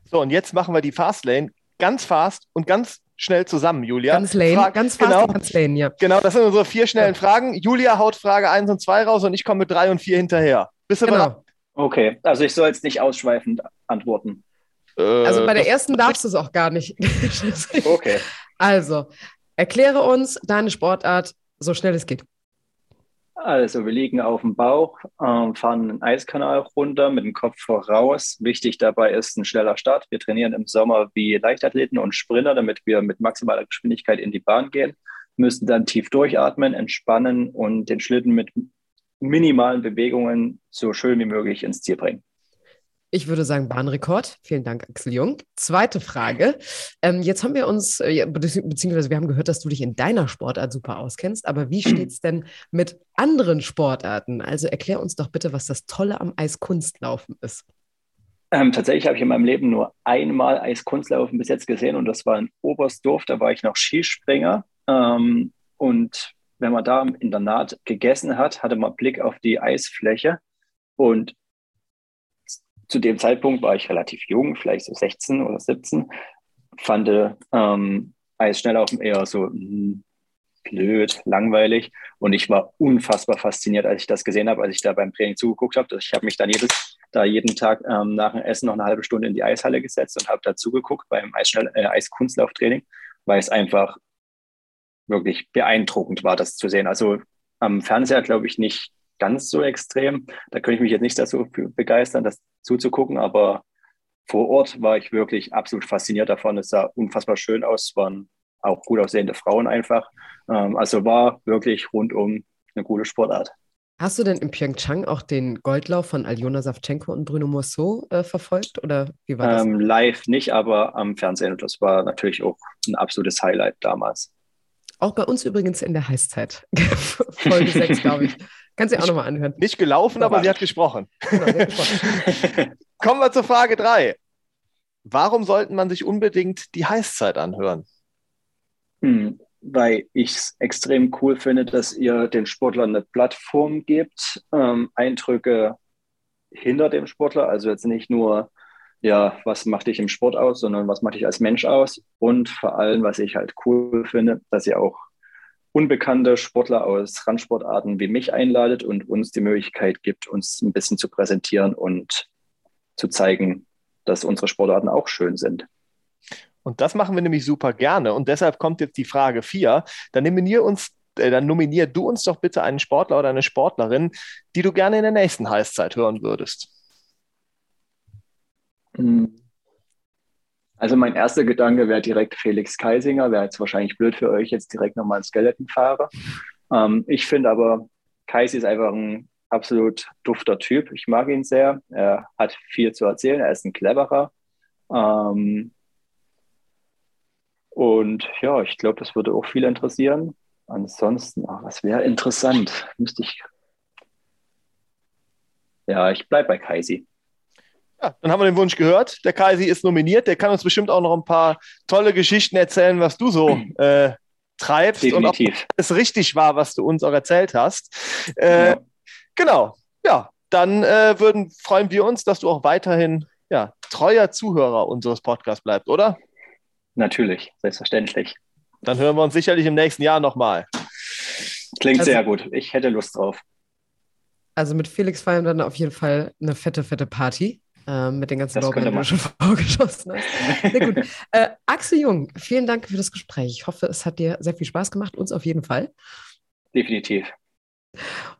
So, und jetzt machen wir die Fastlane ganz fast und ganz schnell zusammen, Julia. Ganz lane, Frag- ganz fast genau, ganz lane, ja. genau, das sind unsere vier schnellen Fragen. Julia haut Frage 1 und 2 raus und ich komme mit 3 und 4 hinterher. Bist du bereit? Genau. Okay, also ich soll jetzt nicht ausschweifend antworten. Äh, Also bei der das- ersten darfst du es auch gar nicht. Okay. Also, erkläre uns deine Sportart so schnell es geht. Also wir liegen auf dem Bauch, ähm, fahren einen Eiskanal runter mit dem Kopf voraus. Wichtig dabei ist ein schneller Start. Wir trainieren im Sommer wie Leichtathleten und Sprinter, damit wir mit maximaler Geschwindigkeit in die Bahn gehen. Müssen dann tief durchatmen, entspannen und den Schlitten mit minimalen Bewegungen so schön wie möglich ins Ziel bringen. Ich würde sagen Bahnrekord. Vielen Dank, Axel Jung. Zweite Frage. Ähm, jetzt haben wir uns, äh, beziehungsweise wir haben gehört, dass du dich in deiner Sportart super auskennst. Aber wie steht es denn mit anderen Sportarten? Also erklär uns doch bitte, was das Tolle am Eiskunstlaufen ist. Ähm, tatsächlich habe ich in meinem Leben nur einmal Eiskunstlaufen bis jetzt gesehen und das war in Oberstdorf. Da war ich noch Skispringer. Ähm, und wenn man da im Internat gegessen hat, hatte man Blick auf die Eisfläche. Und zu dem Zeitpunkt war ich relativ jung, vielleicht so 16 oder 17, fand ähm, Eisschnelllaufen eher so mh, hm, blöd, langweilig. Und ich war unfassbar fasziniert, als ich das gesehen habe, als ich da beim Training zugeguckt habe. Ich habe mich dann jedes, da jeden Tag ähm, nach dem Essen noch eine halbe Stunde in die Eishalle gesetzt und habe da zugeguckt beim äh, Eiskunstlauftraining, weil es einfach wirklich beeindruckend war, das zu sehen. Also am Fernseher glaube ich nicht ganz so extrem. Da könnte ich mich jetzt nicht dazu begeistern, das zuzugucken, aber vor Ort war ich wirklich absolut fasziniert davon. Es sah unfassbar schön aus, es waren auch gut aussehende Frauen einfach. Ähm, also war wirklich rundum eine gute Sportart. Hast du denn in Pyeongchang auch den Goldlauf von Aljona Savchenko und Bruno Mousseau äh, verfolgt oder wie war das? Ähm, live nicht, aber am Fernsehen. Das war natürlich auch ein absolutes Highlight damals. Auch bei uns übrigens in der Heißzeit. Folge 6, glaube ich. Kannst du dir auch nochmal anhören. Nicht gelaufen, aber, aber sie hat gesprochen. Genau, sie hat gesprochen. Kommen wir zur Frage 3. Warum sollten man sich unbedingt die Heißzeit anhören? Hm, weil ich es extrem cool finde, dass ihr den Sportlern eine Plattform gebt, ähm, Eindrücke hinter dem Sportler, also jetzt nicht nur, ja, was macht dich im Sport aus, sondern was macht dich als Mensch aus und vor allem, was ich halt cool finde, dass ihr auch unbekannte Sportler aus Randsportarten wie mich einladet und uns die Möglichkeit gibt, uns ein bisschen zu präsentieren und zu zeigen, dass unsere Sportarten auch schön sind. Und das machen wir nämlich super gerne. Und deshalb kommt jetzt die Frage 4. Dann nominier uns äh, dann nominier du uns doch bitte einen Sportler oder eine Sportlerin, die du gerne in der nächsten Heißzeit hören würdest. Hm. Also mein erster Gedanke wäre direkt Felix Keisinger. Wäre jetzt wahrscheinlich blöd für euch, jetzt direkt nochmal ein Skeleton fahre. Ähm, ich finde aber, Kaisi ist einfach ein absolut dufter Typ. Ich mag ihn sehr. Er hat viel zu erzählen. Er ist ein cleverer. Ähm, und ja, ich glaube, das würde auch viele interessieren. Ansonsten, ach, was wäre interessant? Müsste ich. Ja, ich bleibe bei Kaisi. Ja, dann haben wir den Wunsch gehört. Der Kaisi ist nominiert. Der kann uns bestimmt auch noch ein paar tolle Geschichten erzählen, was du so äh, treibst Definitiv. und ob es richtig war, was du uns auch erzählt hast. Äh, ja. Genau. Ja, dann äh, würden, freuen wir uns, dass du auch weiterhin ja, treuer Zuhörer unseres Podcasts bleibst, oder? Natürlich, selbstverständlich. Dann hören wir uns sicherlich im nächsten Jahr nochmal. Klingt also, sehr gut. Ich hätte Lust drauf. Also mit Felix feiern wir dann auf jeden Fall eine fette, fette Party. Äh, mit den ganzen Lorbeeren, die du schon vorgeschossen hast. Sehr gut. Äh, Axel Jung, vielen Dank für das Gespräch. Ich hoffe, es hat dir sehr viel Spaß gemacht, uns auf jeden Fall. Definitiv.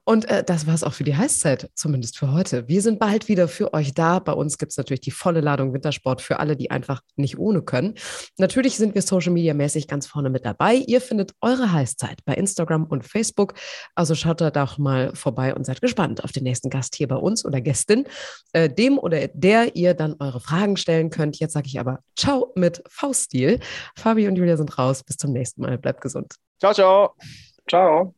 Und äh, das war es auch für die Heißzeit, zumindest für heute. Wir sind bald wieder für euch da. Bei uns gibt es natürlich die volle Ladung Wintersport für alle, die einfach nicht ohne können. Natürlich sind wir Social Media mäßig ganz vorne mit dabei. Ihr findet eure Heißzeit bei Instagram und Facebook. Also schaut da doch mal vorbei und seid gespannt auf den nächsten Gast hier bei uns oder Gästin, äh, dem oder der ihr dann eure Fragen stellen könnt. Jetzt sage ich aber Ciao mit V-Stil. Fabi und Julia sind raus. Bis zum nächsten Mal. Bleibt gesund. Ciao, ciao. Ciao.